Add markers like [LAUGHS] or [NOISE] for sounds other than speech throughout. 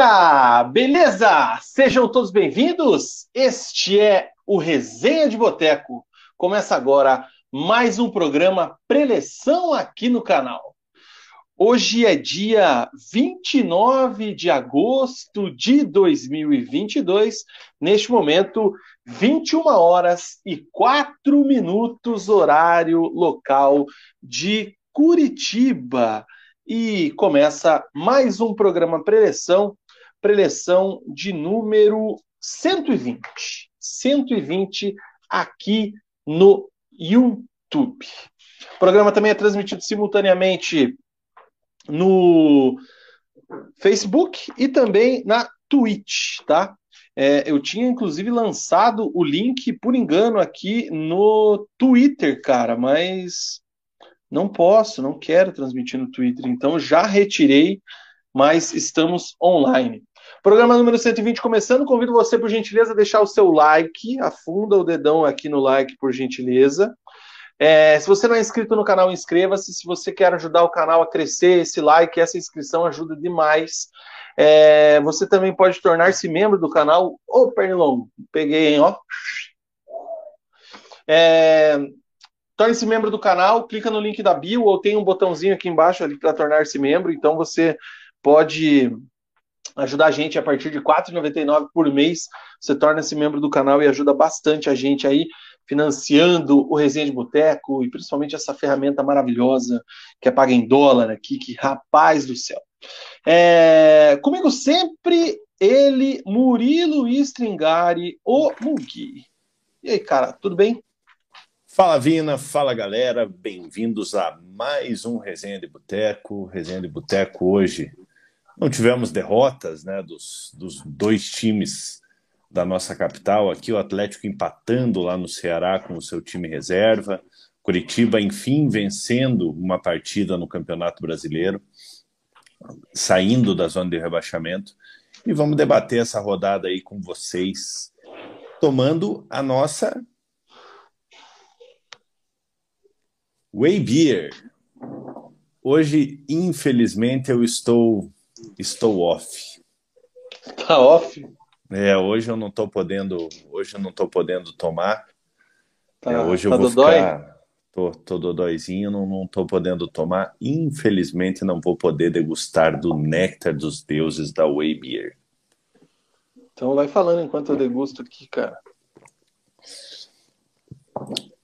galera! Beleza? Sejam todos bem-vindos. Este é o Resenha de Boteco. Começa agora mais um programa preleção aqui no canal. Hoje é dia 29 de agosto de 2022. Neste momento, 21 horas e 4 minutos, horário local de Curitiba e começa mais um programa preleção, preleção de número 120. 120 aqui no YouTube. O programa também é transmitido simultaneamente no Facebook e também na Twitch, tá? É, eu tinha inclusive lançado o link por engano aqui no Twitter, cara, mas não posso, não quero transmitir no Twitter, então já retirei, mas estamos online. Programa número 120 começando, convido você, por gentileza, a deixar o seu like, afunda o dedão aqui no like, por gentileza. É, se você não é inscrito no canal, inscreva-se. Se você quer ajudar o canal a crescer, esse like, essa inscrição ajuda demais. É, você também pode tornar-se membro do canal. Ô, Pernilongo, peguei, hein, ó. É, Torne-se membro do canal, clica no link da bio ou tem um botãozinho aqui embaixo ali para tornar-se membro. Então você pode ajudar a gente a partir de R$ 4,99 por mês. Você torna-se membro do canal e ajuda bastante a gente aí, financiando o Resenha de Boteco e principalmente essa ferramenta maravilhosa que é paga em dólar aqui, que rapaz do céu. É, comigo sempre ele, Murilo Stringari, o Mugi. E aí, cara, tudo bem? Fala Vina, fala galera, bem-vindos a mais um Resenha de Boteco. Resenha de Boteco hoje. Não tivemos derrotas né, dos, dos dois times da nossa capital. Aqui o Atlético empatando lá no Ceará com o seu time reserva. Curitiba, enfim, vencendo uma partida no Campeonato Brasileiro, saindo da zona de rebaixamento. E vamos debater essa rodada aí com vocês, tomando a nossa Way Beer. Hoje, infelizmente, eu estou estou off. Tá off? É, hoje eu não estou podendo, hoje eu não tô podendo tomar. Tá, é, hoje tá eu vou dodói? ficar tô, tô dodóizinho, não, não tô podendo tomar. Infelizmente, não vou poder degustar do néctar dos deuses da Way Beer. Então vai falando enquanto eu degusto aqui, cara.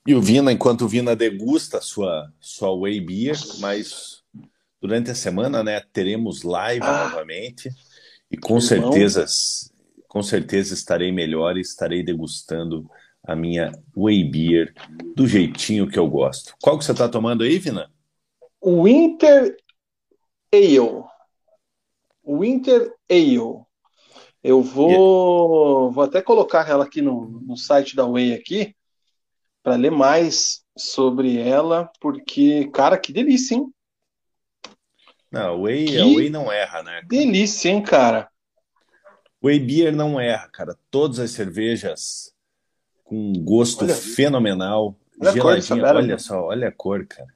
E o Vina, enquanto o Vina degusta sua, sua Whey Beer, mas durante a semana, né, teremos live ah, novamente e com certeza, com certeza estarei melhor e estarei degustando a minha Whey Beer do jeitinho que eu gosto. Qual que você está tomando aí, Vina? Winter Ale. Winter Ale. Eu vou, vou até colocar ela aqui no, no site da Whey aqui para ler mais sobre ela, porque, cara, que delícia, hein? Não, Whey, que a Whey não erra, né? Delícia, hein, cara? Whey Beer não erra, cara. Todas as cervejas com gosto olha, fenomenal. Olha geladinha, olha só, olha a cor, cara.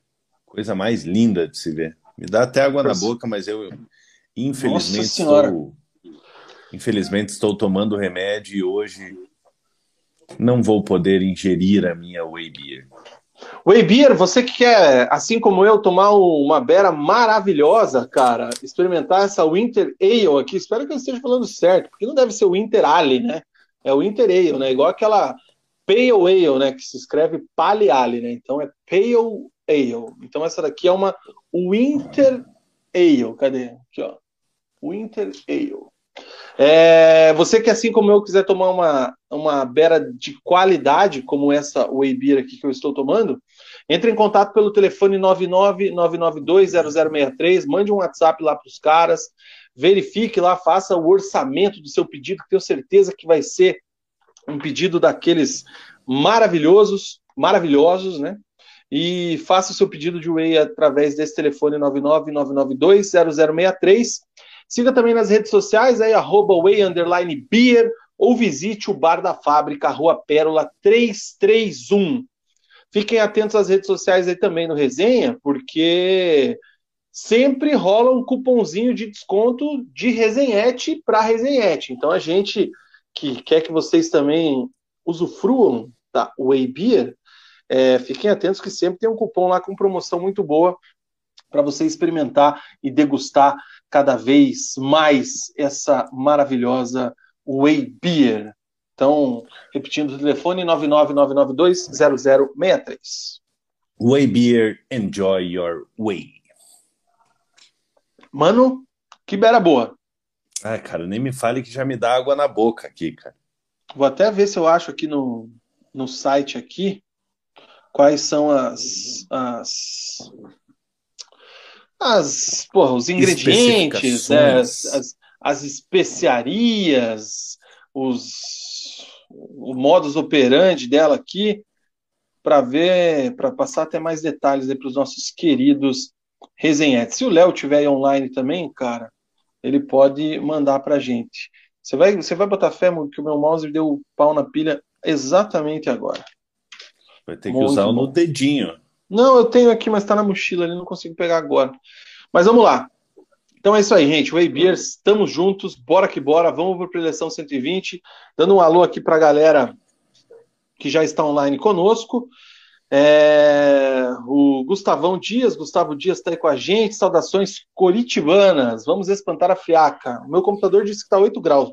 Coisa mais linda de se ver. Me dá até água na boca, mas eu infelizmente estou infelizmente estou tomando remédio e hoje não vou poder ingerir a minha Whey Beer. Whey Beer, você que quer, assim como eu, tomar uma beira maravilhosa, cara, experimentar essa Winter Ale aqui, espero que eu esteja falando certo, porque não deve ser o Winter Ale, né? É o Winter Ale, né? Igual aquela Pale Ale, né? Que se escreve Pale Ale, né? Então é Pale Ale. Então essa daqui é uma Winter Ale. Cadê? Aqui, ó. Winter Ale. É, você que, assim como eu, quiser tomar uma, uma beira de qualidade, como essa Whey Beer aqui que eu estou tomando, entre em contato pelo telefone 999920063, mande um WhatsApp lá para os caras, verifique lá, faça o orçamento do seu pedido, tenho certeza que vai ser um pedido daqueles maravilhosos, maravilhosos, né? E faça o seu pedido de Whey através desse telefone 999920063 Siga também nas redes sociais, aí, arroba way, underline beer, ou visite o Bar da Fábrica, Rua Pérola 331. Fiquem atentos às redes sociais aí também no Resenha, porque sempre rola um cupomzinho de desconto de resenhete para resenhete. Então a gente que quer que vocês também usufruam da Way Beer, é, fiquem atentos que sempre tem um cupom lá com promoção muito boa para você experimentar e degustar cada vez mais essa maravilhosa Way Beer. Então, repetindo o telefone, 999920063. Way Beer, enjoy your way. Mano, que beira boa. Ah, cara, nem me fale que já me dá água na boca aqui, cara. Vou até ver se eu acho aqui no, no site aqui quais são as, as as, porra, os ingredientes, né, as, as, as, especiarias, os, o modus operandi dela aqui, para ver, para passar até mais detalhes para os nossos queridos resenhetes. Se o Léo tiver online também, cara, ele pode mandar para gente. Você vai, você vai botar fé, que o meu mouse deu pau na pilha exatamente agora. Vai ter que Muito usar bom. no dedinho. Não, eu tenho aqui, mas está na mochila ali, não consigo pegar agora. Mas vamos lá. Então é isso aí, gente. Way Beers, estamos juntos, bora que bora, vamos para a preleção 120. Dando um alô aqui para a galera que já está online conosco. É... o Gustavão Dias, Gustavo Dias está aí com a gente. Saudações coritibanas. Vamos espantar a friaca. O meu computador disse que está 8 graus.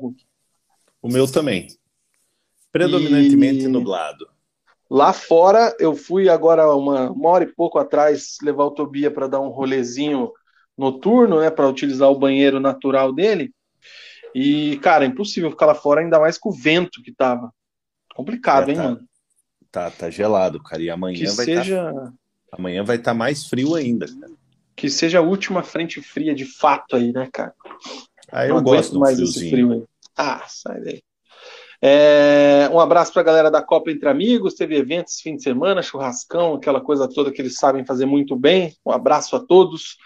O meu também. Predominantemente e... nublado. Lá fora, eu fui agora uma, uma hora e pouco atrás levar o Tobia para dar um rolezinho noturno, né, para utilizar o banheiro natural dele. E, cara, é impossível ficar lá fora, ainda mais com o vento que tava. Complicado, é, hein, tá, mano? Tá, tá gelado, cara. E amanhã que vai tá seja... Tá, amanhã vai estar tá mais frio ainda, cara. Que seja a última frente fria de fato aí, né, cara? Ah, eu Não gosto mais desse frio aí. Ah, sai daí. É, um abraço para a galera da Copa Entre Amigos. Teve eventos esse fim de semana, churrascão, aquela coisa toda que eles sabem fazer muito bem. Um abraço a todos.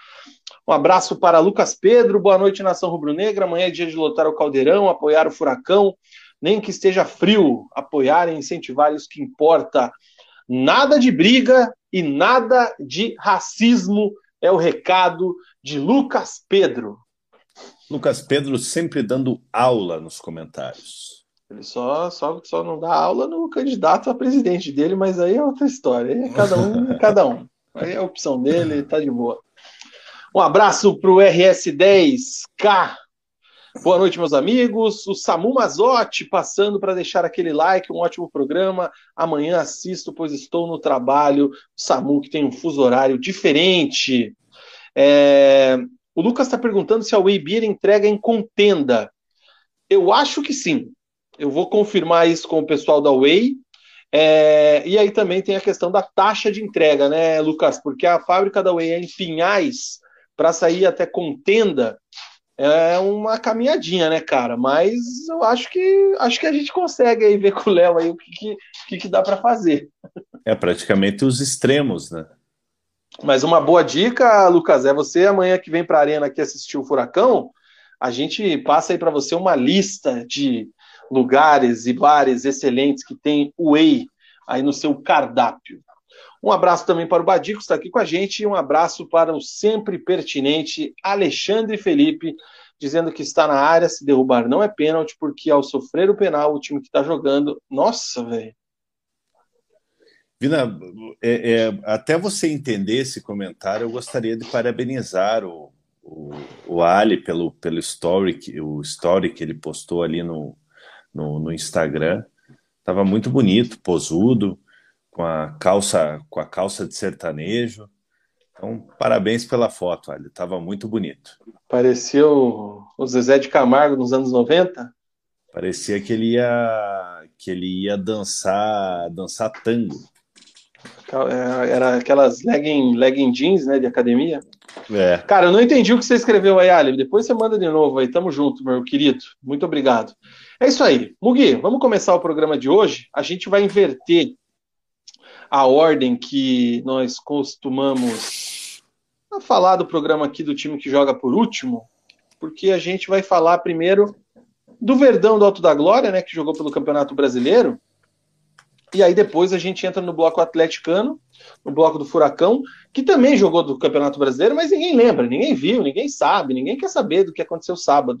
Um abraço para Lucas Pedro. Boa noite, nação rubro-negra. Amanhã é dia de lotar o Caldeirão, apoiar o Furacão, nem que esteja frio, apoiar e incentivar isso que importa. Nada de briga e nada de racismo é o recado de Lucas Pedro. Lucas Pedro sempre dando aula nos comentários. Ele só, só, só não dá aula no candidato a presidente dele, mas aí é outra história. É cada um, cada um. Aí é a opção dele, tá de boa. Um abraço para o RS10K. Boa noite, meus amigos. O Samu Mazotti passando para deixar aquele like, um ótimo programa. Amanhã assisto, pois estou no trabalho. O Samu, que tem um fuso horário diferente. É... O Lucas está perguntando se a Weibir entrega em contenda. Eu acho que sim. Eu vou confirmar isso com o pessoal da Way. É, e aí também tem a questão da taxa de entrega, né, Lucas? Porque a fábrica da Way é em Pinhais, para sair até contenda, é uma caminhadinha, né, cara? Mas eu acho que acho que a gente consegue aí ver com o Léo aí o que, que, que dá para fazer. É praticamente os extremos, né? Mas uma boa dica, Lucas, é você amanhã que vem para a arena aqui assistir o Furacão, a gente passa aí para você uma lista de lugares e bares excelentes que tem whey aí no seu cardápio. Um abraço também para o Badico, que está aqui com a gente, e um abraço para o sempre pertinente Alexandre Felipe, dizendo que está na área, se derrubar não é pênalti, porque ao sofrer o penal, o time que está jogando. Nossa, velho. Vina, é, é, até você entender esse comentário, eu gostaria de parabenizar o, o, o Ali pelo, pelo story, o story que ele postou ali no, no, no Instagram. Tava muito bonito, posudo, com a calça, com a calça de sertanejo. Então, parabéns pela foto, Ali. Tava muito bonito. Parecia o, o Zezé de Camargo nos anos 90? Parecia que ele ia que ele ia dançar, dançar tango. É, era aquelas legging, legging jeans, né, de academia. É. Cara, eu não entendi o que você escreveu aí, Ali. Depois você manda de novo aí. Tamo junto, meu querido. Muito obrigado. É isso aí. Mugi, vamos começar o programa de hoje. A gente vai inverter a ordem que nós costumamos falar do programa aqui do time que joga por último, porque a gente vai falar primeiro do Verdão do Alto da Glória, né, que jogou pelo Campeonato Brasileiro. E aí depois a gente entra no bloco atleticano, no bloco do Furacão, que também jogou do Campeonato Brasileiro, mas ninguém lembra, ninguém viu, ninguém sabe, ninguém quer saber do que aconteceu sábado.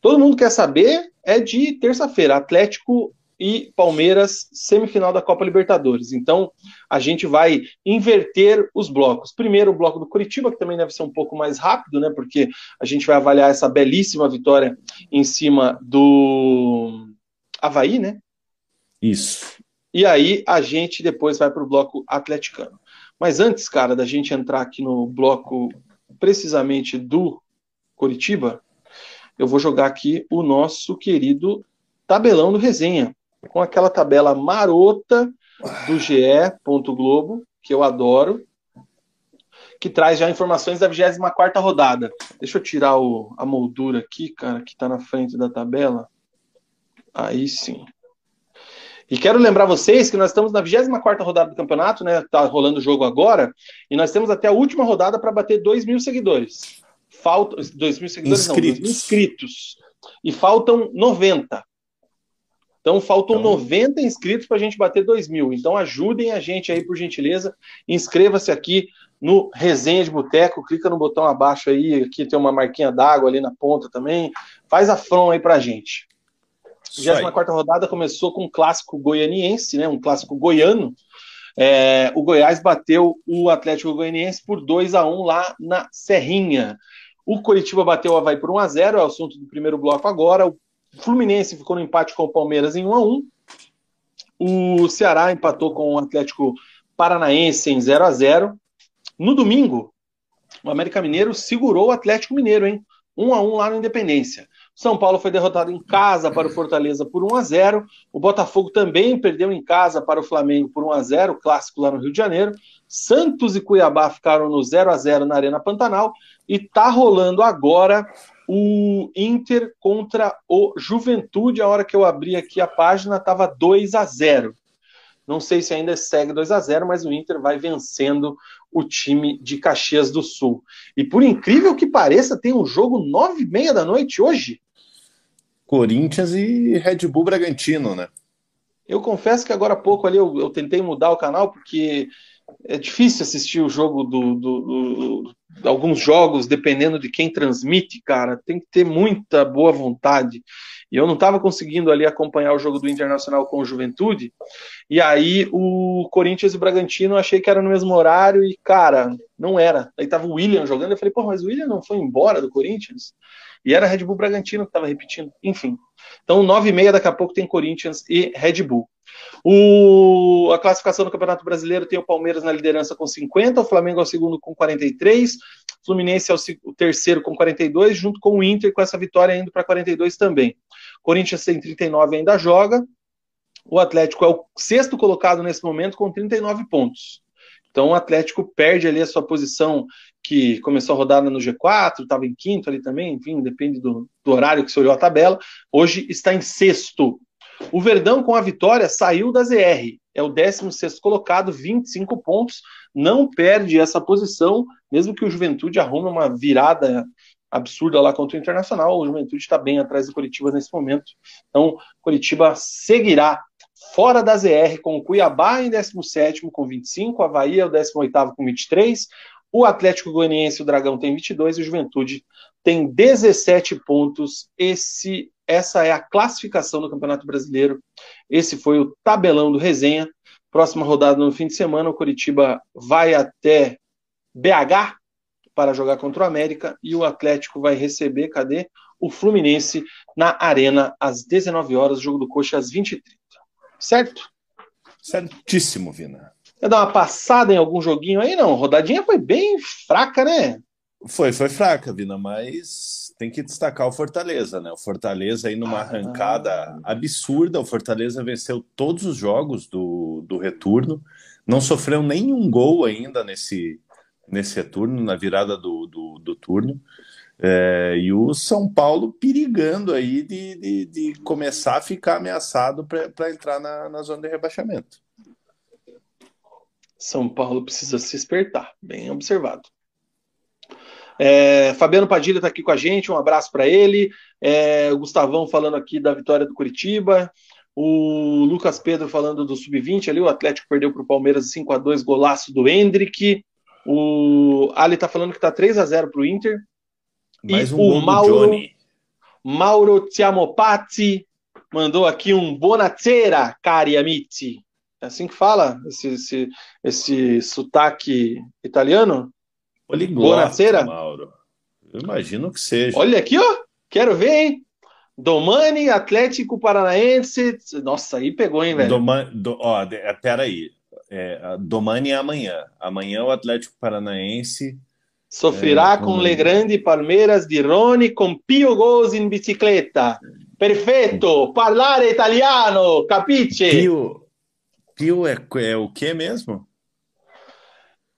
Todo mundo quer saber é de terça-feira, Atlético e Palmeiras, semifinal da Copa Libertadores. Então, a gente vai inverter os blocos. Primeiro, o bloco do Curitiba, que também deve ser um pouco mais rápido, né? Porque a gente vai avaliar essa belíssima vitória em cima do Havaí, né? Isso. E aí a gente depois vai para o bloco atleticano. Mas antes, cara, da gente entrar aqui no bloco precisamente do Curitiba, eu vou jogar aqui o nosso querido tabelão do resenha, com aquela tabela marota do GE. Globo, que eu adoro, que traz já informações da 24 rodada. Deixa eu tirar o, a moldura aqui, cara, que está na frente da tabela. Aí sim. E quero lembrar vocês que nós estamos na 24 rodada do campeonato, né? Tá rolando o jogo agora, e nós temos até a última rodada para bater 2 mil seguidores. Falta 2 mil seguidores, inscritos. não, 2 mil inscritos. E faltam 90. Então faltam então... 90 inscritos para a gente bater 2 mil. Então ajudem a gente aí, por gentileza. Inscreva-se aqui no Resenha de Boteco, clica no botão abaixo aí, aqui tem uma marquinha d'água ali na ponta também. Faz a front aí pra gente. 24 rodada começou com um clássico goianiense, né, um clássico goiano. É, o Goiás bateu o Atlético Goianiense por 2 a 1 lá na Serrinha. O Coritiba bateu o Havaí por 1 a 0 é o assunto do primeiro bloco agora. O Fluminense ficou no empate com o Palmeiras em 1 a 1 O Ceará empatou com o Atlético Paranaense em 0 a 0 No domingo, o América Mineiro segurou o Atlético Mineiro, hein? 1 a 1 lá na Independência. São Paulo foi derrotado em casa para o Fortaleza por 1 a 0. O Botafogo também perdeu em casa para o Flamengo por 1 a 0, clássico lá no Rio de Janeiro. Santos e Cuiabá ficaram no 0 a 0 na Arena Pantanal e tá rolando agora o Inter contra o Juventude. A hora que eu abri aqui a página estava 2 a 0. Não sei se ainda segue 2 a 0, mas o Inter vai vencendo o time de Caxias do Sul. E por incrível que pareça, tem um jogo nove e meia da noite hoje. Corinthians e Red Bull Bragantino, né? Eu confesso que agora há pouco ali eu, eu tentei mudar o canal porque é difícil assistir o jogo do, do, do, do, alguns jogos, dependendo de quem transmite, cara. Tem que ter muita boa vontade. E eu não estava conseguindo ali acompanhar o jogo do Internacional com o Juventude. E aí o Corinthians e o Bragantino achei que era no mesmo horário e, cara, não era. Aí tava o William jogando. Eu falei, pô, mas o William não foi embora do Corinthians? E era Red Bull Bragantino que estava repetindo. Enfim. Então, nove e meia daqui a pouco tem Corinthians e Red Bull. O, a classificação do Campeonato Brasileiro tem o Palmeiras na liderança com 50, o Flamengo é o segundo com 43, o Fluminense é o, o terceiro com 42, junto com o Inter com essa vitória indo para 42 também. Corinthians tem 39 ainda joga. O Atlético é o sexto colocado nesse momento com 39 pontos. Então o Atlético perde ali a sua posição que começou a rodada no G4, estava em quinto ali também, enfim, depende do, do, horário que você olhou a tabela. Hoje está em sexto. O Verdão, com a vitória, saiu da ZR. É o 16 colocado, 25 pontos. Não perde essa posição, mesmo que o Juventude arrume uma virada absurda lá contra o Internacional. O Juventude está bem atrás do Curitiba nesse momento. Então, Curitiba seguirá fora da ZR com o Cuiabá em 17 com 25, o Havaí é o 18 com 23, o Atlético Goianiense, o Dragão tem 22 e o Juventude tem 17 pontos. Esse, essa é a classificação do Campeonato Brasileiro. Esse foi o tabelão do resenha. Próxima rodada no fim de semana, o Curitiba vai até BH para jogar contra o América e o Atlético vai receber, cadê? O Fluminense na Arena às 19 horas, jogo do Coxa às 20h30. Certo? Certíssimo, Vina. Quer dar uma passada em algum joguinho aí? Não, rodadinha foi bem fraca, né? Foi, foi fraca, Vina, mas tem que destacar o Fortaleza, né? O Fortaleza aí numa ah, arrancada absurda. O Fortaleza venceu todos os jogos do, do retorno, não sofreu nenhum gol ainda nesse, nesse retorno, na virada do, do, do turno. É, e o São Paulo perigando aí de, de, de começar a ficar ameaçado para entrar na, na zona de rebaixamento. São Paulo precisa se espertar, bem observado. É, Fabiano Padilha está aqui com a gente, um abraço para ele. É, o Gustavão falando aqui da vitória do Curitiba. O Lucas Pedro falando do Sub-20 ali, o Atlético perdeu para o Palmeiras 5 a 2 golaço do Hendrick. O Ali tá falando que tá 3 a 0 para o Inter. Mais e um o Mauro, Johnny. Mauro Tiamopati mandou aqui um Bonacera, cari amici. É assim que fala? Esse, esse, esse sotaque italiano? Poliglota? Mauro. Eu imagino que seja. Olha aqui, ó. Quero ver, hein? Domani, Atlético Paranaense. Nossa, aí pegou, hein, velho? Domani, do, ó, é, peraí. É, Domani é amanhã. Amanhã o Atlético Paranaense. Sofrerá é, com, com Legrande Palmeiras de Rony com Pio Goes in bicicleta. Perfeito! Parlare italiano, capiche? Pio, Pio é, é o que mesmo?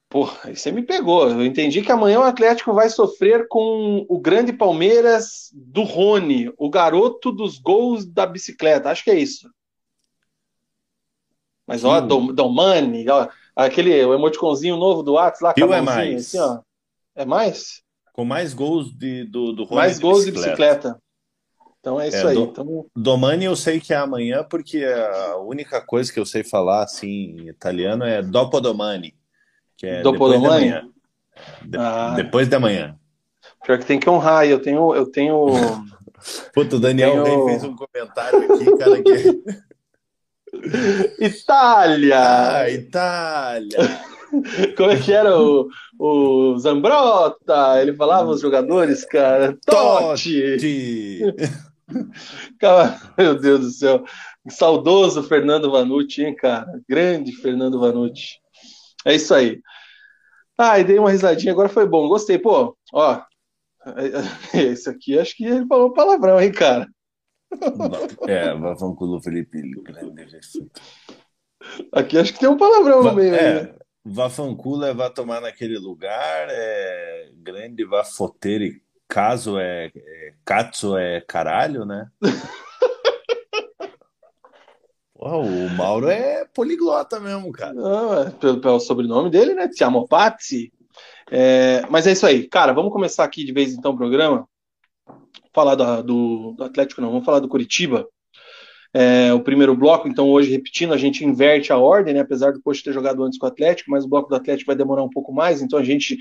Porra, aí você me pegou. Eu entendi que amanhã o Atlético vai sofrer com o grande Palmeiras do Rony, o garoto dos gols da bicicleta. Acho que é isso. Mas ó, Dom, Domani, ó, aquele o emoticonzinho novo do Whats lá, Pio é mais. Assim, ó. É mais? Com mais gols de, do, do Rony. Mais gols bicicleta. de bicicleta. Então é isso é, aí. Do, então... Domani eu sei que é amanhã, porque a única coisa que eu sei falar assim em italiano é Dopodomani que é depois da manhã. De, ah. Depois da manhã. Pior que tem que honrar, eu tenho. Eu tenho... [LAUGHS] Puta, o Daniel tenho... fez um comentário aqui, cara, que. [LAUGHS] Itália! Ah, Itália! [LAUGHS] Como é que era o, o Zambrota? Ele falava os jogadores, cara. Totti! Totti. [LAUGHS] Cara, meu Deus do céu. Saudoso Fernando Vanucci, hein, cara? Grande Fernando Vanucci. É isso aí. Ai, dei uma risadinha, agora foi bom. Gostei, pô. Ó, [LAUGHS] esse aqui acho que ele falou palavrão, hein, cara? É, Vavanculo Felipe. Aqui acho que tem um palavrão no meio. É, né? Vafancula é vá tomar naquele lugar, é grande vá fotere, caso é, é katsu é caralho, né? [LAUGHS] Porra, o Mauro é poliglota mesmo, cara. Não, é pelo, pelo sobrenome dele, né? Tiamo Pazzi. É, mas é isso aí. Cara, vamos começar aqui de vez então o programa. Falar do, do, do Atlético, não, vamos falar do Curitiba. É, o primeiro bloco, então hoje, repetindo, a gente inverte a ordem, né? Apesar do Coxa ter jogado antes com o Atlético, mas o bloco do Atlético vai demorar um pouco mais, então a gente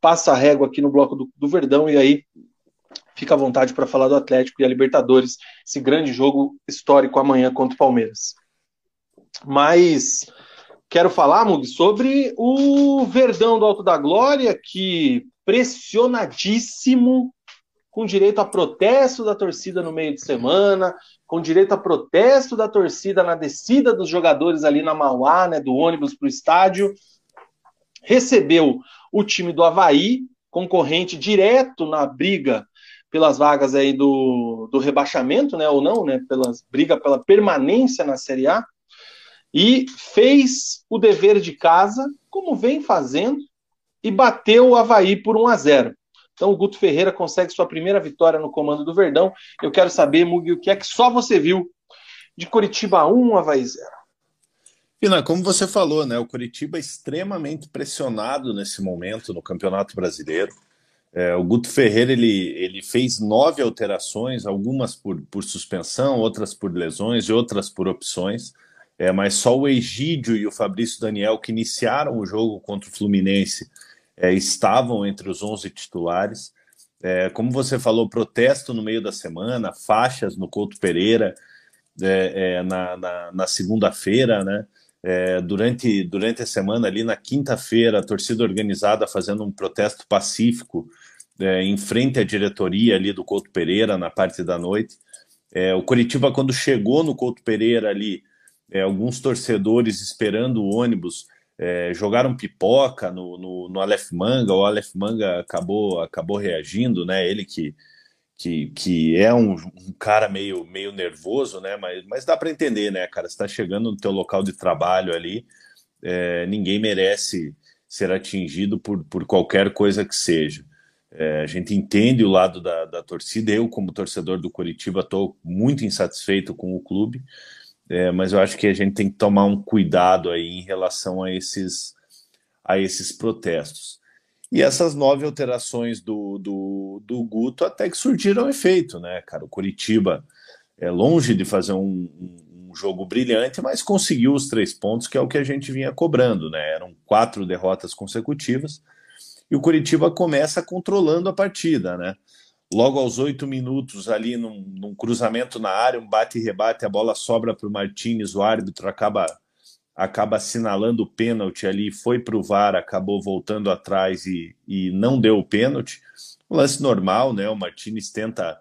passa a régua aqui no bloco do, do Verdão e aí fica à vontade para falar do Atlético e a Libertadores, esse grande jogo histórico amanhã contra o Palmeiras. Mas quero falar, Mug, sobre o Verdão do Alto da Glória, que pressionadíssimo, com direito a protesto da torcida no meio de semana, com direito a protesto da torcida na descida dos jogadores ali na Mauá, né, do ônibus para o estádio, recebeu o time do Havaí, concorrente direto na briga pelas vagas aí do, do rebaixamento, né, ou não, né, pelas briga pela permanência na Série A, e fez o dever de casa, como vem fazendo, e bateu o Havaí por 1 a 0. Então o Guto Ferreira consegue sua primeira vitória no comando do Verdão. Eu quero saber, Mugi, o que é que só você viu de Curitiba 1, Havaí 0? Pina, como você falou, né, o Curitiba é extremamente pressionado nesse momento no Campeonato Brasileiro. É, o Guto Ferreira ele, ele fez nove alterações, algumas por, por suspensão, outras por lesões e outras por opções. É, mas só o Egídio e o Fabrício Daniel, que iniciaram o jogo contra o Fluminense, é, estavam entre os 11 titulares. É, como você falou, protesto no meio da semana, faixas no Couto Pereira é, é, na, na, na segunda-feira, né? É, durante, durante a semana, ali na quinta-feira, a torcida organizada fazendo um protesto pacífico é, em frente à diretoria ali do Couto Pereira, na parte da noite. O Curitiba, quando chegou no Couto Pereira ali, alguns torcedores esperando o ônibus é, jogaram pipoca no, no, no Aleph Manga, o Aleph Manga acabou, acabou reagindo, né? Ele que, que, que é um, um cara meio, meio nervoso, né? Mas, mas dá para entender, né, cara? Você está chegando no teu local de trabalho ali, é, ninguém merece ser atingido por, por qualquer coisa que seja. É, a gente entende o lado da, da torcida. Eu, como torcedor do Curitiba, estou muito insatisfeito com o clube, é, mas eu acho que a gente tem que tomar um cuidado aí em relação a esses, a esses protestos. E essas nove alterações do, do, do Guto até que surtiram efeito, né, cara? O Curitiba é longe de fazer um, um, um jogo brilhante, mas conseguiu os três pontos, que é o que a gente vinha cobrando, né? Eram quatro derrotas consecutivas e o Curitiba começa controlando a partida, né? Logo aos oito minutos, ali num, num, cruzamento na área, um bate e rebate, a bola sobra para o Martinez, o árbitro acaba, acaba assinalando o pênalti ali, foi para o VAR, acabou voltando atrás e, e não deu o pênalti. Um lance normal, né? O Martinez tenta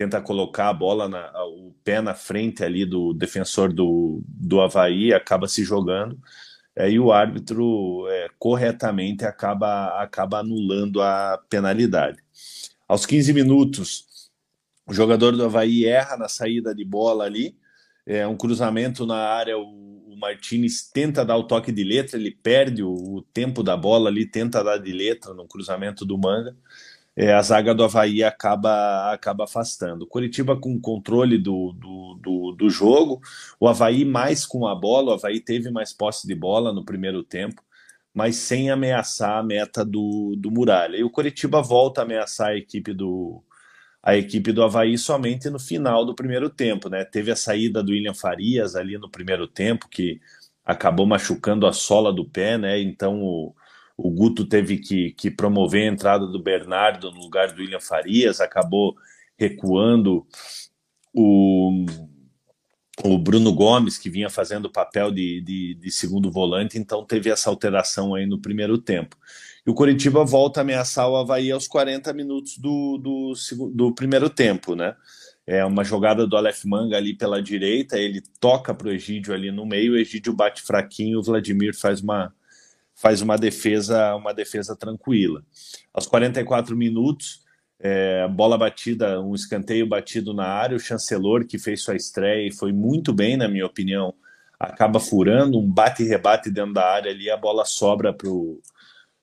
tenta colocar a bola, na, o pé na frente ali do defensor do, do Havaí, acaba se jogando, e o árbitro é, corretamente acaba, acaba anulando a penalidade. Aos 15 minutos, o jogador do Havaí erra na saída de bola ali, é um cruzamento na área, o, o Martinez tenta dar o toque de letra, ele perde o, o tempo da bola ali, tenta dar de letra no cruzamento do Manga, é, a zaga do Havaí acaba, acaba afastando. O Curitiba com controle do, do, do, do, jogo, o Havaí mais com a bola, o Havaí teve mais posse de bola no primeiro tempo, mas sem ameaçar a meta do, do Muralha. E o Curitiba volta a ameaçar a equipe do, a equipe do Havaí somente no final do primeiro tempo. Né? Teve a saída do William Farias ali no primeiro tempo, que acabou machucando a sola do pé, né? Então o, o Guto teve que, que promover a entrada do Bernardo no lugar do William Farias, acabou recuando o, o Bruno Gomes, que vinha fazendo o papel de, de, de, segundo volante, então teve essa alteração aí no primeiro tempo. E o Coritiba volta a ameaçar o Havaí aos 40 minutos do, do, do primeiro tempo, né? É uma jogada do Aleph Manga ali pela direita, ele toca para o Egídio ali no meio, o Egídio bate fraquinho, o Vladimir faz uma, faz uma defesa, uma defesa tranquila. Aos 44 minutos, é, bola batida, um escanteio batido na área, o chancelor que fez sua estreia e foi muito bem, na minha opinião, acaba furando, um bate-rebate dentro da área ali, a bola sobra para o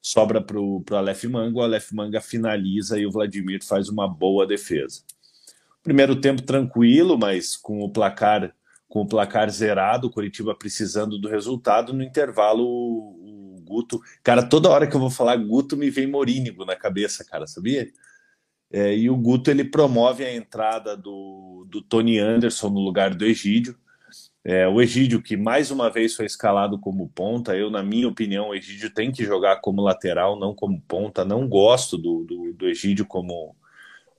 sobra pro, pro Aleph Manga, o Aleph Manga finaliza e o Vladimir faz uma boa defesa. Primeiro tempo tranquilo, mas com o placar com o placar zerado, o Curitiba precisando do resultado, no intervalo Guto. Cara, toda hora que eu vou falar Guto me vem Morínigo na cabeça, cara, sabia? É, e o Guto ele promove a entrada do, do Tony Anderson no lugar do Egídio. É, o Egídio, que mais uma vez foi escalado como ponta, eu, na minha opinião, o Egídio tem que jogar como lateral, não como ponta. Não gosto do, do, do Egídio como,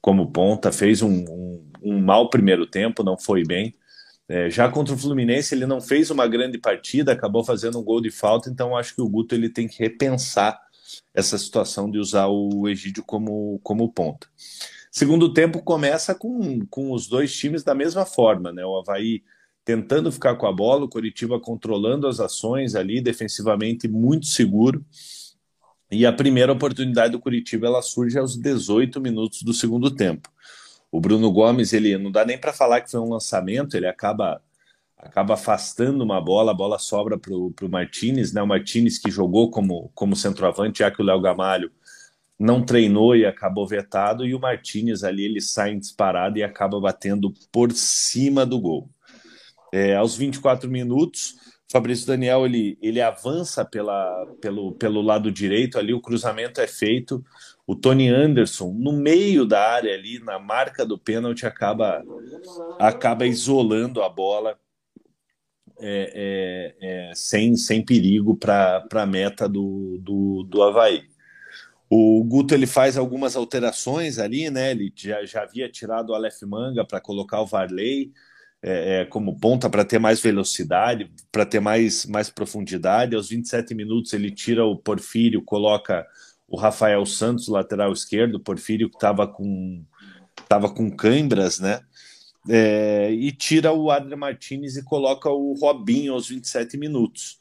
como ponta. Fez um, um, um mau primeiro tempo, não foi bem. É, já contra o Fluminense ele não fez uma grande partida, acabou fazendo um gol de falta, então acho que o Guto ele tem que repensar essa situação de usar o Egídio como, como ponta. Segundo tempo começa com, com os dois times da mesma forma, né? O Havaí tentando ficar com a bola, o Coritiba controlando as ações ali, defensivamente muito seguro. E a primeira oportunidade do Curitiba ela surge aos 18 minutos do segundo tempo. O Bruno Gomes, ele não dá nem para falar que foi um lançamento, ele acaba acaba afastando uma bola, a bola sobra para o Martinez, né? O Martinez que jogou como, como centroavante, já que o Léo Gamalho não treinou e acabou vetado, e o Martinez ali ele sai disparado e acaba batendo por cima do gol. É, aos 24 minutos, Fabrício Daniel ele, ele avança pela, pelo, pelo lado direito ali, o cruzamento é feito, o Tony Anderson, no meio da área ali, na marca do pênalti, acaba, acaba isolando a bola é, é, é, sem, sem perigo para a meta do, do, do Havaí. O Guto ele faz algumas alterações ali, né? Ele já, já havia tirado o Aleph Manga para colocar o Varley é, é como ponta para ter mais velocidade, para ter mais, mais profundidade. Aos 27 minutos ele tira o Porfírio, coloca o Rafael Santos, lateral esquerdo, Porfírio que estava com tava com cãibras, né? É, e tira o Adrian Martinez e coloca o Robinho aos 27 minutos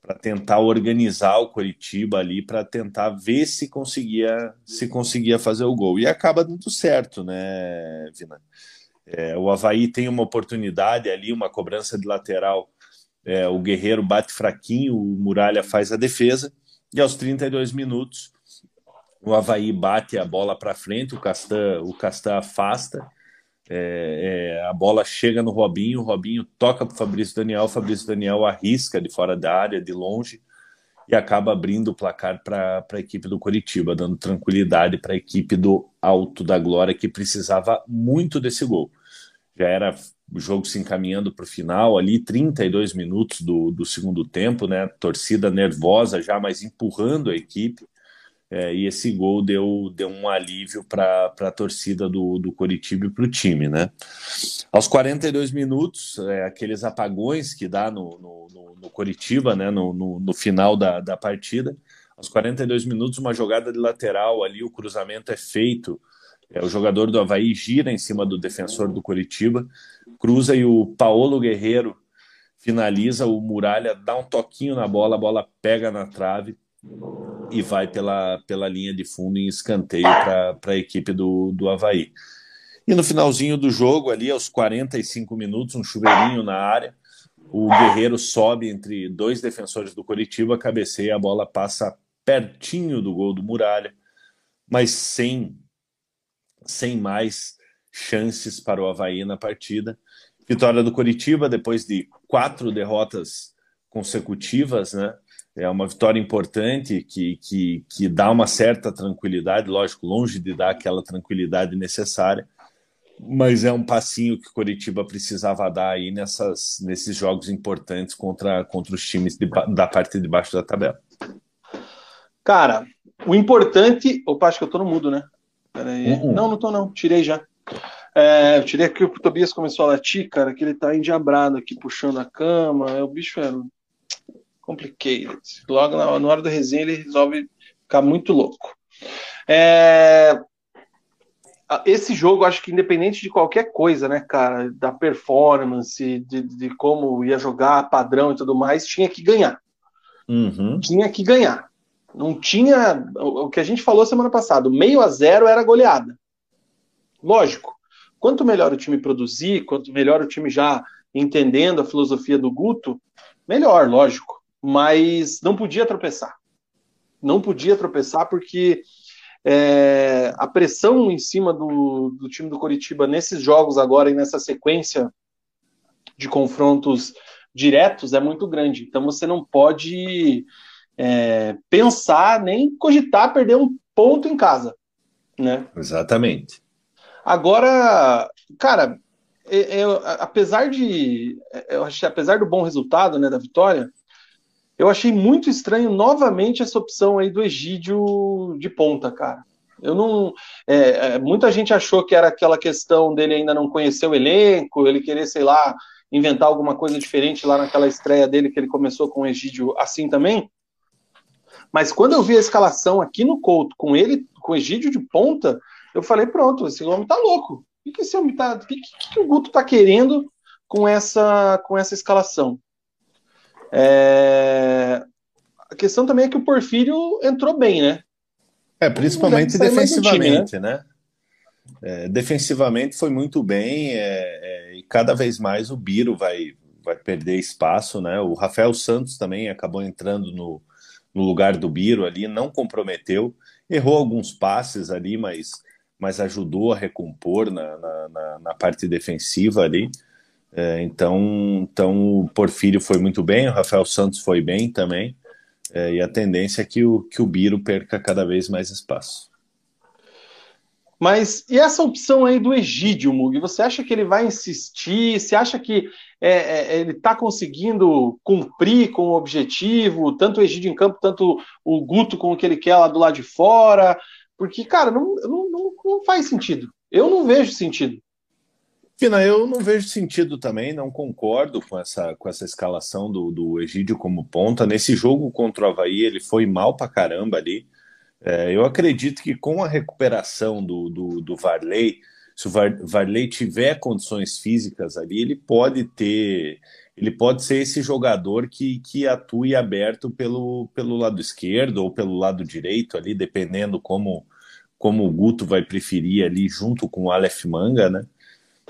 para tentar organizar o Coritiba ali para tentar ver se conseguia se conseguia fazer o gol e acaba dando certo, né, Vina? É, o Havaí tem uma oportunidade ali, uma cobrança de lateral. É, o Guerreiro bate fraquinho, o Muralha faz a defesa e aos 32 minutos o Havaí bate a bola para frente, o Castan, o Castan afasta, é, é, a bola chega no Robinho, o Robinho toca para o Fabrício Daniel, o Fabrício Daniel arrisca de fora da área, de longe, e acaba abrindo o placar para a equipe do Coritiba, dando tranquilidade para a equipe do Alto da Glória, que precisava muito desse gol. Já era o jogo se encaminhando para o final, ali 32 minutos do, do segundo tempo, né? Torcida nervosa já, mas empurrando a equipe. É, e esse gol deu, deu um alívio para a torcida do, do Coritiba e para o time, né? Aos 42 minutos, é, aqueles apagões que dá no, no, no, no Coritiba, né? No, no, no, final da, da partida. Aos 42 minutos, uma jogada de lateral ali, o cruzamento é feito. É, o jogador do Havaí gira em cima do defensor do Coritiba, cruza e o Paulo Guerreiro finaliza, o Muralha dá um toquinho na bola, a bola pega na trave e vai pela, pela linha de fundo em escanteio para a equipe do, do Havaí. E no finalzinho do jogo, ali aos 45 minutos, um chuveirinho na área, o Guerreiro sobe entre dois defensores do Coritiba, cabeceia, a bola passa pertinho do gol do Muralha, mas sem, sem mais chances para o Havaí na partida. Vitória do Coritiba, depois de quatro derrotas consecutivas, né? É uma vitória importante que, que, que dá uma certa tranquilidade, lógico, longe de dar aquela tranquilidade necessária, mas é um passinho que o Coritiba precisava dar aí nessas, nesses jogos importantes contra, contra os times de, da parte de baixo da tabela. Cara, o importante. Opa, acho que eu tô no mudo, né? Uhum. Não, não tô, não. Tirei já. É, eu tirei aqui o Tobias começou a latir, cara, que ele tá endiabrado aqui, puxando a cama. É, o bicho é complicated. Logo na, na hora da resenha ele resolve ficar muito louco. É, esse jogo, acho que independente de qualquer coisa, né, cara, da performance, de, de como ia jogar, padrão e tudo mais, tinha que ganhar. Uhum. Tinha que ganhar. Não tinha. O que a gente falou semana passada, meio a zero era goleada. Lógico. Quanto melhor o time produzir, quanto melhor o time já entendendo a filosofia do Guto, melhor, lógico mas não podia tropeçar. Não podia tropeçar porque é, a pressão em cima do, do time do Coritiba nesses jogos agora e nessa sequência de confrontos diretos é muito grande. Então você não pode é, pensar nem cogitar perder um ponto em casa, né? Exatamente. Agora, cara, eu, apesar de, eu achei, apesar do bom resultado, né, da vitória, eu achei muito estranho novamente essa opção aí do Egídio de ponta, cara. Eu não. É, é, muita gente achou que era aquela questão dele ainda não conhecer o elenco, ele querer, sei lá, inventar alguma coisa diferente lá naquela estreia dele que ele começou com o Egídio assim também. Mas quando eu vi a escalação aqui no Couto, com ele, com o Egídio de ponta, eu falei, pronto, esse homem tá louco. O que, esse homem tá. Que, que, que o Guto tá querendo com essa, com essa escalação? É... A questão também é que o Porfírio entrou bem, né? É, principalmente defensivamente, time, né? né? É, defensivamente foi muito bem é, é, e cada vez mais o Biro vai, vai perder espaço, né? O Rafael Santos também acabou entrando no, no lugar do Biro ali, não comprometeu, errou alguns passes ali, mas, mas ajudou a recompor na, na, na, na parte defensiva ali. É, então, então o Porfírio foi muito bem, o Rafael Santos foi bem também, é, e a tendência é que o, que o Biro perca cada vez mais espaço. Mas e essa opção aí do Egídio, Mug? Você acha que ele vai insistir? Você acha que é, é, ele está conseguindo cumprir com o objetivo, tanto o Egídio em campo, tanto o Guto com o que ele quer lá do lado de fora? Porque, cara, não, não, não, não faz sentido. Eu não vejo sentido. Fina, eu não vejo sentido também, não concordo com essa, com essa escalação do, do Egídio como ponta. Nesse jogo contra o Havaí, ele foi mal pra caramba ali. É, eu acredito que com a recuperação do, do, do Varley, se o Var, Varley tiver condições físicas ali, ele pode ter. Ele pode ser esse jogador que, que atue aberto pelo, pelo lado esquerdo ou pelo lado direito ali, dependendo como, como o Guto vai preferir ali junto com o Aleph Manga, né?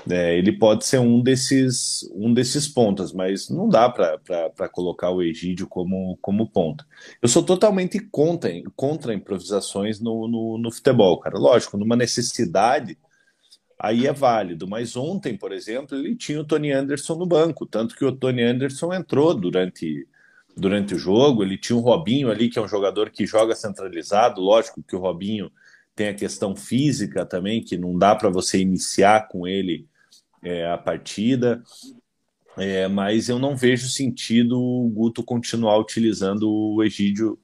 É, ele pode ser um desses, um desses pontas, mas não dá para colocar o Egídio como, como ponta. Eu sou totalmente contra, contra improvisações no, no, no futebol, cara. Lógico, numa necessidade, aí é válido. Mas ontem, por exemplo, ele tinha o Tony Anderson no banco, tanto que o Tony Anderson entrou durante, durante o jogo. Ele tinha o Robinho ali, que é um jogador que joga centralizado. Lógico que o Robinho tem a questão física também, que não dá para você iniciar com ele é, a partida, é, mas eu não vejo sentido o Guto continuar utilizando o Egídio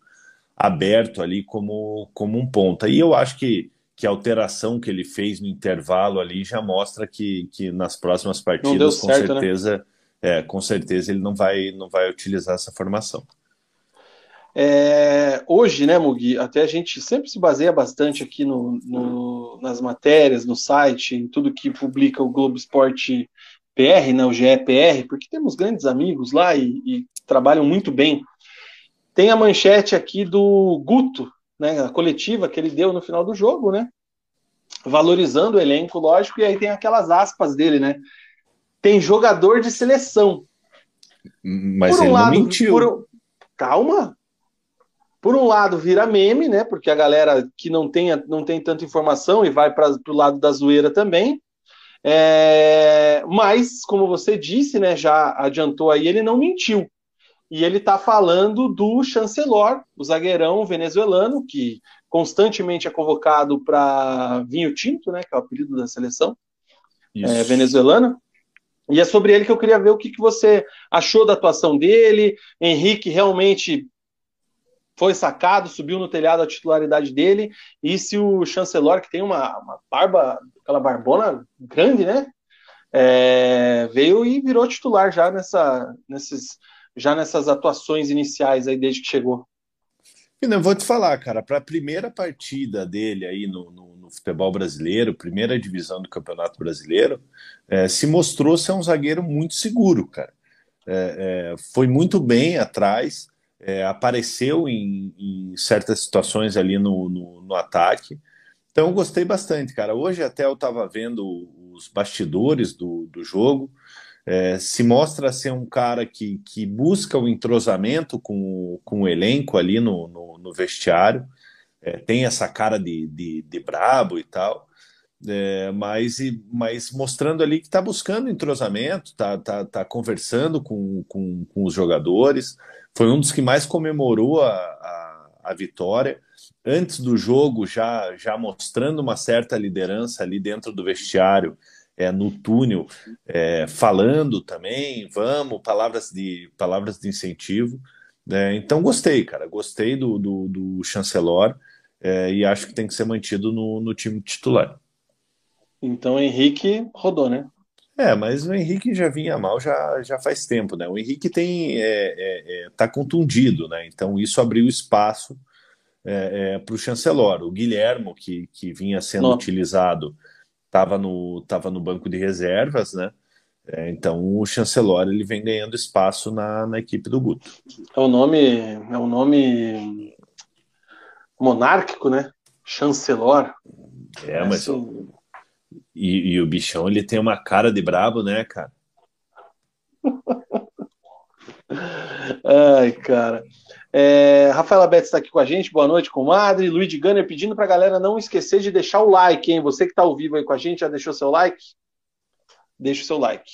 aberto ali como, como um ponta. E eu acho que, que a alteração que ele fez no intervalo ali já mostra que, que nas próximas partidas, com certo, né? certeza, né? é, com certeza ele não vai, não vai utilizar essa formação. É, hoje, né, Mugi, até a gente sempre se baseia bastante aqui no, no, nas matérias, no site, em tudo que publica o Globo Esporte PR, né, o GEPR, porque temos grandes amigos lá e, e, trabalham muito bem. Tem a manchete aqui do Guto, né, a coletiva que ele deu no final do jogo, né, valorizando o elenco, lógico, e aí tem aquelas aspas dele, né, tem jogador de seleção. Mas por um ele lado, não mentiu. Por, calma, por um lado, vira meme, né? Porque a galera que não tem, não tem tanta informação e vai para o lado da zoeira também. É, mas, como você disse, né? Já adiantou aí, ele não mentiu. E ele está falando do chancelor, o zagueirão venezuelano, que constantemente é convocado para vinho tinto, né? Que é o apelido da seleção é, venezuelana. E é sobre ele que eu queria ver o que, que você achou da atuação dele. Henrique realmente foi sacado, subiu no telhado a titularidade dele, e se o chancelor, que tem uma, uma barba, aquela barbona grande, né? É, veio e virou titular já nessa, nesses, já nessas atuações iniciais aí desde que chegou. E não vou te falar, cara, para a primeira partida dele aí no, no, no, futebol brasileiro, primeira divisão do Campeonato Brasileiro, é, se mostrou ser um zagueiro muito seguro, cara. É, é foi muito bem atrás, é, apareceu em, em, certas situações ali no, no, no, ataque. Então, gostei bastante, cara. Hoje até eu estava vendo os bastidores do, do jogo. É, se mostra ser um cara que, que busca o entrosamento com, com o elenco ali no, no, no vestiário. É, tem essa cara de, de, de brabo e tal. É, mas, mas mostrando ali que está buscando entrosamento, está tá, tá conversando com, com, com os jogadores, foi um dos que mais comemorou a, a, a vitória. Antes do jogo, já, já mostrando uma certa liderança ali dentro do vestiário, é, no túnel, é, falando também, vamos, palavras de, palavras de incentivo. É, então, gostei, cara, gostei do, do, do chancelor é, e acho que tem que ser mantido no, no time titular. Então, Henrique rodou, né? É, mas o Henrique já vinha mal já, já faz tempo, né? O Henrique tem é, é, é tá contundido, né? Então isso abriu espaço é, é para o chancelor. O Guilhermo, que, que vinha sendo utilizado, estava no, tava no banco de reservas, né? É, então o chancelor ele vem ganhando espaço na, na equipe do Guto. É um nome, é um nome monárquico, né? Chancelor. É, mas e, e, o bichão, ele tem uma cara de brabo, né, cara? Ai, cara. É, Rafaela Betts está aqui com a gente, boa noite, comadre. Luiz Gunner pedindo para a galera não esquecer de deixar o like, hein? Você que está ao vivo aí com a gente, já deixou seu like? Deixa o seu like.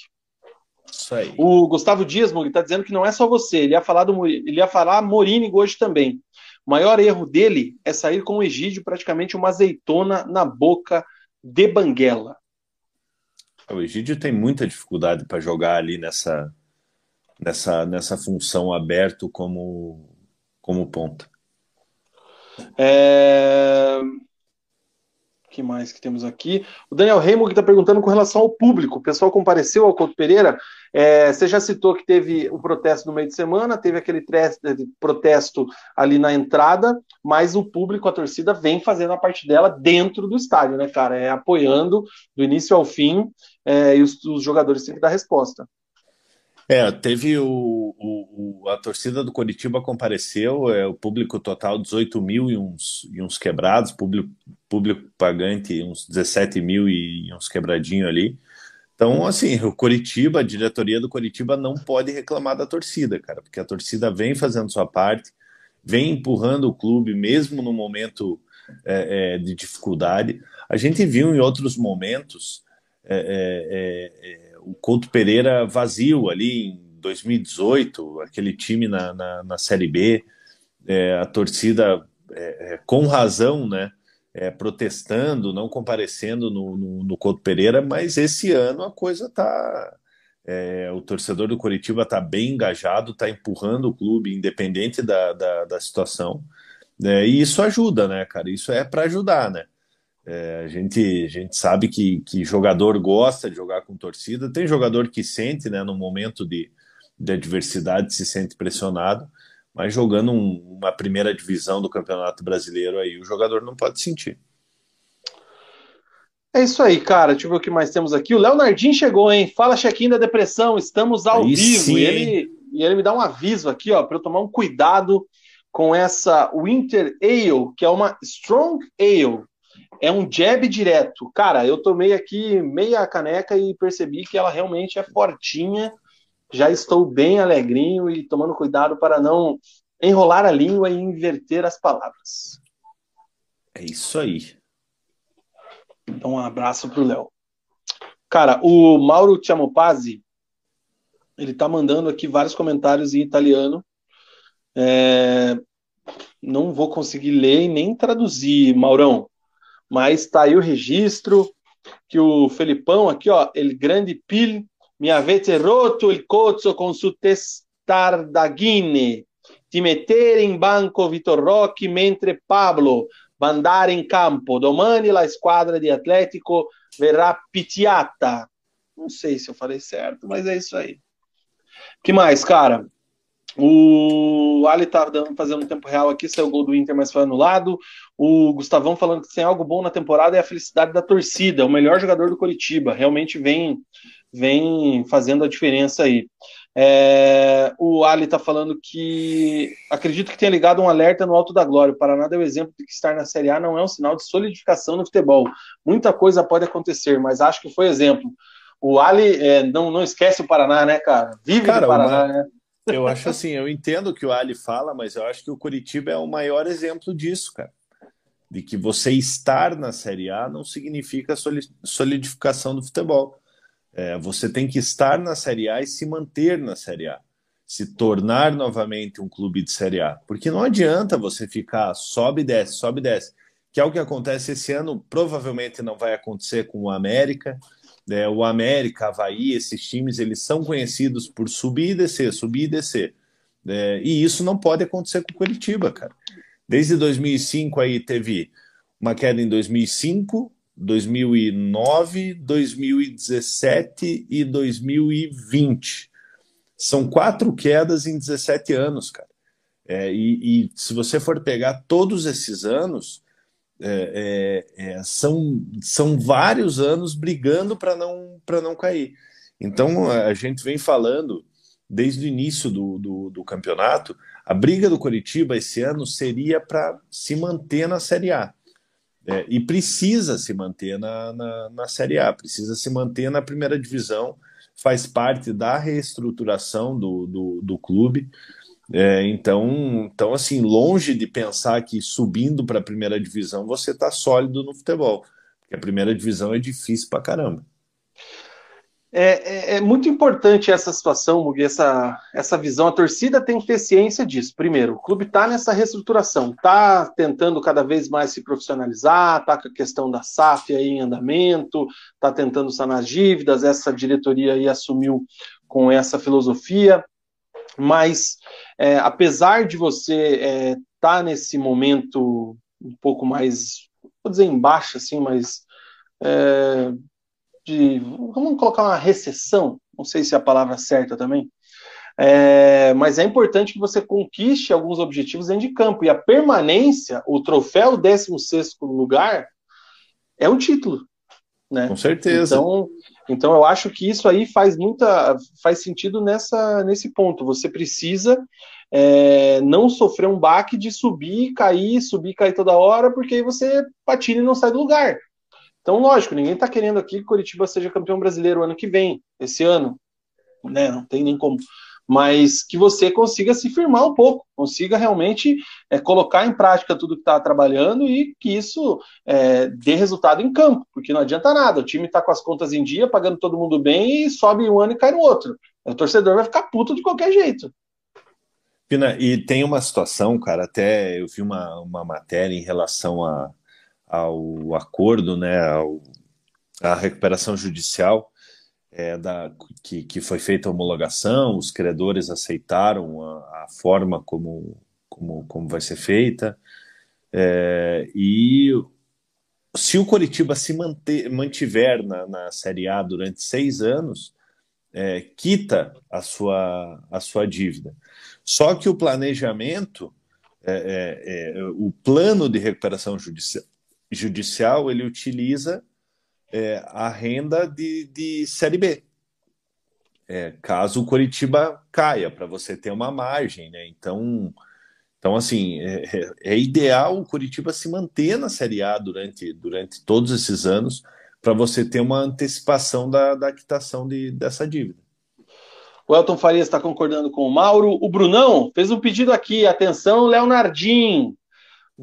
Isso aí. O Gustavo Dias, está dizendo que não é só você, ele ia falar do ele ia falar Morini hoje também. O maior erro dele é sair com o Egídio praticamente uma azeitona na boca de Banguela. O Egídio tem muita dificuldade para jogar ali nessa, nessa, nessa função aberto como, como ponta. É que mais que temos aqui? O Daniel Reimo que está perguntando com relação ao público. O pessoal compareceu ao Couto Pereira. É, você já citou que teve o protesto no meio de semana, teve aquele protesto ali na entrada, mas o público, a torcida, vem fazendo a parte dela dentro do estádio, né, cara? É apoiando do início ao fim é, e os, os jogadores têm que dar resposta. É, teve o, o, a torcida do Coritiba compareceu, é, o público total 18 mil e uns, e uns quebrados, público, público pagante uns 17 mil e uns quebradinhos ali. Então, assim, o Coritiba, a diretoria do Coritiba não pode reclamar da torcida, cara, porque a torcida vem fazendo sua parte, vem empurrando o clube, mesmo no momento é, é, de dificuldade. A gente viu em outros momentos é, é, é o Couto Pereira vazio ali em 2018, aquele time na, na, na Série B, é, a torcida é, é, com razão, né, é, protestando, não comparecendo no, no, no Couto Pereira, mas esse ano a coisa está. É, o torcedor do Curitiba está bem engajado, está empurrando o clube, independente da, da, da situação. É, e isso ajuda, né, cara? Isso é para ajudar, né? É, a, gente, a gente sabe que, que jogador gosta de jogar com torcida, tem jogador que sente, né, no momento de, de adversidade, se sente pressionado, mas jogando um, uma primeira divisão do Campeonato Brasileiro aí, o jogador não pode sentir. É isso aí, cara. Deixa eu ver o que mais temos aqui. O Leonardinho chegou, hein? Fala, chequinho da depressão. Estamos ao aí vivo. Sim, e, ele, e ele me dá um aviso aqui, ó, para eu tomar um cuidado com essa Winter Ale, que é uma Strong Ale. É um jab direto. Cara, eu tomei aqui meia caneca e percebi que ela realmente é fortinha já estou bem alegrinho e tomando cuidado para não enrolar a língua e inverter as palavras. É isso aí. Então, um abraço para o Léo. Cara, o Mauro Tiamopazzi, ele tá mandando aqui vários comentários em italiano. É... Não vou conseguir ler e nem traduzir, Maurão. Mas tá aí o registro que o Felipão aqui, ó, ele grande pil mi avete rotto il cozzo con su testardaghine di mettere in banco Vitor Rocchi mentre Pablo va andare in campo. Domani la squadra di Atlético verrà pitiata. Não sei se eu falei certo, mas é isso aí. que mais, cara? O Ali tá dando, fazendo um tempo real aqui, saiu o gol do Inter, mas foi anulado. O Gustavão falando que tem algo bom na temporada é a felicidade da torcida, o melhor jogador do Coritiba. Realmente vem vem fazendo a diferença aí. É, o Ali está falando que acredito que tenha ligado um alerta no Alto da Glória. O Paraná deu exemplo de que estar na Série A não é um sinal de solidificação no futebol. Muita coisa pode acontecer, mas acho que foi exemplo. O Ali é, não, não esquece o Paraná, né, cara? Vive cara, o Paraná, uma... né? Eu acho assim, eu entendo o que o Ali fala, mas eu acho que o Curitiba é o maior exemplo disso, cara. De que você estar na Série A não significa solidificação do futebol. É, você tem que estar na Série A e se manter na Série A, se tornar novamente um clube de Série A, porque não adianta você ficar sobe e desce, sobe e desce, que é o que acontece esse ano, provavelmente não vai acontecer com o América, né? o América, Havaí, esses times, eles são conhecidos por subir e descer, subir e descer, é, e isso não pode acontecer com o Curitiba, cara. Desde 2005 aí teve uma queda em 2005, 2009, 2017 e 2020. São quatro quedas em 17 anos, cara. É, e, e, se você for pegar todos esses anos, é, é, é são, são vários anos brigando para não, não cair. Então a gente vem falando desde o início do, do, do campeonato, a briga do Coritiba esse ano seria para se manter na Série A. É, e precisa se manter na, na, na, Série A, precisa se manter na primeira divisão, faz parte da reestruturação do, do, do clube. É, então, então, assim, longe de pensar que subindo para a primeira divisão você está sólido no futebol, porque a primeira divisão é difícil para caramba. É, é, é, muito importante essa situação, essa, essa visão. A torcida tem que ter ciência disso. Primeiro, o clube está nessa reestruturação, está tentando cada vez mais se profissionalizar, está com a questão da SAF aí em andamento, está tentando sanar as dívidas. Essa diretoria aí assumiu com essa filosofia. Mas, é, apesar de você estar é, tá nesse momento um pouco mais, vou dizer, embaixo, assim, mas é, de vamos colocar uma recessão, não sei se é a palavra certa também, é, mas é importante que você conquiste alguns objetivos dentro de campo. E a permanência, o troféu 16 lugar, é o título. Né? Com certeza. Então, então eu acho que isso aí faz muita faz sentido nessa, nesse ponto. Você precisa é, não sofrer um baque de subir, cair, subir, cair toda hora, porque aí você patina e não sai do lugar. Então, lógico, ninguém está querendo aqui que Curitiba seja campeão brasileiro ano que vem, esse ano, né? Não tem nem como. Mas que você consiga se firmar um pouco, consiga realmente é, colocar em prática tudo que está trabalhando e que isso é, dê resultado em campo, porque não adianta nada. O time está com as contas em dia, pagando todo mundo bem e sobe um ano e cai no outro. O torcedor vai ficar puto de qualquer jeito. Pina, e tem uma situação, cara, até eu vi uma, uma matéria em relação a ao acordo, né, ao, à recuperação judicial é, da, que, que foi feita a homologação, os credores aceitaram a, a forma como, como, como vai ser feita, é, e se o Coritiba se manter, mantiver na, na Série A durante seis anos, é, quita a sua, a sua dívida. Só que o planejamento, é, é, é o plano de recuperação judicial, judicial ele utiliza é, a renda de, de Série B. É, caso o Coritiba caia, para você ter uma margem, né? Então, então assim, é, é, é, ideal o Curitiba se manter na Série A durante, durante todos esses anos para você ter uma antecipação da, da quitação de, dessa dívida. O Elton Farias está concordando com o Mauro. O Brunão fez um pedido aqui. Atenção, Leonardim.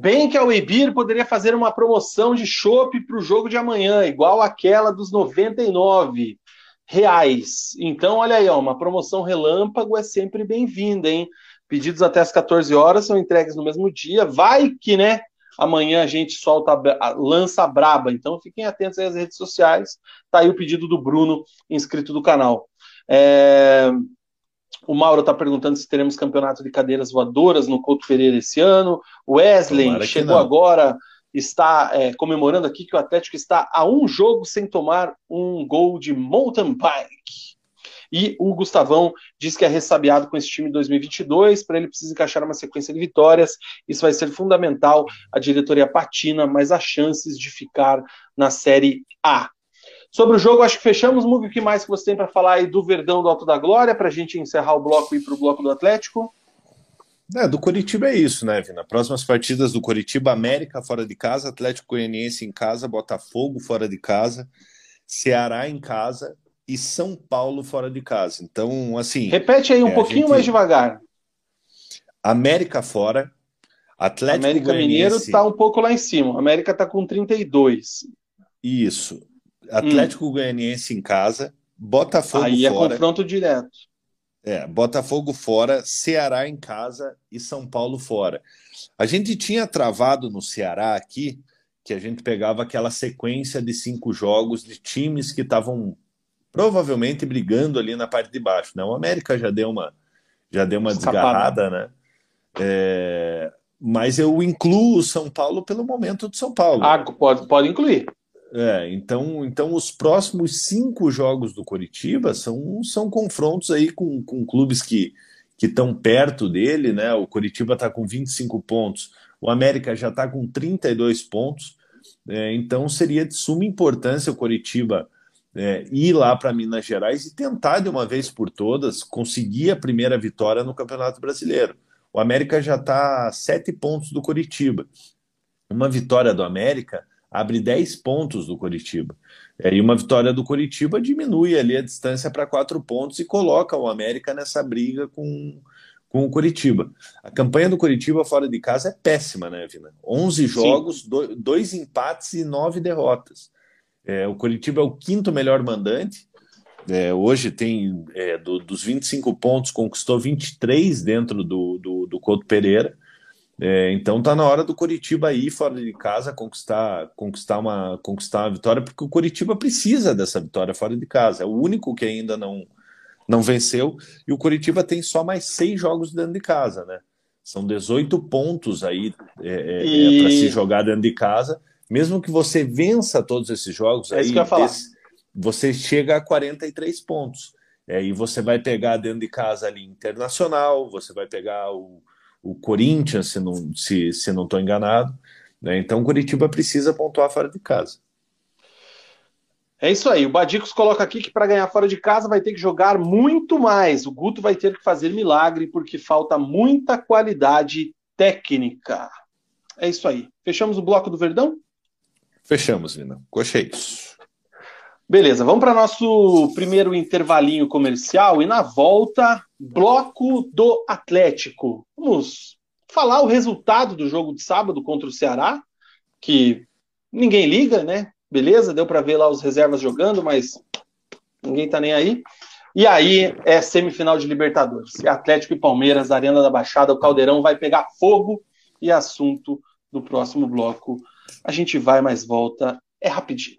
Bem que a Weibir poderia fazer uma promoção de chopp para o jogo de amanhã, igual aquela dos 99 reais. Então, olha aí, ó, uma promoção relâmpago é sempre bem-vinda, hein? Pedidos até as 14 horas são entregues no mesmo dia. Vai que, né? Amanhã a gente solta, lança braba. Então fiquem atentos às redes sociais. Tá aí o pedido do Bruno, inscrito do canal. É... O Mauro está perguntando se teremos campeonato de cadeiras voadoras no Couto Pereira esse ano. O Wesley chegou agora, está é, comemorando aqui que o Atlético está a um jogo sem tomar um gol de mountain bike. E o Gustavão diz que é ressabiado com esse time 2022, para ele precisa encaixar uma sequência de vitórias. Isso vai ser fundamental. A diretoria patina, mas há chances de ficar na Série A. Sobre o jogo, acho que fechamos. Mugi, o que mais que você tem para falar aí do Verdão do Alto da Glória, para a gente encerrar o bloco e ir para o bloco do Atlético? É, do Coritiba é isso, né, Vina? Próximas partidas do Coritiba, América fora de casa, Atlético Goianiense em casa, Botafogo fora de casa, Ceará em casa e São Paulo fora de casa. Então, assim. Repete aí um é, pouquinho gente... mais devagar. América fora. Atlético América Goianiense... Mineiro está um pouco lá em cima. América está com 32. Isso. Atlético hum. Goianiense em casa. Botafogo aí é fora. Aí é confronto direto. É, Botafogo fora, Ceará em casa e São Paulo fora. A gente tinha travado no Ceará aqui que a gente pegava aquela sequência de cinco jogos de times que estavam provavelmente brigando ali na parte de baixo. Né? O América já deu uma, já deu uma desgarrada, né? É, mas eu incluo o São Paulo pelo momento do São Paulo. Ah, pode, pode incluir. É, então, então os próximos cinco jogos do Coritiba são, são confrontos aí com, com clubes que estão perto dele, né? O Coritiba está com 25 pontos, o América já está com 32 pontos, é, então seria de suma importância o Coritiba é, ir lá para Minas Gerais e tentar de uma vez por todas conseguir a primeira vitória no Campeonato Brasileiro. O América já está a sete pontos do Coritiba. Uma vitória do América abre 10 pontos do Coritiba. É, e uma vitória do Coritiba diminui ali a distância para quatro pontos e coloca o América nessa briga com, com o Coritiba. A campanha do Coritiba fora de casa é péssima, né, Vina? 11 jogos, do, dois empates e nove derrotas. É, o Coritiba é o quinto melhor mandante. É, hoje tem é, do, dos 25 pontos, conquistou 23 dentro do, do, do Couto Pereira. É, então tá na hora do Coritiba ir fora de casa conquistar, conquistar, uma, conquistar uma vitória, porque o Coritiba precisa dessa vitória fora de casa. É o único que ainda não, não venceu. E o Coritiba tem só mais seis jogos dentro de casa, né? São 18 pontos aí é, é, é e... para se jogar dentro de casa. Mesmo que você vença todos esses jogos, é aí, você chega a 43 pontos. É, e você vai pegar dentro de casa ali Internacional, você vai pegar o, o Corinthians, se não se, se não estou enganado. Né? Então, Curitiba precisa pontuar fora de casa. É isso aí. O Badicos coloca aqui que para ganhar fora de casa vai ter que jogar muito mais. O Guto vai ter que fazer milagre porque falta muita qualidade técnica. É isso aí. Fechamos o bloco do Verdão? Fechamos, Vina. Cocheios. Beleza, vamos para nosso primeiro intervalinho comercial e na volta, bloco do Atlético. Vamos falar o resultado do jogo de sábado contra o Ceará, que ninguém liga, né? Beleza, deu para ver lá os reservas jogando, mas ninguém tá nem aí. E aí é semifinal de Libertadores. Atlético e Palmeiras, Arena da Baixada, o Caldeirão vai pegar fogo e assunto do próximo bloco A gente vai, mas volta. É rapidinho.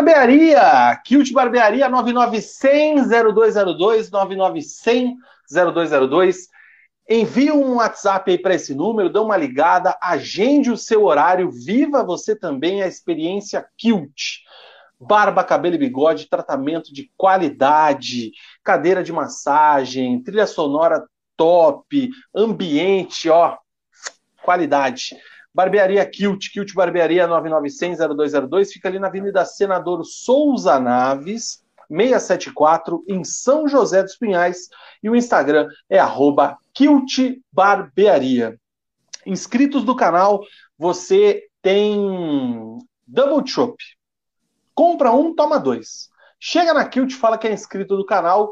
Barbearia, Kilt Barbearia 9910-0202, 9910-0202. Envie um WhatsApp aí para esse número, dê uma ligada, agende o seu horário, viva você também a experiência Kilt. Barba, cabelo e bigode, tratamento de qualidade, cadeira de massagem, trilha sonora top, ambiente, ó, qualidade. Barbearia Kilt, Kilt Barbearia 9900-0202, fica ali na Avenida Senador Souza Naves, 674, em São José dos Pinhais, e o Instagram é arroba Barbearia. Inscritos do canal, você tem Double Chop. Compra um, toma dois. Chega na Kilt, fala que é inscrito do canal,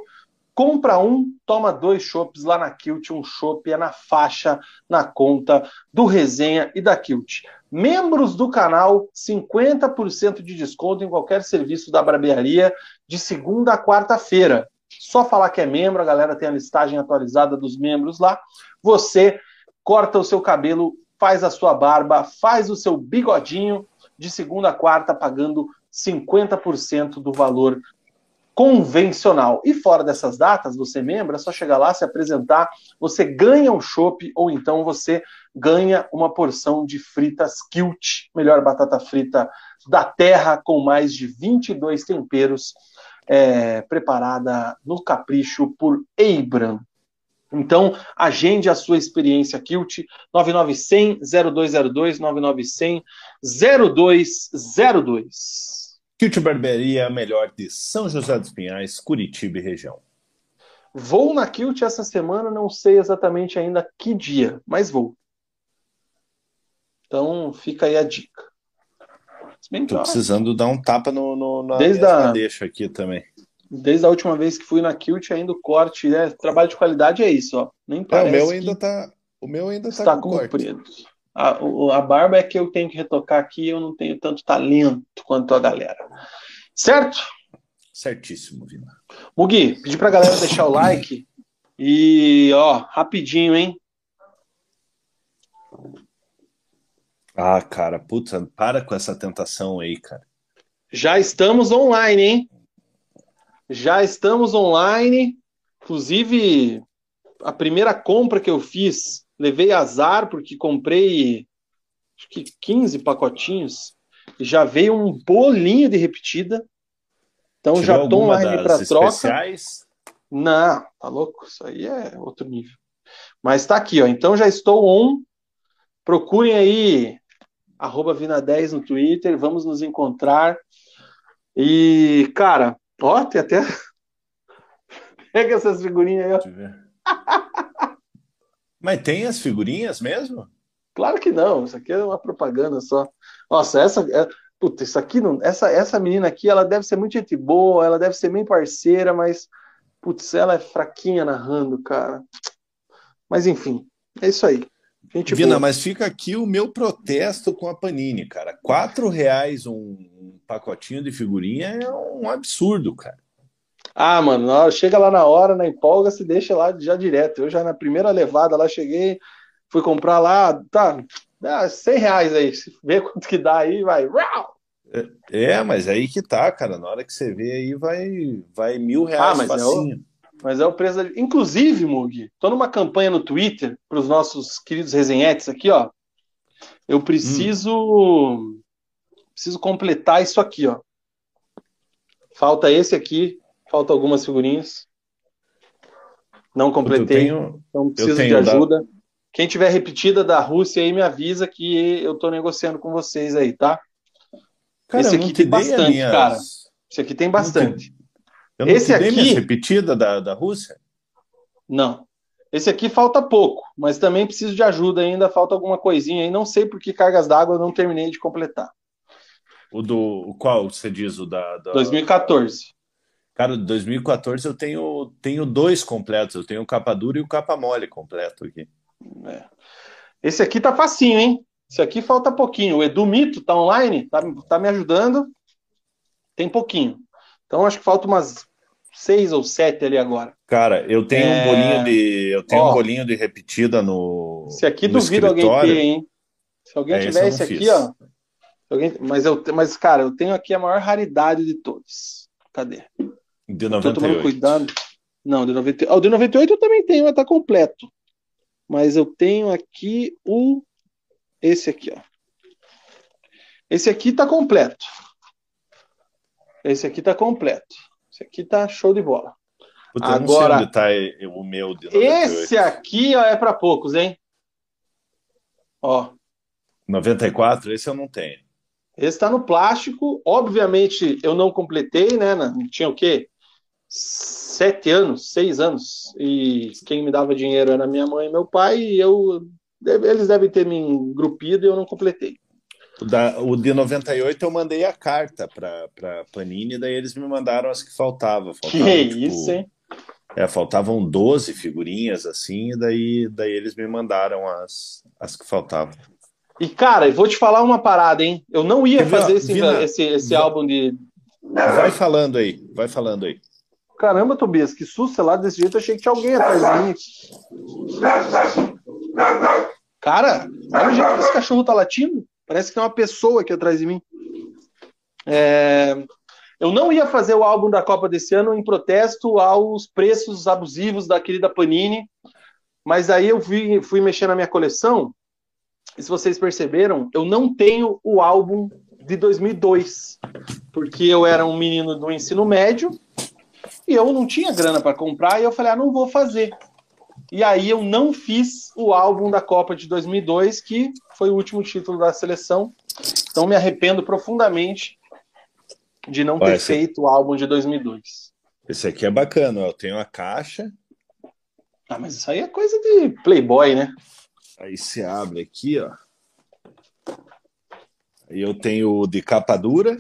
compra um, toma dois chopps lá na Kilt, um chopp é na faixa, na conta do Resenha e da Kilt. Membros do canal, 50% de desconto em qualquer serviço da barbearia de segunda a quarta-feira. Só falar que é membro, a galera tem a listagem atualizada dos membros lá. Você corta o seu cabelo, faz a sua barba, faz o seu bigodinho de segunda a quarta, pagando 50% do valor convencional. E fora dessas datas, você membro, é só chegar lá, se apresentar, você ganha um chopp ou então você ganha uma porção de fritas Kilt, melhor batata frita da terra, com mais de 22 temperos, é, preparada no capricho por Eibran. Então, agende a sua experiência Kilt 99100 0202 99100 0202. Kilt Barbearia, a melhor de São José dos Pinhais, Curitiba e região. Vou na Kilt essa semana, não sei exatamente ainda que dia, mas vou. Então fica aí a dica. Estou precisando dar um tapa no, no na desde a, deixa aqui também. Desde a última vez que fui na Kilt, ainda o corte, né? Trabalho de qualidade é isso, ó. Nem parece é, o meu ainda tá, o meu ainda tá está comprido. A, a barba é que eu tenho que retocar aqui, eu não tenho tanto talento quanto a galera. Certo? Certíssimo, Vina. Mugi, pedi pra galera deixar o like. E, ó, rapidinho, hein? Ah, cara, puta, para com essa tentação aí, cara. Já estamos online, hein? Já estamos online. Inclusive, a primeira compra que eu fiz Levei azar porque comprei acho que 15 pacotinhos e já veio um bolinho de repetida. Então Tirou já tô online para troca. Especiais? Não, tá louco? Isso aí é outro nível. Mas tá aqui, ó. Então já estou on. Procurem aí arroba Vina10 no Twitter, vamos nos encontrar. E, cara, ó, tem até. [LAUGHS] Pega essas figurinhas aí, ó. [LAUGHS] Mas tem as figurinhas mesmo? Claro que não, isso aqui é uma propaganda só. Nossa, essa. É, puta, isso aqui não. Essa, essa menina aqui, ela deve ser muito gente boa, ela deve ser bem parceira, mas. Putz, ela é fraquinha narrando, cara. Mas enfim, é isso aí. Gente Vina, boa. mas fica aqui o meu protesto com a Panini, cara. Quatro reais um, pacotinho de figurinha é um absurdo, cara. Ah, mano, chega lá na hora, na empolga, se deixa lá já direto. Eu já na primeira levada lá cheguei, fui comprar lá, tá, dá 100 reais aí, vê quanto que dá aí, vai. É, é, mas aí que tá, cara. Na hora que você vê aí, vai, vai mil reais ah, mas facinho. É o, mas é o preço. Da... Inclusive, Mug, tô numa campanha no Twitter para os nossos queridos resenhetes aqui, ó. Eu preciso. Hum. Preciso completar isso aqui, ó. Falta esse aqui, falta algumas figurinhas. Não completei, tenho, então preciso de ajuda. Da... Quem tiver repetida da Rússia aí me avisa que eu tô negociando com vocês aí, tá? Cara, esse aqui tem bastante, minhas... cara. Esse aqui tem bastante. Eu não Esse aqui repetida da, da Rússia? Não. Esse aqui falta pouco, mas também preciso de ajuda ainda, falta alguma coisinha aí. Não sei por que cargas d'água eu não terminei de completar. O do o qual você diz o da, da... 2014. Cara, 2014 eu tenho tenho dois completos, eu tenho o capa dura e o capa mole completo aqui. É. Esse aqui tá facinho, hein? Esse aqui falta pouquinho. O Edu Mito tá online, tá, tá me ajudando. Tem pouquinho. Então acho que falta umas seis ou sete ali agora. Cara, eu tenho é... um bolinho de eu tenho Ó, um bolinho de repetida no. Se aqui no duvido alguém ter, hein? Se alguém é, tiver esse aqui, fiz. ó. Alguém... Mas eu, mas cara, eu tenho aqui a maior raridade de todos. Cadê? De 98. Tô tomando cuidado. Não, de 98. Oh, de 98 eu também tenho, mas tá completo. Mas eu tenho aqui o esse aqui, ó. Esse aqui tá completo. Esse aqui tá completo. Esse aqui tá show de bola. Puta, Agora, tá o meu. esse aqui ó, é para poucos, hein? Ó. 94, esse eu não tenho. Esse está no plástico. Obviamente, eu não completei, né? Tinha o quê? Sete anos, seis anos. E quem me dava dinheiro era minha mãe e meu pai. E eu, eles devem ter me engrupido e eu não completei. O, da, o de 98 eu mandei a carta para Panini, daí eles me mandaram as que faltavam. [LAUGHS] faltavam que tipo, isso, hein? É, faltavam 12 figurinhas assim, e daí, daí eles me mandaram as, as que faltavam. E cara, eu vou te falar uma parada, hein? Eu não ia fazer esse, Vina, esse, esse álbum de. Vai falando aí, vai falando aí. Caramba, Tobias, que susto, lá desse jeito, achei que tinha alguém atrás de mim. Cara, olha o jeito que esse cachorro tá latindo. Parece que tem uma pessoa aqui atrás de mim. É... Eu não ia fazer o álbum da Copa desse ano em protesto aos preços abusivos da querida Panini, mas aí eu fui mexer na minha coleção, e se vocês perceberam, eu não tenho o álbum de 2002, porque eu era um menino do ensino médio e eu não tinha grana para comprar, e eu falei, ah, não vou fazer. E aí eu não fiz o álbum da Copa de 2002, que foi o último título da seleção. Então me arrependo profundamente de não Olha, ter esse... feito o álbum de 2002. Esse aqui é bacana, eu tenho a caixa. Ah, mas isso aí é coisa de Playboy, né? Aí você abre aqui, ó. Aí eu tenho o de capa dura.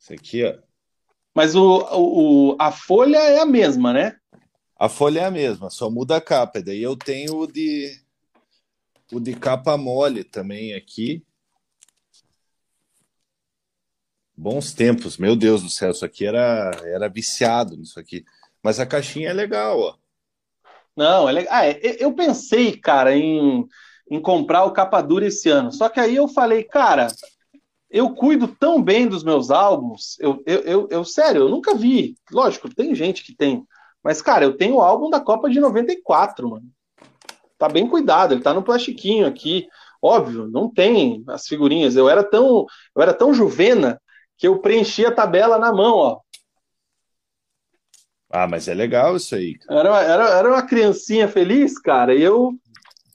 Esse aqui, ó. Mas o, o, a folha é a mesma, né? A folha é a mesma, só muda a capa. Daí eu tenho o de o de capa mole também aqui. Bons tempos, meu Deus do céu, isso aqui era era viciado nisso aqui. Mas a caixinha é legal, ó. Não, é legal. Ah, é, eu pensei, cara, em, em comprar o capa dura esse ano. Só que aí eu falei, cara, eu cuido tão bem dos meus álbuns. Eu, eu, eu, eu sério, eu nunca vi. Lógico, tem gente que tem mas, cara, eu tenho o álbum da Copa de 94, mano. Tá bem cuidado, ele tá no plastiquinho aqui. Óbvio, não tem as figurinhas. Eu era tão, eu era tão juvena que eu preenchi a tabela na mão, ó. Ah, mas é legal isso aí. Era, era, era uma criancinha feliz, cara, e eu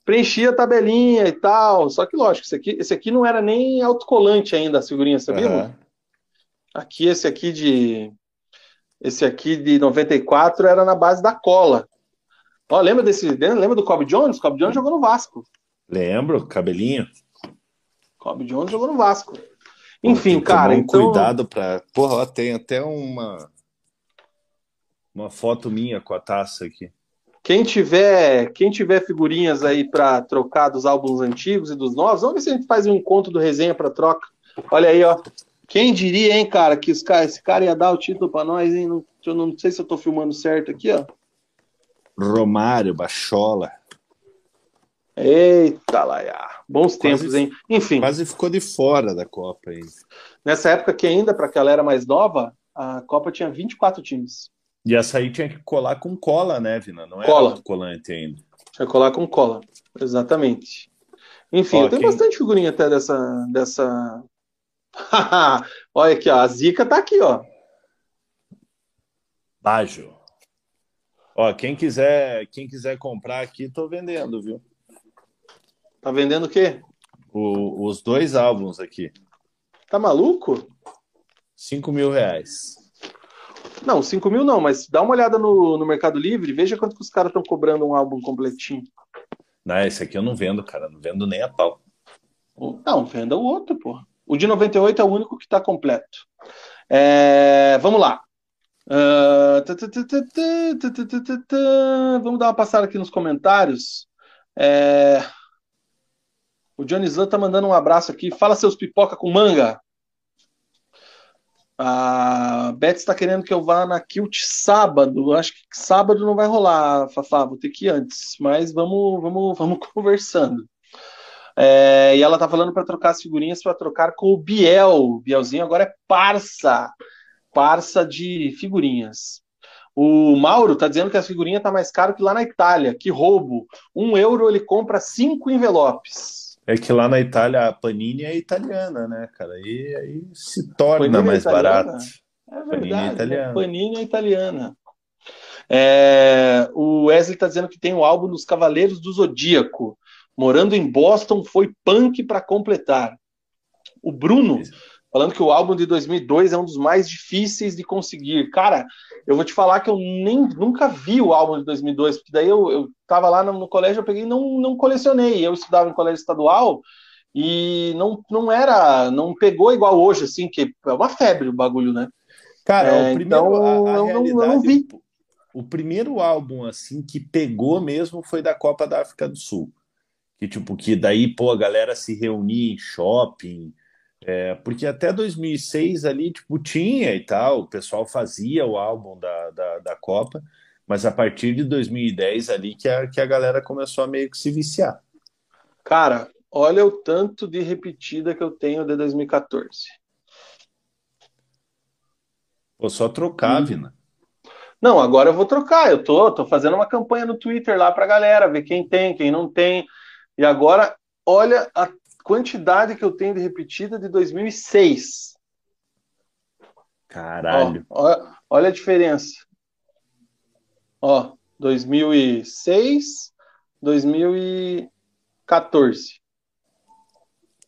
preenchi a tabelinha e tal. Só que, lógico, esse aqui, esse aqui não era nem autocolante ainda, as figurinhas, sabia? Uhum. Aqui, esse aqui de esse aqui de 94 era na base da cola. Ó, lembra desse. Lembra do Cobb Jones? Cobb Jones jogou no Vasco. Lembro, cabelinho. Cobb Jones jogou no Vasco. Enfim, cara, então. Cuidado para. Porra, ó, tem até uma. Uma foto minha com a taça aqui. Quem tiver, quem tiver figurinhas aí para trocar dos álbuns antigos e dos novos, vamos ver se a gente faz um encontro do resenha para troca. Olha aí, ó. Quem diria, hein, cara, que esse cara ia dar o título para nós, hein? Não, eu não sei se eu tô filmando certo aqui, ó. Romário, Bachola. Eita, Laia. Bons quase, tempos, hein? Enfim. Quase ficou de fora da Copa aí. Nessa época que ainda, para aquela era mais nova, a Copa tinha 24 times. E essa aí tinha que colar com cola, né, Vina? Não era cola. colante ainda. Tinha que colar com cola, exatamente. Enfim, Ó, eu tenho quem... bastante figurinha até dessa. dessa... [LAUGHS] Olha aqui, ó. A Zica tá aqui, ó. Bajo. Ó, quem quiser, quem quiser comprar aqui, tô vendendo, viu? Tá vendendo o quê? O, os dois álbuns aqui. Tá maluco? 5 mil reais. Não, 5 mil não, mas dá uma olhada no, no Mercado Livre, veja quanto que os caras estão cobrando um álbum completinho. Não, esse aqui eu não vendo, cara. Não vendo nem a pau. Não, venda o outro, pô. O de 98 é o único que está completo. É, vamos lá. Uh, vamos dar uma passada aqui nos comentários. É, o Johnny Slan tá mandando um abraço aqui. Fala seus pipoca com manga. A Beth está querendo que eu vá na Kilt sábado. Acho que sábado não vai rolar, Fafá. Vou ter que ir antes. Mas vamos, vamos, [LAUGHS] vamos conversando. É, e ela tá falando para trocar as figurinhas para trocar com o Biel. Bielzinho agora é parça. Parça de figurinhas. O Mauro tá dizendo que as figurinhas tá mais caro que lá na Itália. Que roubo. Um euro ele compra cinco envelopes. É que lá na Itália a Panini é italiana, né, cara? Aí, aí se torna Panini é mais é barato. É verdade, Panini é italiana. Panini é italiana. É, o Wesley está dizendo que tem o um álbum dos Cavaleiros do Zodíaco. Morando em Boston, foi punk para completar. O Bruno falando que o álbum de 2002 é um dos mais difíceis de conseguir. Cara, eu vou te falar que eu nem nunca vi o álbum de 2002, porque daí eu, eu tava lá no, no colégio, eu peguei e não, não colecionei. Eu estudava em colégio estadual e não, não era, não pegou igual hoje, assim, que é uma febre o bagulho, né? Cara, é, o primeiro, então, a, a eu, não, eu não vi. O primeiro álbum, assim, que pegou mesmo foi da Copa da África do Sul. Que, tipo, que daí, pô, a galera se reunia em shopping, é, porque até 2006 ali, tipo, tinha e tal, o pessoal fazia o álbum da, da, da, Copa, mas a partir de 2010 ali que a, que a galera começou a meio que se viciar. Cara, olha o tanto de repetida que eu tenho de 2014. Vou só trocar, hum. Vina. Não, agora eu vou trocar. Eu tô, tô fazendo uma campanha no Twitter lá pra galera, ver quem tem, quem não tem. E agora, olha a quantidade que eu tenho de repetida de 2006. Caralho. Ó, ó, olha a diferença. Ó, 2006, 2014.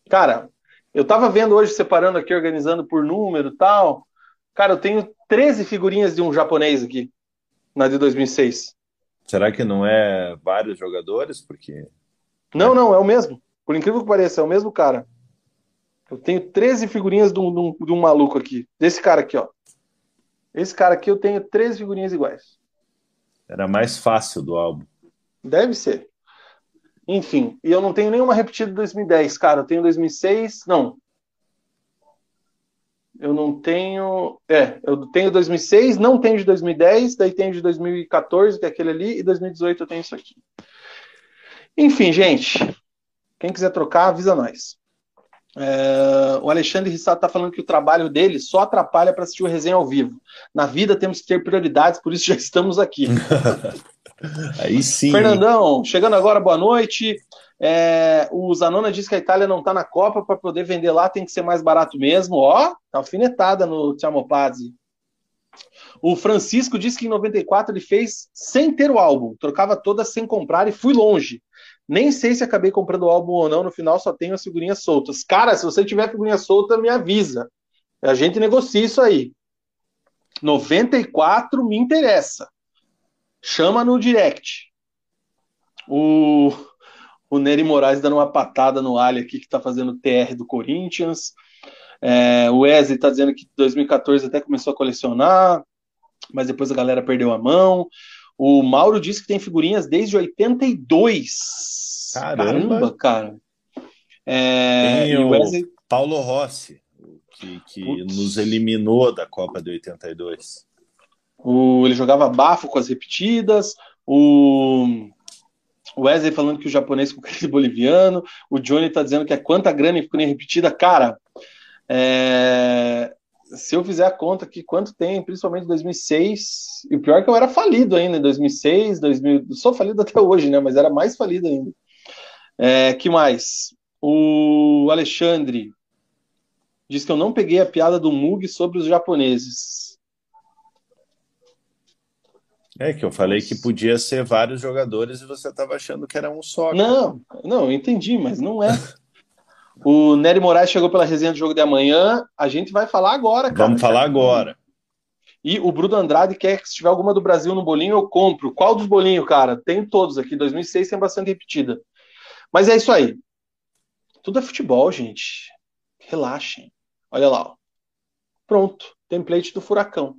Cara, eu tava vendo hoje, separando aqui, organizando por número e tal. Cara, eu tenho 13 figurinhas de um japonês aqui, na de 2006. Será que não é vários jogadores? Porque. Não, não, é o mesmo. Por incrível que pareça, é o mesmo cara. Eu tenho 13 figurinhas de um, de um, de um maluco aqui. Desse cara aqui, ó. Esse cara aqui eu tenho 13 figurinhas iguais. Era mais fácil do álbum. Deve ser. Enfim, e eu não tenho nenhuma repetida de 2010, cara. Eu tenho 2006. Não. Eu não tenho. É, eu tenho 2006, não tenho de 2010, daí tenho de 2014, que é aquele ali, e 2018 eu tenho isso aqui. Enfim, gente, quem quiser trocar, avisa nós. É, o Alexandre Rissato está falando que o trabalho dele só atrapalha para assistir o resenha ao vivo. Na vida temos que ter prioridades, por isso já [LAUGHS] estamos aqui. [LAUGHS] Aí sim. Fernandão, chegando agora, boa noite. É, o Zanona diz que a Itália não está na Copa para poder vender lá, tem que ser mais barato mesmo. Ó, tá alfinetada no Tiamopazzi. O Francisco disse que em 94 ele fez sem ter o álbum, trocava todas sem comprar e fui longe. Nem sei se acabei comprando o álbum ou não, no final só tenho as figurinhas soltas. Cara, se você tiver figurinha solta, me avisa. A gente negocia isso aí. 94 me interessa. Chama no direct. O, o Nery Moraes dando uma patada no Ali aqui, que tá fazendo TR do Corinthians. É, o Wesley tá dizendo que 2014 até começou a colecionar, mas depois a galera perdeu a mão. O Mauro disse que tem figurinhas desde 82. Caramba, Caramba cara. É, tem o Wesley... Paulo Rossi, que, que nos eliminou da Copa de 82. O, ele jogava bafo com as repetidas. O Wesley falando que o japonês com o boliviano. O Johnny tá dizendo que é quanta grana e figurinha repetida. Cara, é, se eu fizer a conta aqui, quanto tem, principalmente em 2006, e o pior é que eu era falido ainda em 2006, 2000, sou falido [LAUGHS] até hoje, né, mas era mais falido ainda. É, que mais? O Alexandre diz que eu não peguei a piada do Mug sobre os japoneses. É que eu falei que podia ser vários jogadores e você estava achando que era um só. Não, não, eu entendi, mas não é. [LAUGHS] O Nery Moraes chegou pela resenha do jogo de amanhã. A gente vai falar agora, cara. Vamos falar agora. E o Bruno Andrade quer que se tiver alguma do Brasil no bolinho, eu compro. Qual dos bolinhos, cara? Tem todos aqui. 2006 tem bastante repetida. Mas é isso aí. Tudo é futebol, gente. Relaxem. Olha lá. Ó. Pronto. Template do Furacão.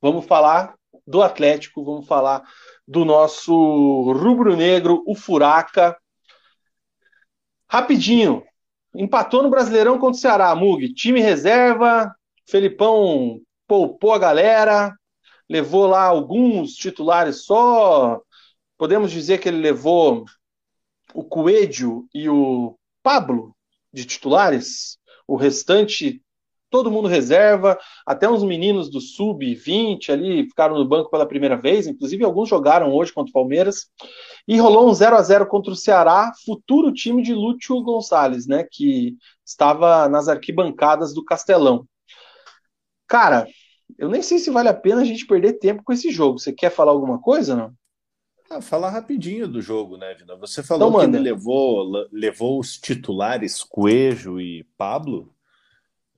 Vamos falar do Atlético. Vamos falar do nosso rubro-negro, o Furaca. Rapidinho. Empatou no Brasileirão contra o Ceará, Mug. Time reserva, Felipão poupou a galera, levou lá alguns titulares só. Podemos dizer que ele levou o Coelho e o Pablo de titulares. O restante todo mundo reserva, até uns meninos do sub-20 ali ficaram no banco pela primeira vez, inclusive alguns jogaram hoje contra o Palmeiras, e rolou um 0 a 0 contra o Ceará, futuro time de Lúcio Gonçalves, né, que estava nas arquibancadas do Castelão. Cara, eu nem sei se vale a pena a gente perder tempo com esse jogo. Você quer falar alguma coisa, não? Ah, falar rapidinho do jogo, né, Vina? Você falou então, que ele levou, levou os titulares Coelho e Pablo.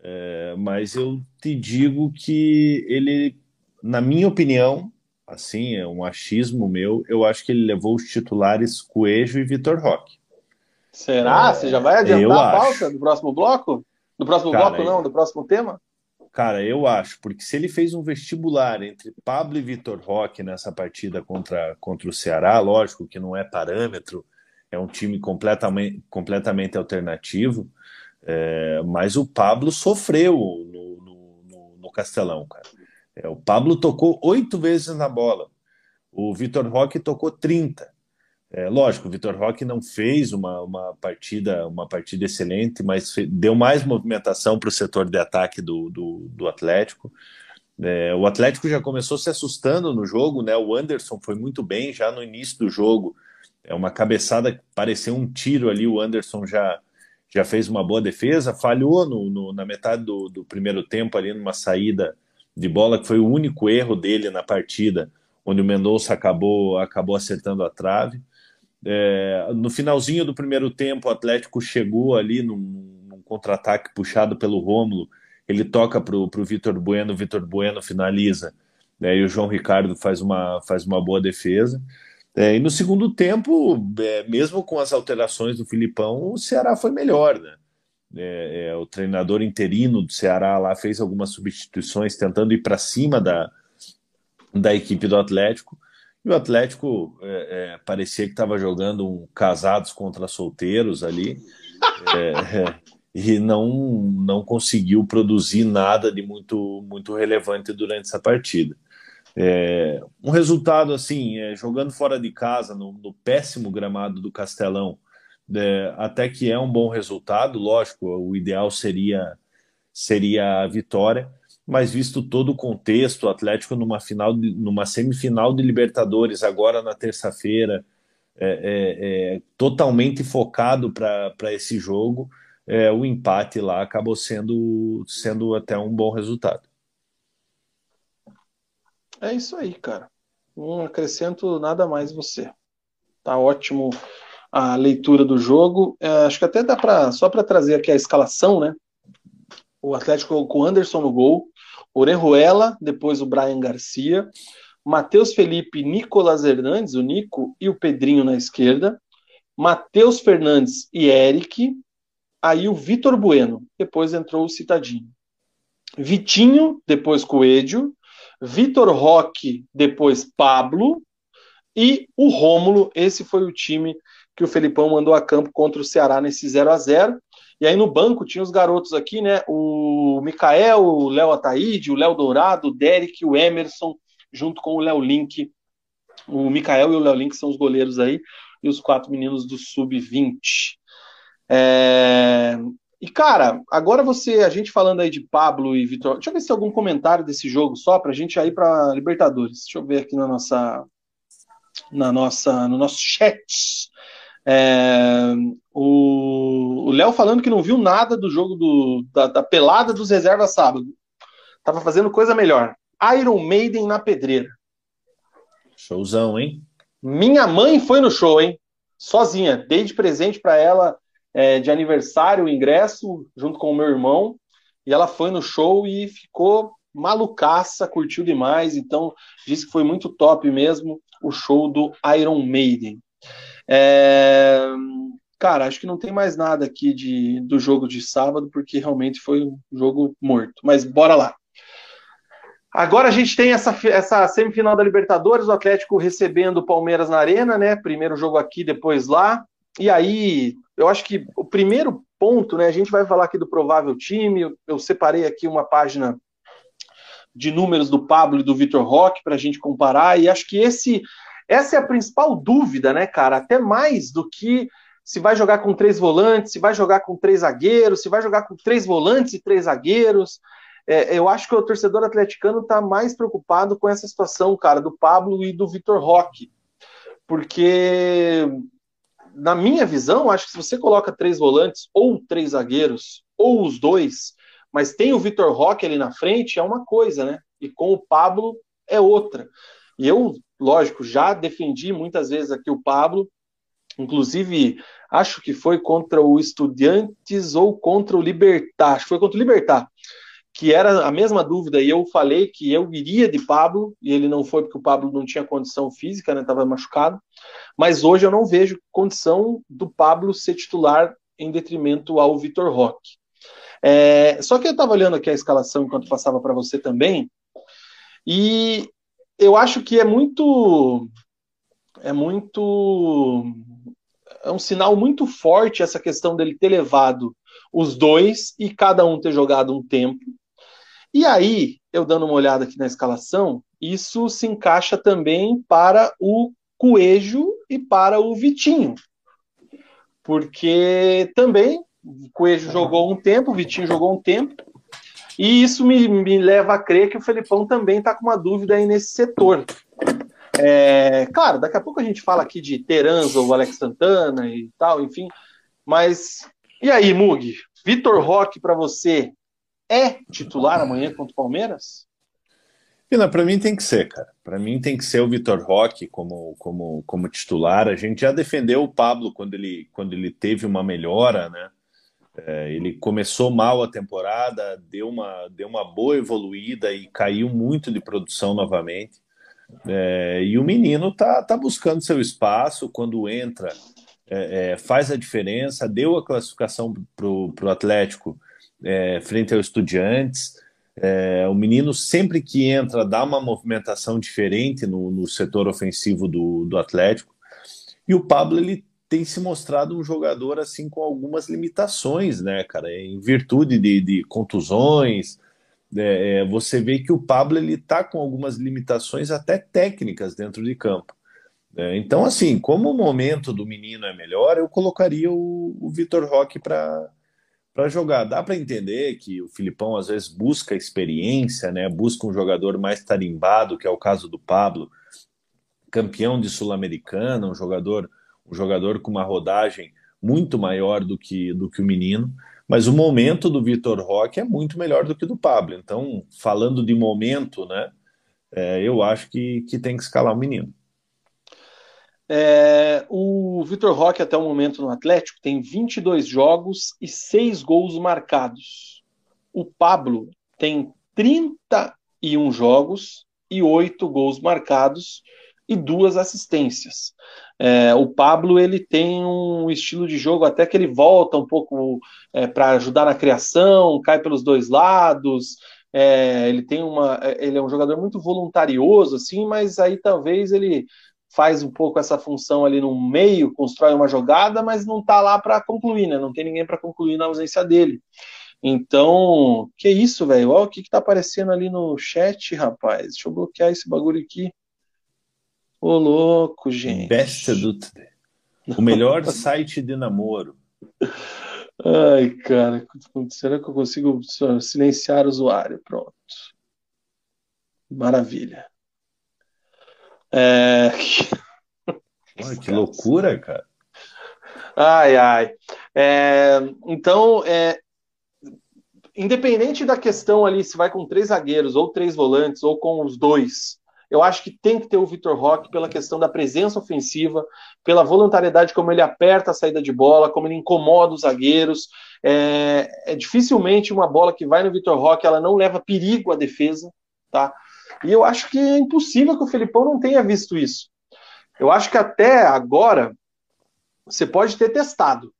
É, mas eu te digo que ele, na minha opinião, assim, é um achismo meu, eu acho que ele levou os titulares Coelho e Vitor Roque. Será? É, Você já vai adiantar a pauta acho. do próximo bloco? Do próximo Cara, bloco, não, do próximo tema? Cara, eu acho, porque se ele fez um vestibular entre Pablo e Vitor Roque nessa partida contra, contra o Ceará, lógico que não é parâmetro, é um time completamente, completamente alternativo, é, mas o Pablo sofreu no, no, no Castelão, cara. É, o Pablo tocou oito vezes na bola. O Vitor Roque tocou 30. É, lógico, o Vitor Roque não fez uma, uma, partida uma partida excelente, mas deu mais movimentação para o setor de ataque do, do, do Atlético. É, o Atlético já começou se assustando no jogo, né? O Anderson foi muito bem já no início do jogo. É uma cabeçada que pareceu um tiro ali. O Anderson já já fez uma boa defesa, falhou no, no, na metade do, do, primeiro tempo ali numa saída de bola, que foi o único erro dele na partida, onde o Mendonça acabou, acabou acertando a trave. É, no finalzinho do primeiro tempo, o Atlético chegou ali num, num contra-ataque puxado pelo Rômulo, ele toca para o Vitor Bueno, o Vitor Bueno finaliza, né, e o João Ricardo faz uma, faz uma boa defesa. É, e no segundo tempo, é, mesmo com as alterações do Filipão, o Ceará foi melhor, né? É, é o treinador interino do Ceará lá fez algumas substituições tentando ir para cima da, da equipe do Atlético. E o Atlético é, é, parecia que estava jogando um casados contra solteiros ali e não, não conseguiu produzir nada de muito, muito relevante durante essa partida. É, um resultado assim, é, jogando fora de casa, no, no péssimo gramado do Castelão, é, até que é um bom resultado, lógico, o ideal seria, seria a vitória, mas visto todo o contexto, o Atlético numa, final de, numa semifinal de Libertadores, agora na terça-feira, é, é, é, totalmente focado para esse jogo, o empate lá acabou sendo, sendo até um bom resultado. É isso aí, cara. Não acrescento nada mais você. Tá ótimo a leitura do jogo. É, acho que até dá para só para trazer aqui a escalação, né? O Atlético com o Anderson no gol, Orejuela, depois o Brian Garcia, Matheus Felipe, Nicolas Hernandes, o Nico e o Pedrinho na esquerda, Matheus Fernandes e Eric, aí o Vitor Bueno, depois entrou o Citadinho. Vitinho, depois Coelho, Vitor Roque, depois Pablo, e o Rômulo, esse foi o time que o Felipão mandou a campo contra o Ceará nesse 0 a 0 E aí no banco tinha os garotos aqui, né? O Mikael, o Léo Ataíde, o Léo Dourado, o Derek, o Emerson, junto com o Léo Link. O Mikael e o Léo Link são os goleiros aí, e os quatro meninos do Sub-20. É... E, cara, agora você, a gente falando aí de Pablo e Vitor. Deixa eu ver se tem algum comentário desse jogo só pra gente ir pra Libertadores. Deixa eu ver aqui na nossa. Na nossa, no nosso chat. É, o Léo falando que não viu nada do jogo do, da, da, pelada dos reservas sábado. Tava fazendo coisa melhor. Iron Maiden na pedreira. Showzão, hein? Minha mãe foi no show, hein? Sozinha. Dei de presente para ela é, de aniversário o ingresso, junto com o meu irmão. E ela foi no show e ficou malucaça, curtiu demais. Então, disse que foi muito top mesmo o show do Iron Maiden. É... Cara, acho que não tem mais nada aqui de, do jogo de sábado, porque realmente foi um jogo morto. Mas bora lá. Agora a gente tem essa, essa semifinal da Libertadores, o Atlético recebendo o Palmeiras na Arena, né? Primeiro jogo aqui, depois lá. E aí, eu acho que o primeiro ponto, né? A gente vai falar aqui do provável time. Eu, eu separei aqui uma página de números do Pablo e do Vitor Roque para a gente comparar, e acho que esse essa é a principal dúvida, né, cara? Até mais do que se vai jogar com três volantes, se vai jogar com três zagueiros, se vai jogar com três volantes e três zagueiros. É, eu acho que o torcedor atleticano está mais preocupado com essa situação, cara, do Pablo e do Vitor Roque. Porque, na minha visão, acho que se você coloca três volantes, ou três zagueiros, ou os dois, mas tem o Vitor Roque ali na frente, é uma coisa, né? E com o Pablo é outra. E eu lógico, já defendi muitas vezes aqui o Pablo, inclusive acho que foi contra o Estudiantes ou contra o Libertar, acho que foi contra o Libertar, que era a mesma dúvida, e eu falei que eu iria de Pablo, e ele não foi porque o Pablo não tinha condição física, né, estava machucado, mas hoje eu não vejo condição do Pablo ser titular em detrimento ao Vitor Roque. É, só que eu estava olhando aqui a escalação enquanto passava para você também, e eu acho que é muito é muito é um sinal muito forte essa questão dele ter levado os dois e cada um ter jogado um tempo. E aí, eu dando uma olhada aqui na escalação, isso se encaixa também para o Coelho e para o Vitinho. Porque também o Coelho jogou um tempo, o Vitinho jogou um tempo, e isso me, me leva a crer que o Felipão também está com uma dúvida aí nesse setor. É, claro, daqui a pouco a gente fala aqui de Teranza ou Alex Santana e tal, enfim. Mas e aí, Mug? Vitor Roque para você é titular amanhã contra o Palmeiras? Pina, para mim tem que ser, cara. Para mim tem que ser o Vitor Roque como, como, como titular. A gente já defendeu o Pablo quando ele, quando ele teve uma melhora, né? É, ele começou mal a temporada, deu uma, deu uma boa evoluída e caiu muito de produção novamente. É, e o menino tá, tá buscando seu espaço, quando entra, é, é faz a diferença, deu a classificação para o Atlético é, frente ao Estudiantes. É, o menino, sempre que entra, dá uma movimentação diferente no, no setor ofensivo do, do Atlético. E o Pablo ele tem se mostrado um jogador assim com algumas limitações, né, cara? Em virtude de, de contusões, é, é, você vê que o Pablo ele tá com algumas limitações até técnicas dentro de campo. É, então, assim, como o momento do menino é melhor, eu colocaria o, o Vitor Roque para para jogar. Dá para entender que o Filipão às vezes busca experiência, né? Busca um jogador mais tarimbado, que é o caso do Pablo, campeão de sul-americana, um jogador um jogador com uma rodagem muito maior do que, do que o menino, mas o momento do Vitor Roque é muito melhor do que do Pablo. Então, falando de momento, né, é, eu acho que, que tem que escalar o menino. É, o Vitor Roque, até o momento no Atlético, tem 22 jogos e 6 gols marcados. O Pablo tem 31 jogos e 8 gols marcados e duas assistências. É, o Pablo ele tem um estilo de jogo até que ele volta um pouco é, para ajudar na criação, cai pelos dois lados. É, ele tem uma, é, ele é um jogador muito voluntarioso assim, mas aí talvez ele faz um pouco essa função ali no meio, constrói uma jogada, mas não está lá para concluir, né? Não tem ninguém para concluir na ausência dele. Então, que isso, velho? Olha o que, que tá aparecendo ali no chat, rapaz. Deixa eu bloquear esse bagulho aqui. Ô, louco, gente. Besta do... O melhor [LAUGHS] site de namoro. Ai, cara, será que eu consigo silenciar o usuário? Pronto. Maravilha. É... que loucura, cara. Ai, ai. É, então, é, independente da questão ali se vai com três zagueiros ou três volantes ou com os dois, eu acho que tem que ter o Vitor Roque pela questão da presença ofensiva, pela voluntariedade como ele aperta a saída de bola, como ele incomoda os zagueiros. É, é dificilmente uma bola que vai no Vitor Roque, ela não leva perigo à defesa, tá? E eu acho que é impossível que o Felipão não tenha visto isso. Eu acho que até agora você pode ter testado.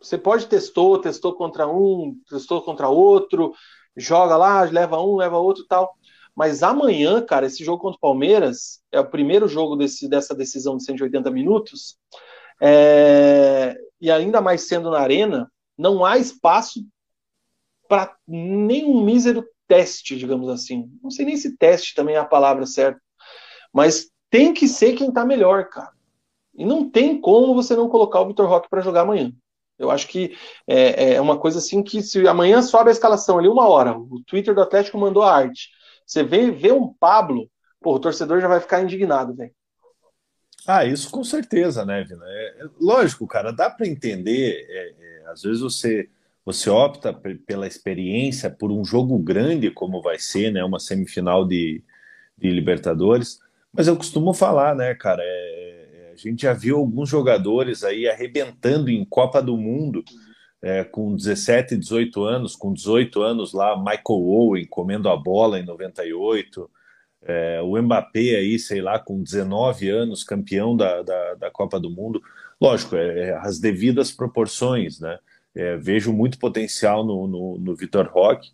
Você pode testou, testou contra um, testou contra outro, joga lá, leva um, leva outro tal. Mas amanhã, cara, esse jogo contra o Palmeiras é o primeiro jogo desse, dessa decisão de 180 minutos. É, e ainda mais sendo na arena, não há espaço para nenhum mísero teste, digamos assim. Não sei nem se teste também é a palavra certa, mas tem que ser quem está melhor, cara. E não tem como você não colocar o Vitor Roque para jogar amanhã. Eu acho que é, é, uma coisa assim que se amanhã sobe a escalação ali uma hora, o Twitter do Atlético mandou a arte. Você vê, vê um Pablo, pô, o torcedor já vai ficar indignado, velho. Ah, isso com certeza, né, Vina? É, é lógico, cara, dá para entender. É, é, às vezes você você opta pela experiência, por um jogo grande como vai ser, né, uma semifinal de, de Libertadores. Mas eu costumo falar, né, cara, é, é a gente já viu alguns jogadores aí arrebentando em Copa do Mundo é, com 17, 18 anos, com 18 anos lá, Michael Owen comendo a bola em 98, é, o Mbappé aí, sei lá, com 19 anos, campeão da, da, da Copa do Mundo. Lógico, é, é as devidas proporções, né? É, vejo muito potencial no, no, no Vitor Roque.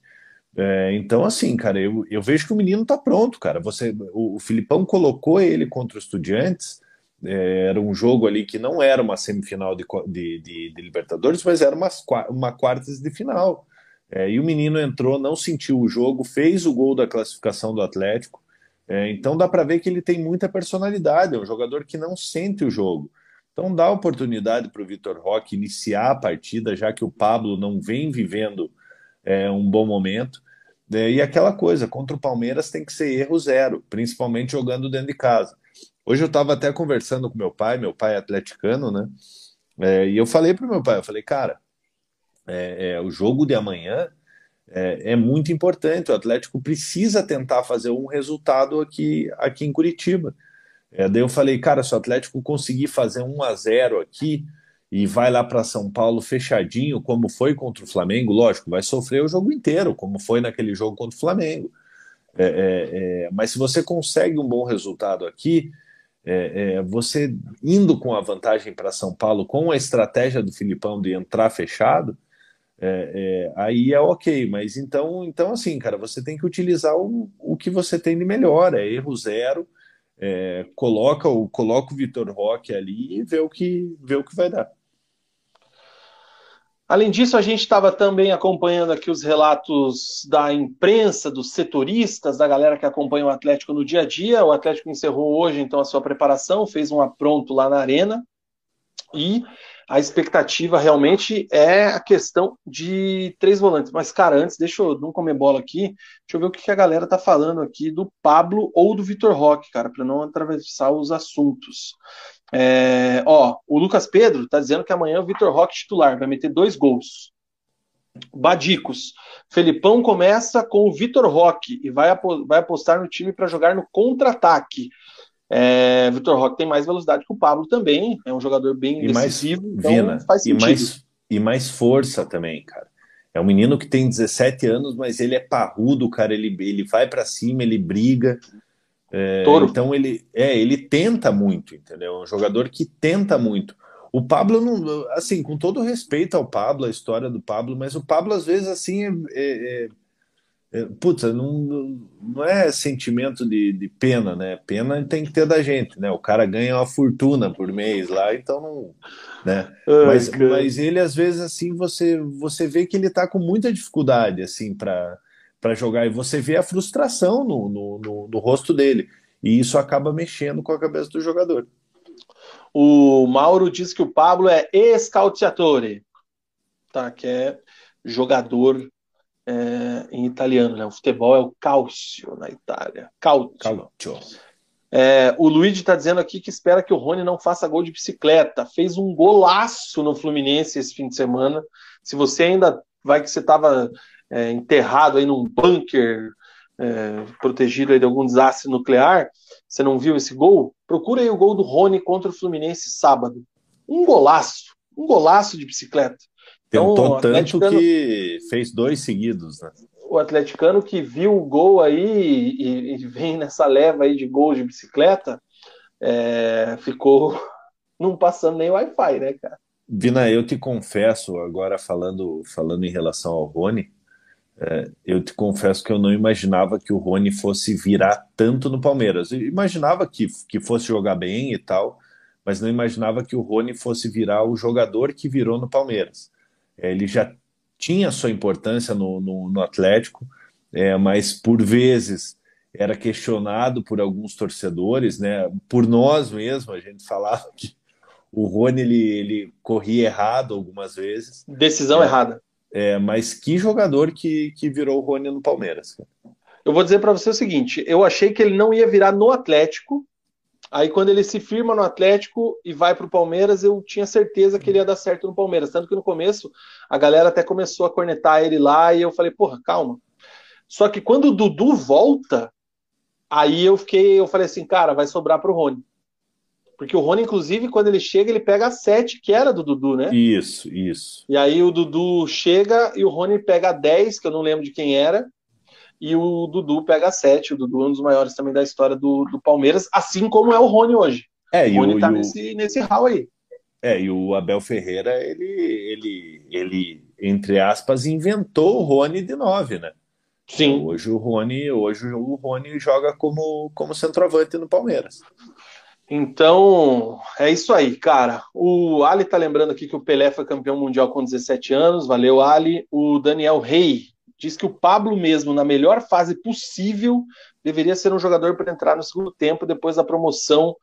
É, então, assim, cara, eu, eu vejo que o menino tá pronto, cara. Você, o, o Filipão colocou ele contra os Estudiantes. É, era um jogo ali que não era uma semifinal de, de, de, de Libertadores, mas era uma, uma quartas de final. É, e o menino entrou, não sentiu o jogo, fez o gol da classificação do Atlético. É, então dá para ver que ele tem muita personalidade, é um jogador que não sente o jogo. Então dá oportunidade para o Vitor Roque iniciar a partida, já que o Pablo não vem vivendo é, um bom momento. É, e aquela coisa, contra o Palmeiras tem que ser erro zero, principalmente jogando dentro de casa. Hoje eu estava até conversando com meu pai, meu pai é atleticano, né? É, e eu falei para meu pai, eu falei, cara, é, é, o jogo de amanhã é, é, muito importante. O Atlético precisa tentar fazer um resultado aqui, aqui em Curitiba. É, daí eu falei, cara, se o Atlético conseguir fazer 1 a 0 aqui e vai lá para São Paulo fechadinho, como foi contra o Flamengo, lógico, vai sofrer o jogo inteiro, como foi naquele jogo contra o Flamengo. É, é, é mas se você consegue um bom resultado aqui, é, é, você indo com a vantagem para São Paulo, com a estratégia do Filipão de entrar fechado, aí é ok. Mas então, então assim, cara, você tem que utilizar o, o que você tem de melhor, é erro zero é, coloca, o, coloca o Vitor Roque ali e vê o que, vê o que vai dar. Além disso, a gente estava também acompanhando aqui os relatos da imprensa, dos setoristas, da galera que acompanha o Atlético no dia a dia. O Atlético encerrou hoje, então, a sua preparação, fez um apronto lá na Arena. E a expectativa realmente é a questão de três volantes. Mas, cara, antes, deixa eu não comer bola aqui, deixa eu ver o que a galera tá falando aqui do Pablo ou do Vitor Roque, cara, para não atravessar os assuntos. É, ó, o Lucas Pedro tá dizendo que amanhã o Vitor Roque titular vai meter dois gols. Badicos. Felipão começa com o Vitor Roque e vai, vai apostar no time para jogar no contra-ataque. É, Vitor Roque tem mais velocidade que o Pablo também, é um jogador bem e decisivo, mais, então Vina, faz sentido. E mais, e mais força também, cara. É um menino que tem 17 anos, mas ele é parrudo, cara. Ele, ele vai para cima, ele briga. É, então ele é, ele tenta muito, entendeu? É um jogador que tenta muito. O Pablo não, assim, com todo respeito ao Pablo, a história do Pablo, mas o Pablo às vezes assim é, é, é Putz, não, não é sentimento de, de pena, né? Pena tem que ter da gente, né? O cara ganha uma fortuna por mês lá, então não, né? Ai, Mas, cara. mas ele às vezes assim você você vê que ele tá com muita dificuldade assim para para jogar e você vê a frustração no, no, no, no rosto dele e isso acaba mexendo com a cabeça do jogador. O Mauro diz que o Pablo é escalciatore, tá? Que é jogador é, em italiano, né? O futebol é o calcio na Itália. Calcio. É, o Luigi está dizendo aqui que espera que o Rony não faça gol de bicicleta. Fez um golaço no Fluminense esse fim de semana. Se você ainda vai que você estava é, enterrado aí num bunker é, protegido aí de algum desastre nuclear, você não viu esse gol? Procura aí o gol do Rony contra o Fluminense sábado. Um golaço, um golaço de bicicleta. Então, Tentou o tanto atleticano- que fez dois seguidos, né? o atleticano que viu o gol aí e, e vem nessa leva aí de gols de bicicleta, é, ficou [LAUGHS] não passando nem Wi-Fi, né, cara? Vina, eu te confesso, agora falando, falando em relação ao Rony, é, eu te confesso que eu não imaginava que o Rony fosse virar tanto no Palmeiras. Eu imaginava que, que fosse jogar bem e tal, mas não imaginava que o Rony fosse virar o jogador que virou no Palmeiras. É, ele já tinha sua importância no, no, no Atlético, é, mas por vezes era questionado por alguns torcedores, né? Por nós mesmo, a gente falava que o Rony ele, ele corria errado algumas vezes, Decisão É. errada. é, mas que jogador que, que virou o Rony no Palmeiras. cara. Eu vou dizer para você o seguinte: eu achei que ele não ia virar no Atlético. Aí, quando ele se firma no Atlético e vai para o Palmeiras, eu tinha certeza que ele ia dar certo no Palmeiras. Tanto que no começo a galera até começou a cornetar ele lá e eu falei, porra, calma. Só que quando o Dudu volta, aí eu fiquei, eu falei assim, cara, vai sobrar pro Rony. Porque o Rony, inclusive, quando ele chega, ele pega a 7, que era do Dudu, né? Isso, isso. E aí o Dudu chega e o Rony pega a 10, que eu não lembro de quem era, e o Dudu pega a 7. O Dudu é um dos maiores também da história do, do Palmeiras, assim como é o Rony hoje. É, O Rony o, tá o- nesse, nesse hall aí. é, e o Abel Ferreira, ele, ele, ele, entre aspas, inventou o Rony de nove, né? Sim. Hoje o Rony, hoje o Rony joga como, como centroavante no Palmeiras. Então, é isso aí, cara. O Ali tá lembrando aqui que o Pelé foi campeão mundial com 17 anos. Valeu, Ali. O Daniel Rey diz que o Pablo, mesmo na melhor fase possível, deveria ser um jogador para entrar no segundo tempo depois da promoção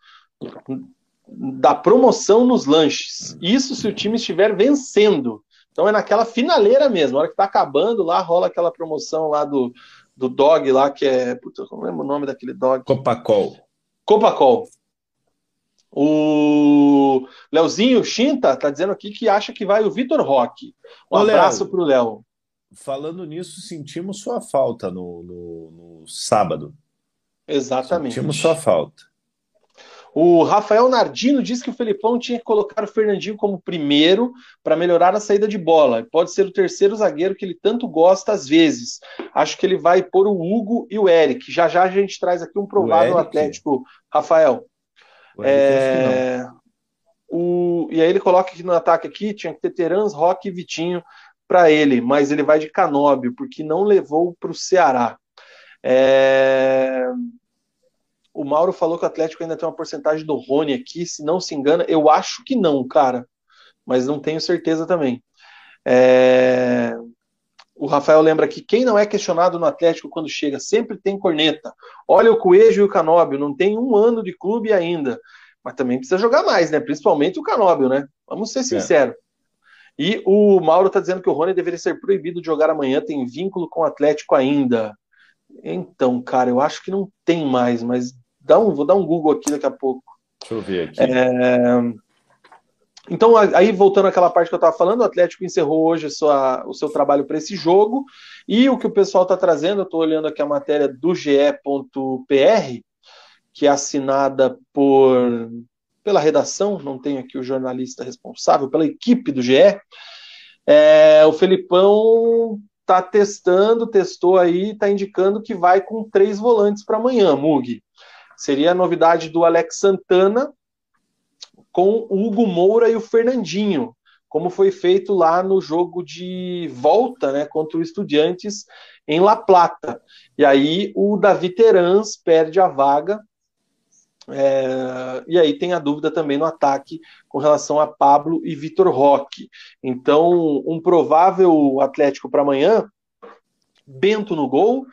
da promoção nos lanches. Isso se o time estiver vencendo. Então é naquela finaleira mesmo, a hora que tá acabando lá, rola aquela promoção lá do, do dog lá, que é. Puta, eu não lembro o nome daquele dog. Copacol. Copacol. O Leozinho Chinta tá dizendo aqui que acha que vai o Vitor Roque. Um Ô, Léo. abraço pro Léo. Falando nisso, sentimos sua falta no, no, no sábado. Exatamente. Sentimos sua falta. O Rafael Nardino diz que o Felipão tinha que colocar o Fernandinho como primeiro para melhorar a saída de bola. Pode ser o terceiro zagueiro que ele tanto gosta às vezes. Acho que ele vai pôr o Hugo e o Eric. Já já a gente traz aqui um provável? Atlético, Rafael. O. É, o, e aí ele coloca aqui no ataque aqui, tinha que ter Terans, Roque e Vitinho para ele, mas ele vai de Canóbio, porque não levou para o Ceará. É, o Mauro falou que o Atlético ainda tem uma porcentagem do Rony aqui, se não se engana, eu acho que não, cara, mas não tenho certeza também. É, O Rafael lembra que quem não é questionado no Atlético quando chega sempre tem corneta. Olha o Coelho e o Canóbio, não tem um ano de clube ainda. Mas também precisa jogar mais, né? Principalmente o Canóbio, né? Vamos ser sinceros. E o Mauro tá dizendo que o Rony deveria ser proibido de jogar amanhã, tem vínculo com o Atlético ainda. Então, cara, eu acho que não tem mais, mas dá um, vou dar um Google aqui daqui a pouco. Deixa eu ver aqui. É, Então, aí voltando àquela parte que eu estava falando, o Atlético encerrou hoje sua- o seu trabalho para esse jogo. E o que o pessoal está trazendo, eu estou olhando aqui a matéria do GE.pr, que é assinada por pela redação, não tenho aqui o jornalista responsável, pela equipe do GE. É, o Felipão está testando, testou aí, está indicando que vai com três volantes para amanhã, Mug. Seria a novidade do Alex Santana, com o Hugo Moura e o Fernandinho, como foi feito lá no jogo de volta, né, contra o Estudiantes em La Plata. E aí o Davi Terans perde a vaga. É, e aí tem a dúvida também no ataque com relação a Pablo e Vitor Roque. Então, um provável Atlético para amanhã: Bento no gol,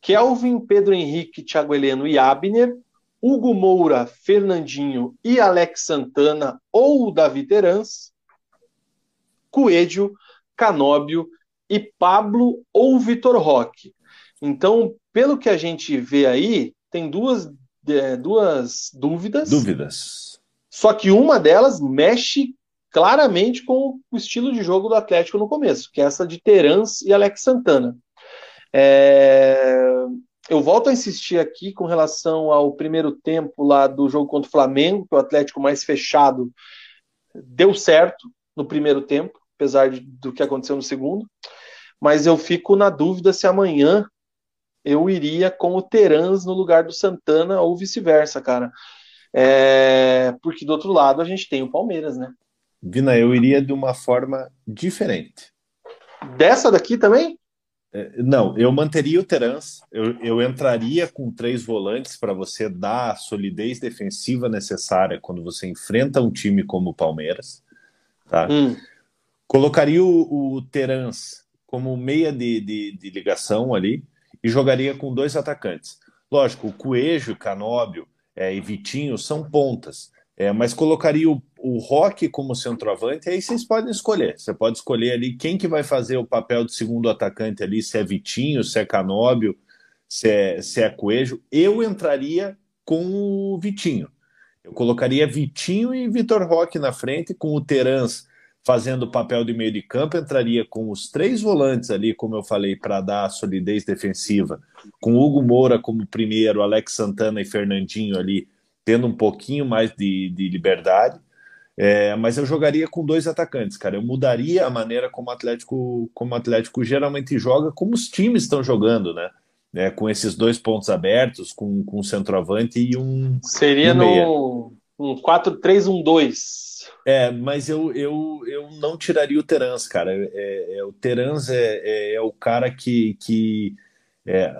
Kelvin, Pedro Henrique, Thiago Heleno e Abner, Hugo Moura, Fernandinho e Alex Santana ou Davi Terans, Coelho, Canóbio e Pablo ou Vitor Roque. Então, pelo que a gente vê aí, tem duas, é, duas dúvidas. Dúvidas. Só que uma delas mexe claramente com o estilo de jogo do Atlético no começo, que é essa de Terans e Alex Santana. É... Eu volto a insistir aqui com relação ao primeiro tempo lá do jogo contra o Flamengo, que o Atlético mais fechado deu certo no primeiro tempo, apesar de, do que aconteceu no segundo mas eu fico na dúvida se amanhã eu iria com o Terans no lugar do Santana ou vice-versa, cara. É, porque do outro lado a gente tem o Palmeiras, né? Vina, eu iria de uma forma diferente. Dessa daqui também? É, não, eu manteria o Terans, eu, eu entraria com três volantes para você dar a solidez defensiva necessária quando você enfrenta um time como o Palmeiras. Tá? Hum. Colocaria o, o Terans como meia de, de, de ligação ali e jogaria com dois atacantes. Lógico, o Coelho, Canóbio é, e Vitinho são pontas, é, mas colocaria o, o Roque como centroavante, aí vocês podem escolher. Você pode escolher ali quem que vai fazer o papel de segundo atacante ali, se é Vitinho, se é Canóbio, se é, se é Coelho. Eu entraria com o Vitinho. Eu colocaria Vitinho e Vitor Roque na frente, com o Terans fazendo o papel de meio de campo, entraria com os três volantes ali, como eu falei, para dar a solidez defensiva, com Hugo Moura como primeiro, Alex Santana e Fernandinho ali, tendo um pouquinho mais de, de liberdade. É, mas eu jogaria com dois atacantes, cara. Eu mudaria a maneira como o Atlético, como o Atlético geralmente joga, como os times estão jogando, né? É, com esses dois pontos abertos, com, com um centroavante e um. Seria um no um 4-3-1-2. É, mas eu, eu, eu não tiraria o Terans, cara. É, é o Terans é, é, é, o cara que, que é,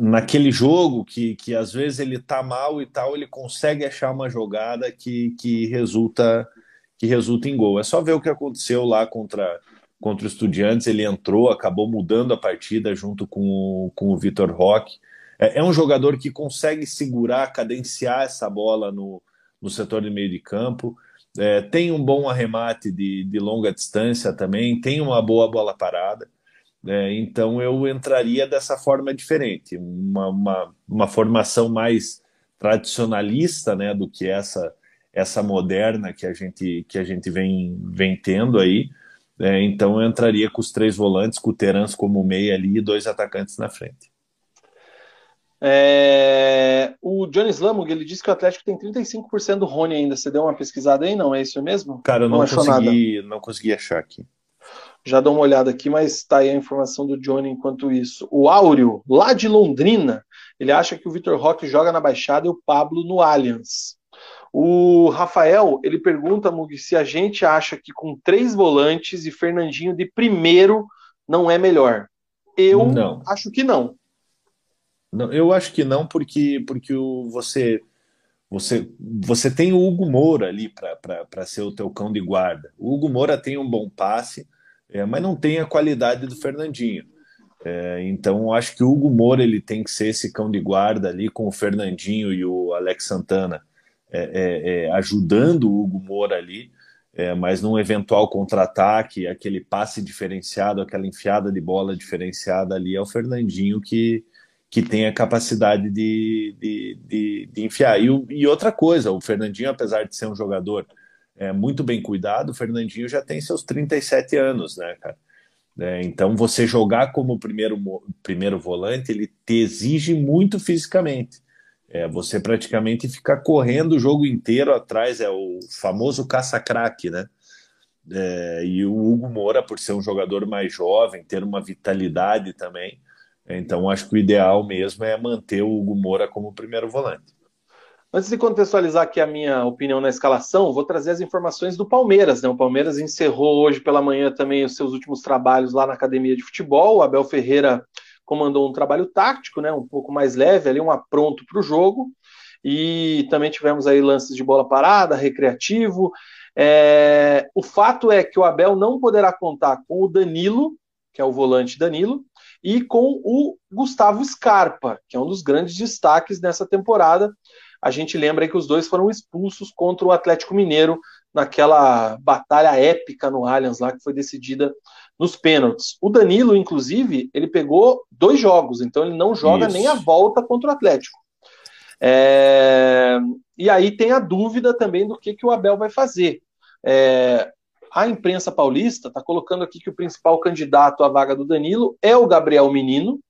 naquele jogo que, que às vezes ele tá mal e tal, ele consegue achar uma jogada que, que resulta que resulta em gol. É só ver o que aconteceu lá contra contra o Estudiantes, ele entrou, acabou mudando a partida junto com com o Vitor Roque. É, é um jogador que consegue segurar, cadenciar essa bola no, no setor de meio de campo. É, tem um bom arremate de, de longa distância também, tem uma boa bola parada. É, então eu entraria dessa forma diferente, uma, uma, uma, formação mais tradicionalista né, do que essa essa moderna que a gente que a gente vem, vem tendo aí. É, então eu entraria com os três volantes, com o Terans como meia ali e dois atacantes na frente. É... O Johnny Slamug, ele disse que o Atlético tem 35% do Rony ainda. Você deu uma pesquisada aí? Não, é isso mesmo? Cara, eu não, não consegui, não consegui achar aqui. Já dou uma olhada aqui, mas tá aí a informação do Johnny enquanto isso. O Áureo, lá de Londrina, ele acha que o Vitor Roque joga na Baixada e o Pablo no Allianz. O Rafael, ele pergunta, Mug, se a gente acha que com três volantes e Fernandinho de primeiro não é melhor. Eu não. acho que não. Não, eu acho que não, porque, porque o, você, você, você tem o Hugo Moura ali para ser o teu cão de guarda. O Hugo Moura tem um bom passe, é, mas não tem a qualidade do Fernandinho. É, então, acho que o Hugo Moura ele tem que ser esse cão de guarda ali com o Fernandinho e o Alex Santana é, é, é ajudando o Hugo Moura ali, é, mas num eventual contra-ataque, aquele passe diferenciado, aquela enfiada de bola diferenciada ali é o Fernandinho que, que tem a capacidade de, de, de, de enfiar. E, e, outra coisa, o Fernandinho, apesar de ser um jogador é, muito bem cuidado, o Fernandinho já tem seus 37 anos, né, cara? É, então, você jogar como primeiro, primeiro volante, ele te exige muito fisicamente. É, você praticamente fica correndo o jogo inteiro atrás, é o famoso caça-craque, né? É, e o Hugo Moura, por ser um jogador mais jovem, ter uma vitalidade também, então, acho que o ideal mesmo é manter o Hugo Moura como primeiro volante. Antes de contextualizar aqui a minha opinião na escalação, vou trazer as informações do Palmeiras. Né? O Palmeiras encerrou hoje pela manhã também os seus últimos trabalhos lá na academia de futebol. O Abel Ferreira comandou um trabalho tático, né? um pouco mais leve, ali um apronto para o jogo. E também tivemos aí lances de bola parada, recreativo. É... O fato é que o Abel não poderá contar com o Danilo, que é o volante Danilo, e com o Gustavo Scarpa, que é um dos grandes destaques nessa temporada a gente lembra que os dois foram expulsos contra o Atlético Mineiro naquela batalha épica no Allianz lá que foi decidida nos pênaltis. O Danilo, inclusive, ele pegou dois jogos, então ele não joga Isso. nem a volta contra o Atlético. É... E aí tem a dúvida também do que, que o Abel vai fazer. É... A imprensa paulista está colocando aqui que o principal candidato à vaga do Danilo é o Gabriel Menino,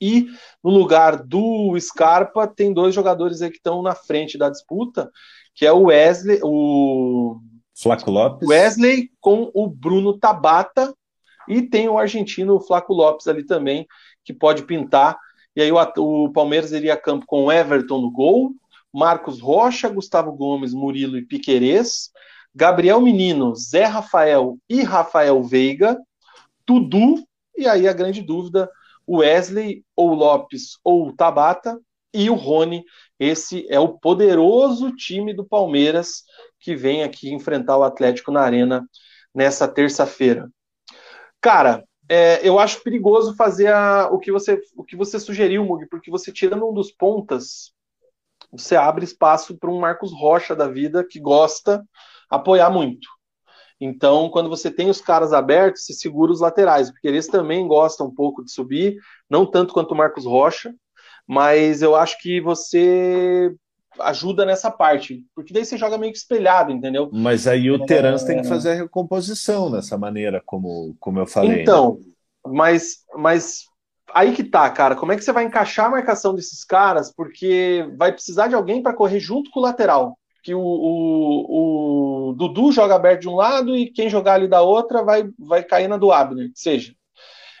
e no lugar do Scarpa, tem dois jogadores aí que estão na frente da disputa, que é o Wesley, o Flaco Lopes. Wesley com o Bruno Tabata e tem o argentino Flaco Lopes ali também, que pode pintar. E aí o, o Palmeiras iria a campo com Everton no gol, Marcos Rocha, Gustavo Gomes, Murilo e Piquerez, Gabriel Menino, Zé Rafael e Rafael Veiga, Tudu, e aí a grande dúvida Wesley, ou Lopes, ou Tabata, e o Rony. Esse é o poderoso time do Palmeiras que vem aqui enfrentar o Atlético na Arena nessa terça-feira. Cara, é, eu acho perigoso fazer a, o, que você, o que você sugeriu, Mug, porque você tirando um dos pontas, você abre espaço para um Marcos Rocha da vida que gosta apoiar muito. Então, quando você tem os caras abertos, você segura os laterais, porque eles também gostam um pouco de subir, não tanto quanto o Marcos Rocha, mas eu acho que você ajuda nessa parte, porque daí você joga meio que espelhado, entendeu? Mas aí o é... tem que fazer a recomposição dessa maneira, como, como eu falei. Né? Então, né? mas, mas aí que tá, cara. Como é que você vai encaixar a marcação desses caras? Porque vai precisar de alguém para correr junto com o lateral que o, o, o, Dudu joga aberto de um lado e quem jogar ali da outra vai, vai cair na do Abner, que seja.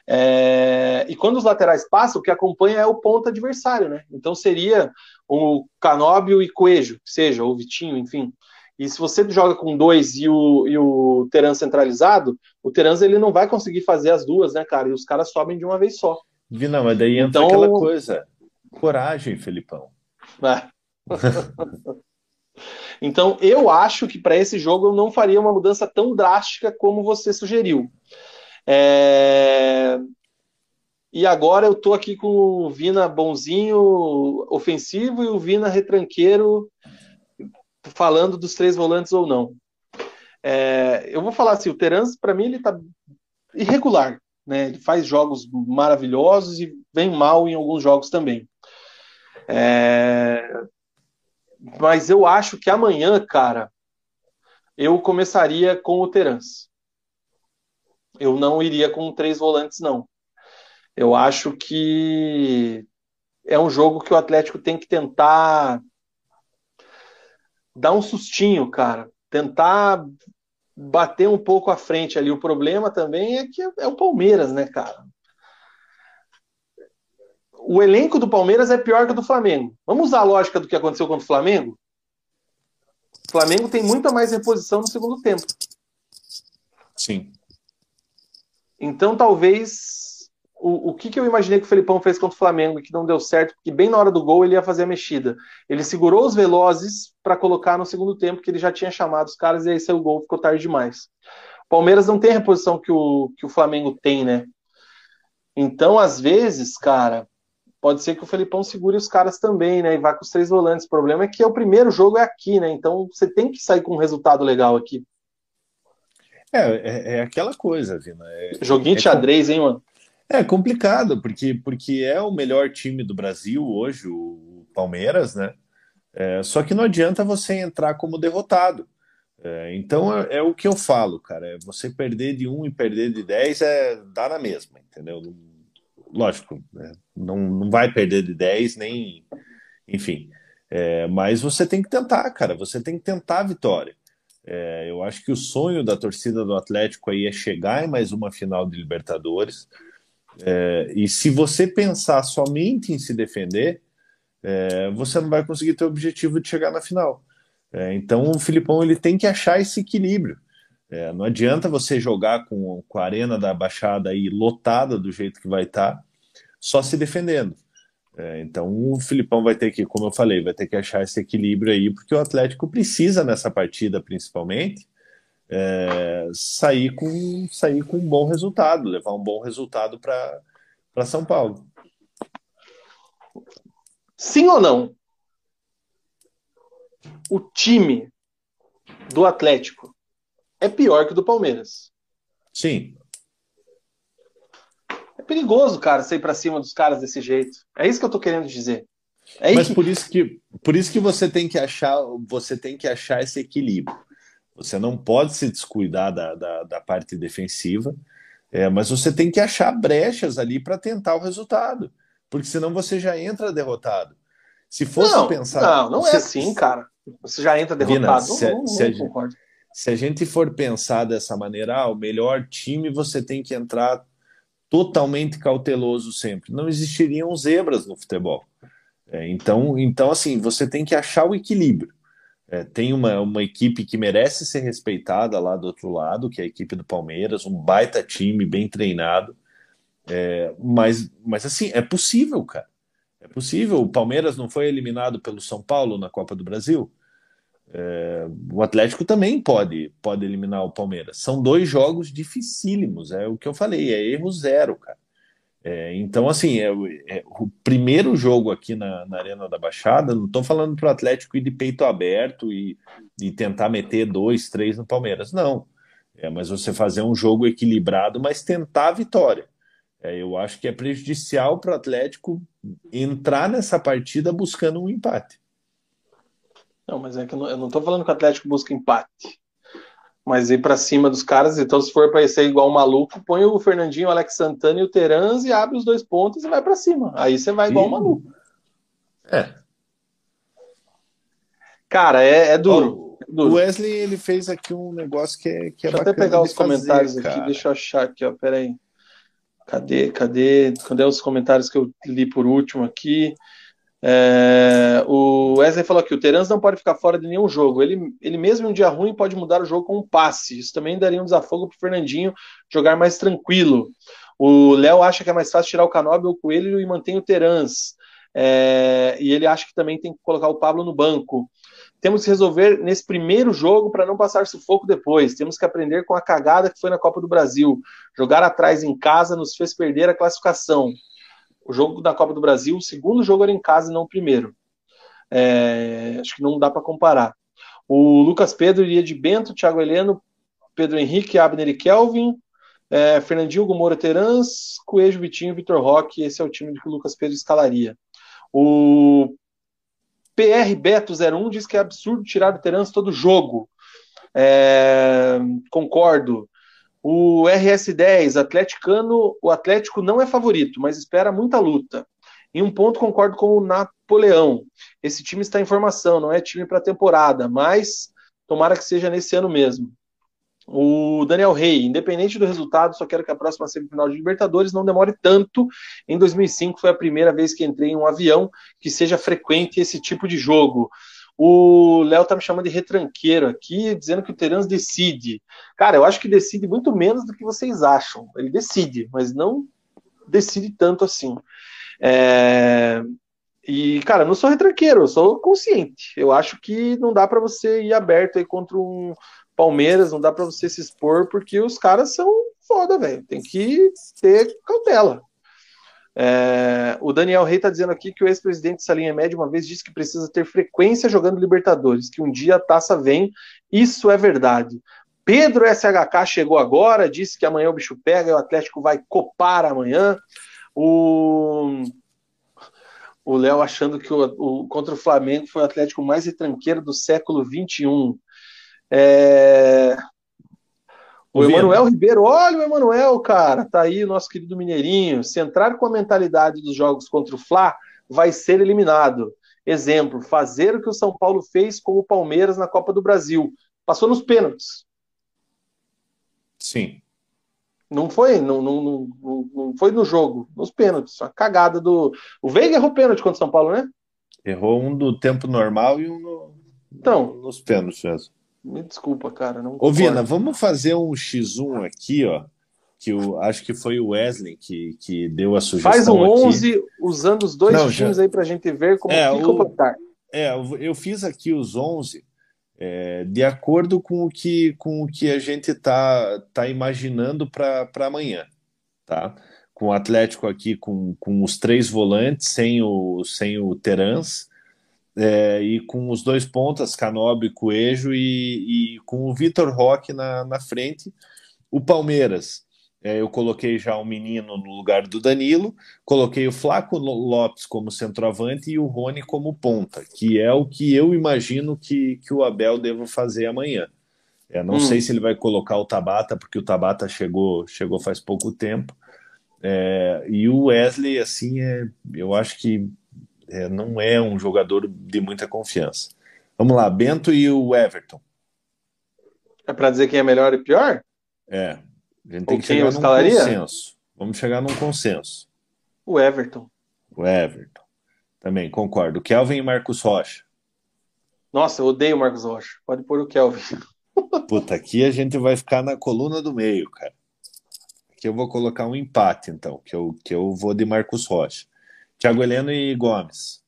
É, e quando os laterais passam, o que acompanha é o ponto adversário, né? Então seria o Canóbio e Coelho, que seja, ou Vitinho, enfim. E se você joga com dois e o, e o Teran centralizado, o Teran ele não vai conseguir fazer as duas, né, cara? E os caras sobem de uma vez só. Vina, mas daí entra então... aquela coisa. Coragem, Felipão. É. [LAUGHS] Então, eu acho que para esse jogo eu não faria uma mudança tão drástica como você sugeriu. É... E agora eu tô aqui com o Vina bonzinho, ofensivo, e o Vina retranqueiro, falando dos três volantes ou não. É... Eu vou falar assim, o Terans, para mim, ele tá irregular. Né? Ele faz jogos maravilhosos e vem mal em alguns jogos também. É... Mas eu acho que amanhã, cara, eu começaria com o Terans. Eu não iria com três volantes, não. Eu acho que é um jogo que o Atlético tem que tentar dar um sustinho, cara. Tentar bater um pouco à frente ali. O problema também é que é o Palmeiras, né, cara? O elenco do Palmeiras é pior que o do Flamengo. Vamos usar a lógica do que aconteceu contra o Flamengo? O Flamengo tem muita mais reposição no segundo tempo. Sim. Então, talvez o, o que, que eu imaginei que o Felipão fez contra o Flamengo e que não deu certo, porque bem na hora do gol ele ia fazer a mexida. Ele segurou os velozes para colocar no segundo tempo, que ele já tinha chamado os caras e aí saiu o gol, ficou tarde demais. O Palmeiras não tem a reposição que o, que o Flamengo tem, né? Então, às vezes, cara, pode ser que o Felipão segure os caras também, né? E vá com os três volantes. O problema é que é o primeiro jogo é aqui, né? Então você tem que sair com um resultado legal aqui. É, é, é aquela coisa, Vina. É, Joguinho de é xadrez, hein, mano? É complicado, porque, porque é o melhor time do Brasil hoje, o Palmeiras, né? É, só que não adianta você entrar como derrotado. É, então é, é, o que eu falo, cara. É você perder de um e perder de dez é dar na mesma, entendeu? Lógico, né? não, não vai perder de 10, nem. Enfim. É, mas você tem que tentar, cara. Você tem que tentar a vitória. É, eu acho que o sonho da torcida do Atlético aí é chegar em mais uma final de Libertadores. É, e se você pensar somente em se defender, é, você não vai conseguir ter o objetivo de chegar na final. É, então o Filipão ele tem que achar esse equilíbrio. É, não adianta você jogar com, com, a arena da Baixada aí lotada do jeito que vai estar, tá, só se defendendo. É, então o Filipão vai ter que, como eu falei, vai ter que achar esse equilíbrio aí, porque o Atlético precisa nessa partida, principalmente, é, sair, com, sair com um bom resultado, levar um bom resultado para São Paulo. Sim ou não? O time do Atlético é pior que o do Palmeiras. Sim. É perigoso, cara, sair para cima dos caras desse jeito. É isso que eu tô querendo dizer. É Mas por isso que por isso que você tem que achar você tem que achar esse equilíbrio. Você não pode se descuidar da, da, da parte defensiva, é, mas você tem que achar brechas ali para tentar o resultado, porque senão você já entra derrotado. Se fosse não, pensar. Não, não é se, é assim, cara. Você já entra derrotado. Vina, se, não, não, se, a, se, a, gente for pensar dessa maneira, ah, o melhor time você tem que entrar totalmente cauteloso sempre. Não existiriam zebras no futebol. É, então, então, assim, você tem que achar o equilíbrio. É, tem uma, uma equipe que merece ser respeitada lá do outro lado, que é a equipe do Palmeiras, um baita time, bem treinado. É, mas, mas assim, é possível, cara. É possível. O Palmeiras não foi eliminado pelo São Paulo na Copa do Brasil. É, o Atlético também pode, pode eliminar o Palmeiras. São dois jogos dificílimos, é o que eu falei, é erro zero, cara. É, então, assim, é, é, o primeiro jogo aqui na, na Arena da Baixada, não estou falando para o Atlético ir de peito aberto e, e tentar meter dois, três no Palmeiras, não. É, mas você fazer um jogo equilibrado, mas tentar a vitória. É, eu acho que é prejudicial para o Atlético entrar nessa partida buscando um empate. Não, mas é que eu não estou falando que o Atlético busca empate mas ir para cima dos caras. Então, se for para ser igual um maluco, põe o Fernandinho, o Alex Santana e o Terans e abre os dois pontos e vai para cima. Aí você vai igual um maluco. É. Cara, é, é duro. é duro. O Wesley ele fez aqui um negócio que é, que é Deixa eu até pegar os fazer, comentários cara. aqui, deixa eu achar aqui, ó. Peraí. Cadê, cadê? Cadê os comentários que eu li por último aqui? É, o Wesley falou que o Terence não pode ficar fora de nenhum jogo. Ele, ele mesmo em um dia ruim pode mudar o jogo com um passe. Isso também daria um desafogo para o Fernandinho jogar mais tranquilo. O Léo acha que é mais fácil tirar o Canobi ou o Coelho e mantém o Terence. É, e ele acha que também tem que colocar o Pablo no banco. Temos que resolver nesse primeiro jogo para não passar sufoco depois. Temos que aprender com a cagada que foi na Copa do Brasil. Jogar atrás em casa nos fez perder a classificação o jogo da Copa do Brasil, o segundo jogo era em casa e não o primeiro. É, acho que não dá para comparar. O Lucas Pedro iria de Bento, Thiago Heleno, Pedro Henrique, Abner e Kelvin, é, Fernandinho, Gomora Terans, Coelho, Vitinho, Vitor Roque. Esse é o time que o Lucas Pedro escalaria. O PR Beto 01 diz que é absurdo tirar o Terans todo jogo. É, concordo. O RS10, atleticano, o Atlético não é favorito, mas espera muita luta. Em um ponto concordo com o Napoleão. Esse time está em formação, não é time para temporada, mas tomara que seja nesse ano mesmo. O Daniel Rey, independente do resultado, só quero que a próxima semifinal de Libertadores não demore tanto. Em 2005 foi a primeira vez que entrei em um avião que seja frequente esse tipo de jogo. O Léo tá me chamando de retranqueiro aqui, dizendo que o Terans decide. Cara, eu acho que decide muito menos do que vocês acham. Ele decide, mas não decide tanto assim. É... E, cara, não sou retranqueiro, eu sou consciente. Eu acho que não dá para você ir aberto aí contra um Palmeiras, não dá para você se expor, porque os caras são foda, velho. Tem que ter cautela. É, o Daniel Rey está dizendo aqui que o ex-presidente Salinha Média uma vez disse que precisa ter frequência jogando Libertadores, que um dia a taça vem. Isso é verdade. Pedro SHK chegou agora, disse que amanhã o bicho pega e o Atlético vai copar amanhã. O o Léo achando que o, o, contra o Flamengo foi o Atlético mais retranqueiro do século XXI. É, o Emanuel Ribeiro, olha o Emanuel, cara, tá aí o nosso querido Mineirinho. Se entrar com a mentalidade dos jogos contra o Fla, vai ser eliminado. Exemplo, fazer o que o São Paulo fez com o Palmeiras na Copa do Brasil. Passou nos pênaltis. Sim. Não foi, não, não, não, não foi no jogo, nos pênaltis. A cagada do. O Veiga errou pênalti contra o São Paulo, né? Errou um do tempo normal e um no, então, nos pênaltis mesmo. Me desculpa, cara. Não Ô, Vina, vamos fazer um X1 aqui, ó. Que eu acho que foi o Wesley que, que deu a sugestão. Faz um aqui. 11 usando os dois Não, times já- aí pra gente ver como É, fica o- placar. É, eu- eu fiz aqui os 11 é, de acordo com o que, com o que a gente tá, tá imaginando para amanhã, tá? Com o Atlético aqui com, com os três volantes, sem o, sem o Terans, é, e com os dois pontas, Canobi e Coelho, e, e com o Vitor Roque na, na frente. O Palmeiras, é, eu coloquei já o menino no lugar do Danilo, coloquei o Flaco Lopes como centroavante e o Rony como ponta, que é o que eu imagino que, que o Abel deva fazer amanhã. É, não Hum. sei se ele vai colocar o Tabata, porque o Tabata chegou, chegou faz pouco tempo. É, e o Wesley, assim, é, eu acho que é, não é um jogador de muita confiança. Vamos lá, Bento e o Everton. É pra dizer quem é melhor e pior? É, a gente tem Ou que chegar num consenso. Vamos chegar num consenso. O Everton. O Everton. Também concordo. Kelvin e Marcos Rocha. Nossa, eu odeio o Marcos Rocha. Pode pôr o Kelvin. [LAUGHS] Puta, aqui a gente vai ficar na coluna do meio, cara. Aqui eu vou colocar um empate, então, que eu, que eu vou de Marcos Rocha. Thiago Heleno e Gomes.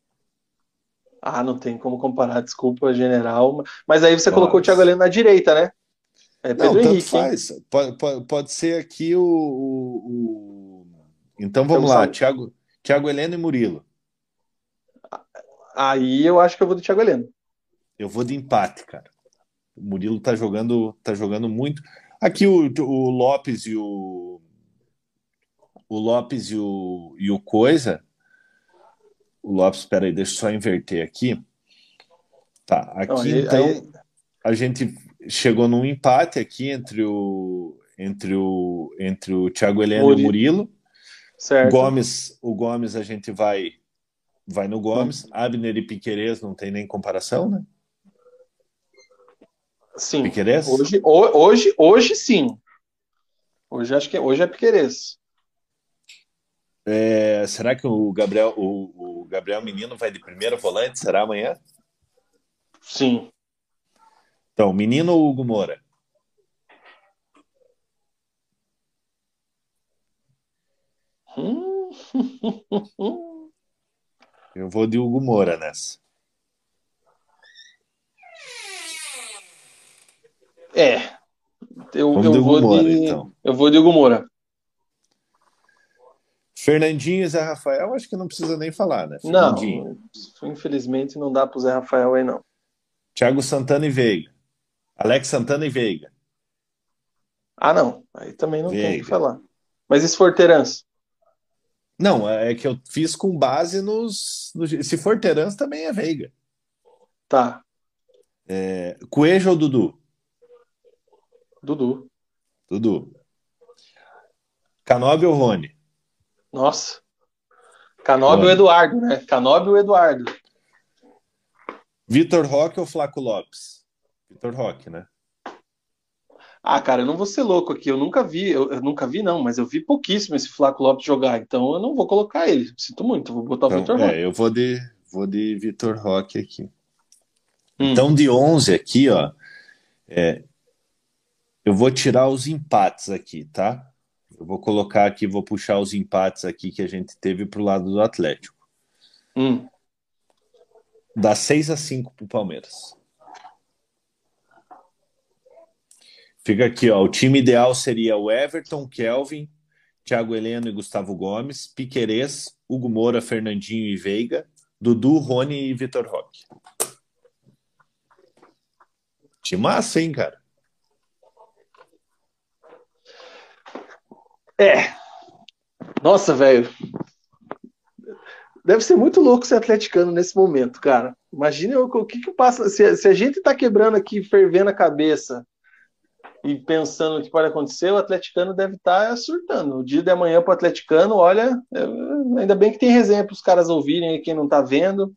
Ah, não tem como comparar, desculpa, general. Mas aí você colocou o Thiago Heleno na direita, né? É Pedro Não, tanto Henrique, faz. Pode, pode, pode ser aqui o, o- o- Então vamos Então, lá, Thiago, Thiago Heleno e Murilo. Aí eu acho que eu vou do Thiago Heleno. Eu vou de empate, cara. O Murilo tá jogando, tá jogando muito. Aqui o, o Lopes e o o Lopes e o, e o Coisa. O Lopes, espera aí, deixa eu só inverter aqui. Tá, aqui aí- então aí- a gente chegou num empate aqui entre o entre o entre o Thiago Heleno e o Murilo. Murilo. Certo. Gomes, o Gomes a gente vai vai no Gomes. Abner e Piquerez não tem nem comparação, né? Sim. Piquerez? Hoje, ho- hoje, hoje sim. Hoje acho que hoje é Piquerez. É, será que o Gabriel, o, o Gabriel Menino vai de primeiro volante? Será amanhã? Sim. Então, Menino ou Hugo Moura? Hum. [LAUGHS] Eu vou de Hugo Moura nessa. É. Eu, eu de Hugo vou Moura, de, então. eu vou de Hugo Moura. Fernandinho e Zé Rafael, acho que não precisa nem falar, né? Não, Fernandinho. infelizmente não dá pro Zé Rafael aí não. Thiago Santana e Veiga. Alex Santana e Veiga. Ah, não. Aí também não tem o Veiga. que falar. Mas e se for Terence? Não, é que eu fiz com base nos. se for Terans, também é Veiga. Tá. É, Coelho ou Dudu? Dudu. Dudu. Canobi ou Rony? Nossa. Canobi Olha. ou Eduardo, né? Canobi ou Eduardo? Vitor Roque ou Flaco Lopes? Vitor Roque, né? Ah, cara, eu não vou ser louco aqui. Eu nunca vi, eu, eu nunca vi, não, mas eu vi pouquíssimo esse Flaco Lopes jogar, então eu não vou colocar ele. Sinto muito, vou botar o Então, Vitor Roque. é, eu vou de, vou de Vitor Roque aqui. Hum. Então, de 11 aqui, ó, é, eu vou tirar os empates aqui, tá? Eu vou colocar aqui, vou puxar os empates aqui que a gente teve pro lado do Atlético. Hum. Dá 6 a 5 pro Palmeiras. Fica aqui, ó. O time ideal seria o Everton, Kelvin, Thiago Heleno e Gustavo Gomes, Piquerez, Hugo Moura, Fernandinho e Veiga, Dudu, Rony e Vitor Roque. Massa, hein, cara? É. Nossa, velho. Deve ser muito louco ser atleticano nesse momento, cara. Imagina o, que que passa. Se, se a gente tá quebrando aqui, fervendo a cabeça e pensando o que pode acontecer, o atleticano deve estar surtando. O dia de amanhã pro atleticano, olha, é, ainda bem que tem resenha para os caras ouvirem aí, quem não tá vendo.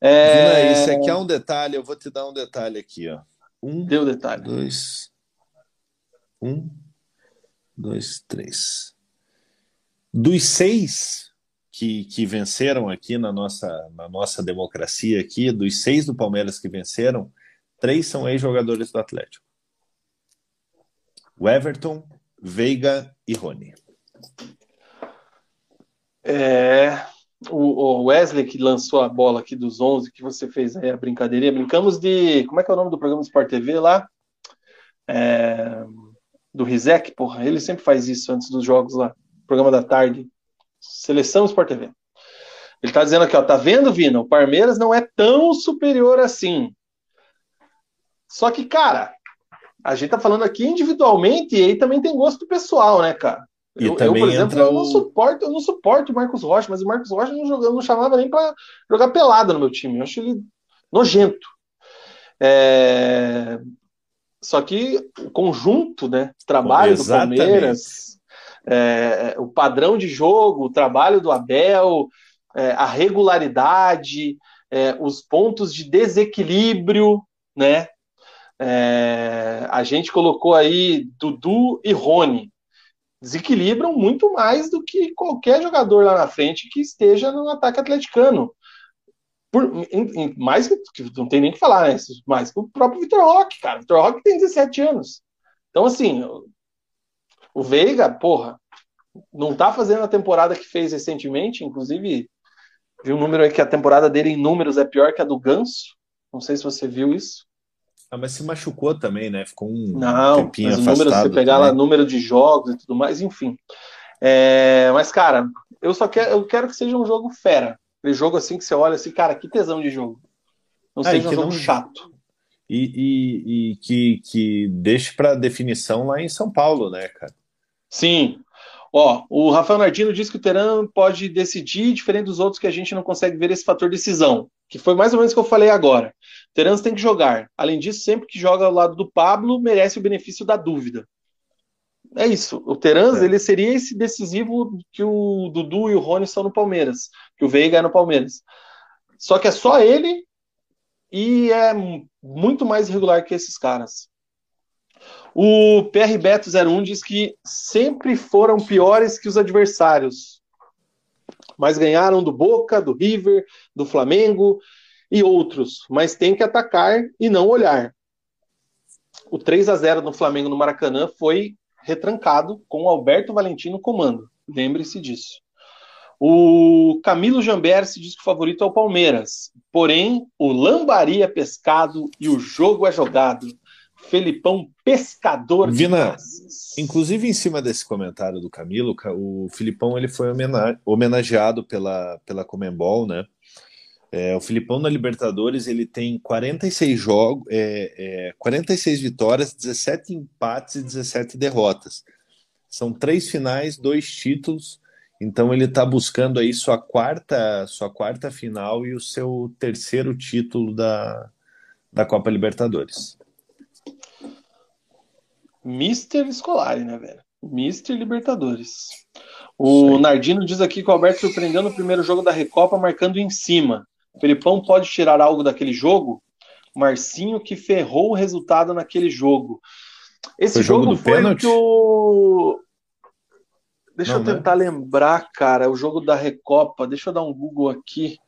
É... Vina, isso aqui é um detalhe, eu vou te dar um detalhe aqui, ó. Um, Deu detalhe. dois, um, dois, três. Dos seis que, que venceram aqui na nossa, na nossa democracia aqui, dos seis do Palmeiras que venceram, três são ex-jogadores do Atlético. O Everton, Veiga e Rony. É, o, Wesley que lançou a bola aqui dos 11 que você fez aí a brincadeirinha. Brincamos de. Como é que é o nome do programa do Sport TV lá? É, do Rizek, porra. Ele sempre faz isso antes dos jogos lá. Programa da tarde. Seleção Sport TV. Ele tá dizendo aqui, ó, tá vendo, Vina? O Palmeiras não é tão superior assim. Só que, cara, a gente tá falando aqui individualmente e aí também tem gosto pessoal, né, cara? E eu, também eu, por exemplo, eu não suporto, eu não suporto o Marcos Rocha, mas o Marcos Rocha não, eu não chamava nem para jogar pelada no meu time. Eu acho ele nojento. É... Só que o conjunto, né, trabalho do Palmeiras, é, o padrão de jogo, o trabalho do Abel, é, a regularidade, é, os pontos de desequilíbrio, né? É, a gente colocou aí Dudu e Rony desequilibram muito mais do que qualquer jogador lá na frente que esteja no ataque atleticano. Por, em, em, mais que, não tem nem que falar, né? Mais que o próprio Vitor Roque, cara. O Vitor Roque tem 17 anos. Então, assim, o Veiga, porra, não tá fazendo a temporada que fez recentemente, inclusive, vi um número aí que a temporada dele em números é pior que a do Ganso. Não sei se você viu isso. Ah, mas se machucou também, né? Ficou um Não, tempinho mas afastado. Número, você pegar também. lá número de jogos e tudo mais, enfim. É, mas, cara, eu só quero, eu quero que seja um jogo fera. Aquele jogo assim que você olha assim, cara, que tesão de jogo. Não ah, seja um jogo não... chato. E, e, e, que, que deixe para definição lá em São Paulo, né, cara? Sim. Ó, o Rafael Nardino diz que o Teran pode decidir diferente dos outros que a gente não consegue ver esse fator decisão que foi mais ou menos o que eu falei agora. Terans tem que jogar. Além disso, sempre que joga ao lado do Pablo, merece o benefício da dúvida. É isso. O Terans, é. ele seria esse decisivo que o Dudu e o Rony são no Palmeiras, que o Veiga é no Palmeiras. Só que é só ele e é muito mais irregular que esses caras. O PR Beto 01 diz que sempre foram piores que os adversários mas ganharam do Boca, do River, do Flamengo e outros, mas tem que atacar e não olhar. O 3 a 0 no Flamengo no Maracanã foi retrancado com o Alberto Valentim no comando. Lembre-se disso. O Camilo Jambert se diz que o favorito é o Palmeiras. Porém, o Lambari é pescado e o jogo é jogado. Felipão pescador Vina, inclusive em cima desse comentário do Camilo, o Filipão ele foi homenageado pela, pela Comembol, né? É, o Filipão na Libertadores ele tem 46 jogos, é, é, 46 vitórias, 17 empates e 17 derrotas. São três finais, dois títulos. Então ele está buscando aí sua quarta, sua quarta final e o seu terceiro título da, da Copa Libertadores. Mister Scolari, né, velho? Mister Libertadores. O Nardino diz aqui que o Alberto surpreendeu no primeiro jogo da Recopa, marcando em cima. O Felipão pode tirar algo daquele jogo? Marcinho que ferrou o resultado naquele jogo. Esse foi jogo, jogo foi pênalti? o. Deixa Não, eu né? tentar né? lembrar, cara, o jogo da Recopa. Deixa eu dar um Google aqui.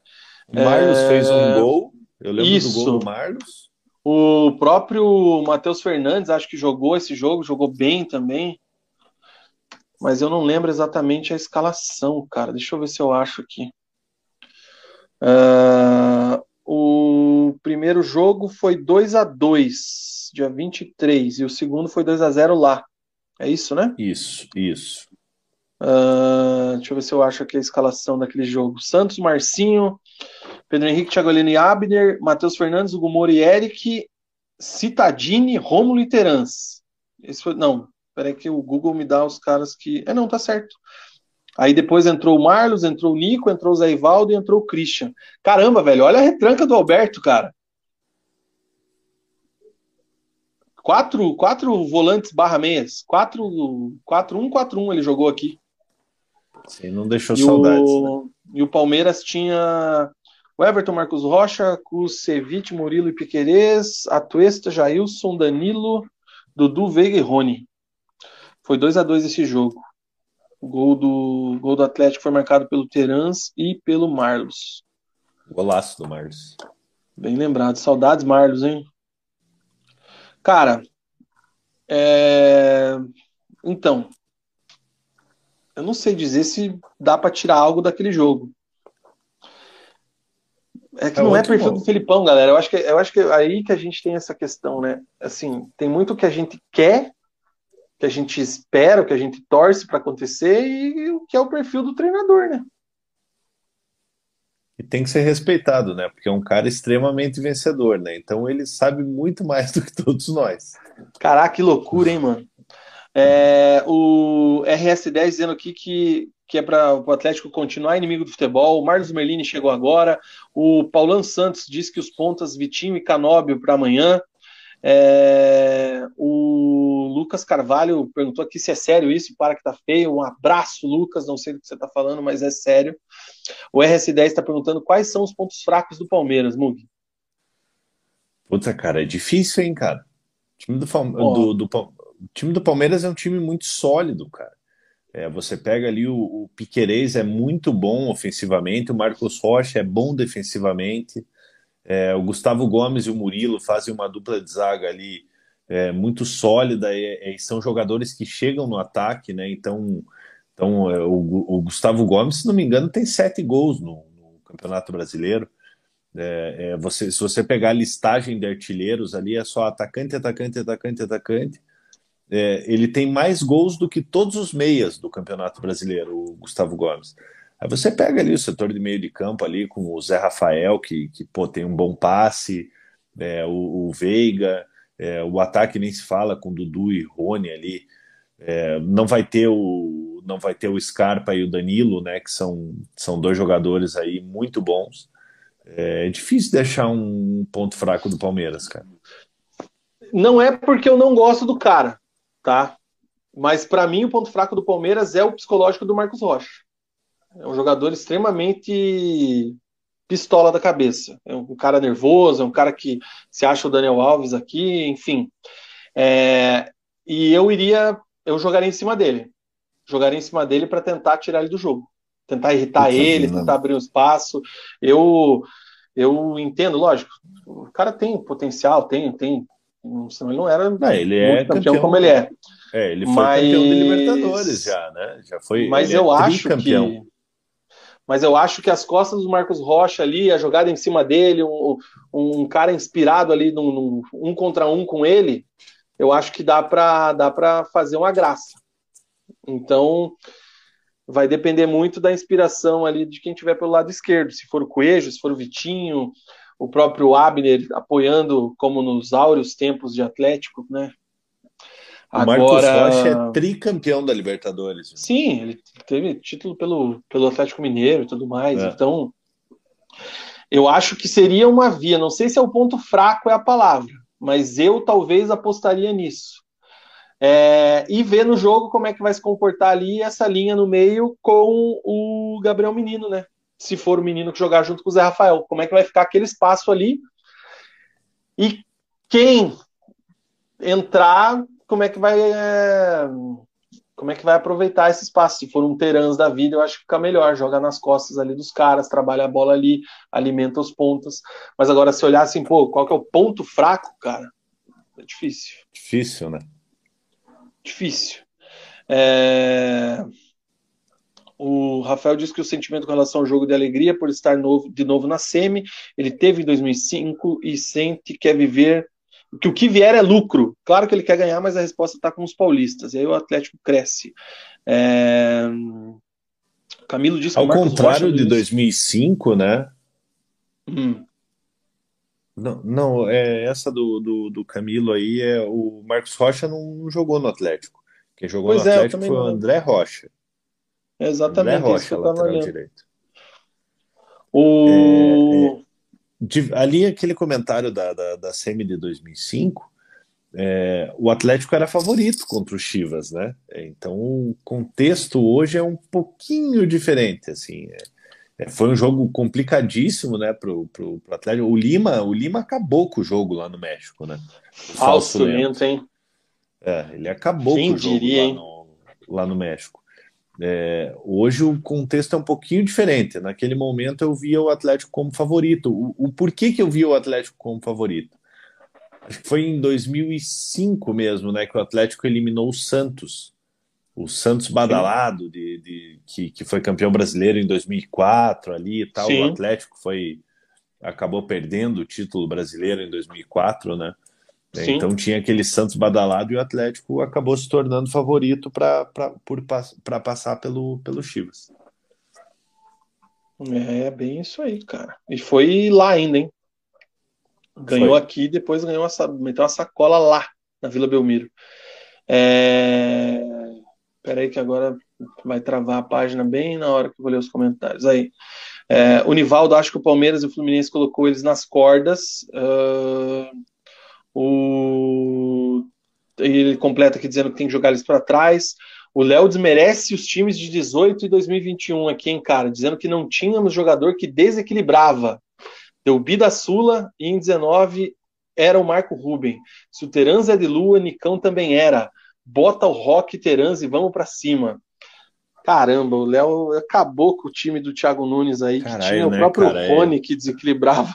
Marlos é... fez um gol. Eu lembro Isso. do gol do Marlos. O próprio Matheus Fernandes, acho que jogou esse jogo, jogou bem também. Mas eu não lembro exatamente a escalação, cara. Deixa eu ver se eu acho aqui. Uh, o primeiro jogo foi 2 a 2 dia 23, e o segundo foi 2 a 0 lá. É isso, né? Isso, isso. Uh, deixa eu ver se eu acho aqui a escalação daquele jogo. Santos, Marcinho, Pedro Henrique, Thiago Heleno e Abner, Matheus Fernandes, Hugo Moura e Eric, Citadini, Rômulo e Terans. Esse foi, não, peraí que o Google me dá os caras que... É, não, tá certo. Aí depois entrou o Marlos, entrou o Nico, entrou o Zé Ivaldo e entrou o Christian. Caramba, velho, olha a retranca do Alberto, cara. Quatro, quatro volantes barra meias. Quatro, quatro, um, quatro, um ele jogou aqui. Sim, não deixou e saudades. O, né? E o Palmeiras tinha o Everton, Marcos Rocha, Kusevich, Murilo e Piquerez, Atuesta, Jailson, Danilo, Dudu, Veiga e Rony. Foi 2 a 2 esse jogo. O gol do, gol do Atlético foi marcado pelo Terans e pelo Marlos. Golaço do Marlos. Bem lembrado. Saudades, Marlos, hein? Cara, é... então, eu não sei dizer se dá para tirar algo daquele jogo. É que é não é perfil bom. do Felipão, galera. Eu acho que eu acho que é aí que a gente tem essa questão, né? Assim, tem muito que a gente quer, que a gente espera, que a gente torce para acontecer e o que é o perfil do treinador, né? E tem que ser respeitado, né? Porque é um cara extremamente vencedor, né? Então ele sabe muito mais [LAUGHS] do que todos nós. Caraca, que loucura, hein, mano? É, o RS10 dizendo aqui que, que é para o Atlético continuar inimigo do futebol. O Marlos Merlini chegou agora. O Paulão Santos diz que os pontas Vitinho e Canóbio para amanhã. É, o Lucas Carvalho perguntou aqui se é sério isso, para que tá feio. Um abraço, Lucas. Não sei do que você está falando, mas é sério. O RS10 está perguntando quais são os pontos fracos do Palmeiras, Mug. Puta, cara, é difícil, hein, cara. O time do, oh. do, do, o time do Palmeiras é um time muito sólido, cara. É, você pega ali o, o Piquerez é muito bom ofensivamente, o Marcos Rocha é bom defensivamente, é, o Gustavo Gomes e o Murilo fazem uma dupla de zaga ali é, muito sólida e, e, são jogadores que chegam no ataque, né? Então, então é, o, o, Gustavo Gomes, se não me engano, tem sete gols no, no Campeonato Brasileiro. É, é, você, se você pegar a listagem de artilheiros ali, é só atacante, atacante, atacante, atacante é, ele tem mais gols do que todos os meias do Campeonato Brasileiro, o Gustavo Gomes. Aí você pega ali o setor de meio de campo ali com o Zé Rafael, que, que pô, tem um bom passe, é, o, o, Veiga, é, o ataque nem se fala com Dudu e Rony ali. É, não vai ter o não vai ter o Scarpa e o Danilo, né, que são, são dois jogadores aí muito bons. É, é difícil deixar um ponto fraco do Palmeiras, cara. Não é porque eu não gosto do cara tá? Mas para mim o ponto fraco do Palmeiras é o psicológico do Marcos Rocha. É um jogador extremamente pistola da cabeça. É um cara nervoso, é um cara que se acha o Daniel Alves aqui, enfim. É, e eu iria, eu jogaria em cima dele. Jogaria em cima dele para tentar tirar ele do jogo. Tentar irritar ele, tentar abrir um espaço. Eu eu entendo, lógico. O cara tem potencial, tem, tem Senão ele não era não, ele é campeão, campeão, como ele é. É, ele foi mas... campeão de Libertadores já, né? Já foi. Mas eu é acho que. Mas eu acho que as costas do Marcos Rocha ali, a jogada em cima dele, um, um cara inspirado ali num, num, um contra um com ele, eu acho que dá para dá para fazer uma graça. Então, vai depender muito da inspiração ali de quem tiver pelo lado esquerdo. Se for o Coelho, se for o Vitinho, o próprio Abner apoiando, como nos áureos tempos de Atlético, né? O Agora... Marcos Rocha é tricampeão da Libertadores. Sim, ele teve título pelo, pelo Atlético Mineiro e tudo mais. É. Então, eu acho que seria uma via. Não sei se é o ponto fraco é a palavra, mas eu talvez apostaria nisso. É, e ver no jogo como é que vai se comportar ali essa linha no meio com o Gabriel Menino, né? se for o menino que jogar junto com o Zé Rafael. Como é que vai ficar aquele espaço ali? E quem entrar, como é que vai. É... Como é que vai aproveitar esse espaço? Se for um Terans da vida, eu acho que fica melhor. Joga nas costas ali dos caras, trabalha a bola ali, alimenta os pontas. Mas agora, se olhar assim, pô, qual que é o ponto fraco, cara? É difícil. Difícil, né? Difícil. É... O Rafael diz que o sentimento com relação ao jogo de alegria por estar novo, de novo na SEMI, ele teve em 2005 e sente que quer viver, que o que vier é lucro. Claro que ele quer ganhar, mas a resposta está com os paulistas. E aí o Atlético cresce. É... Camilo disse Ao contrário Rocha de 2005, né? Hum. Não, não é, essa do, do, do, Camilo aí é o Marcos Rocha não jogou no Atlético. Quem jogou pois no é, Atlético foi o André Rocha. É exatamente Rocha, isso que eu estava olhando. Direito. O... É, é, ali aquele comentário da, da, da SEMI de 2005, é, o Atlético era favorito contra o Chivas, né? Então o contexto hoje é um pouquinho diferente, assim. É, é foi um jogo complicadíssimo, né, pro, pro, pro, Atlético. O Lima, o Lima acabou com o jogo lá no México, né? Falso lento, hein? É, ele acabou Quem com o jogo diria, lá, no, lá no México. É, hoje o contexto é um pouquinho diferente. Naquele momento eu via o Atlético como favorito. O, o porquê que eu via o Atlético como favorito? Acho que foi em 2005 mesmo, né, que o Atlético eliminou o Santos. O Santos badalado, de, de que, que foi campeão brasileiro em 2004 ali e tal. Sim. O Atlético foi acabou perdendo o título brasileiro em 2004, né? Sim. Então tinha aquele Santos badalado e o Atlético acabou se tornando favorito para passar pelo, pelo Chivas. É bem isso aí, cara. E foi lá ainda, hein? Ganhou foi. aqui depois ganhou essa, meteu uma sacola lá na Vila Belmiro. É... Peraí que agora vai travar a página bem na hora que eu vou ler os comentários. Aí. É, o Nivaldo acho que o Palmeiras e o Fluminense colocou eles nas cordas. Uh, o... Ele completa aqui dizendo que tem que jogar eles para trás. O Léo desmerece os times de 18 e 2021 aqui, hein, cara? Dizendo que não tínhamos jogador que desequilibrava. Deu Bida Sula e em 19 era o Marco Ruben. Se o Teranza é de Lua, Nicão também era. Bota o Rock Teranza e vamos para cima. Caramba, o Léo acabou com o time do Thiago Nunes aí, Caralho, que tinha o né, próprio cara, é. Rony que desequilibrava.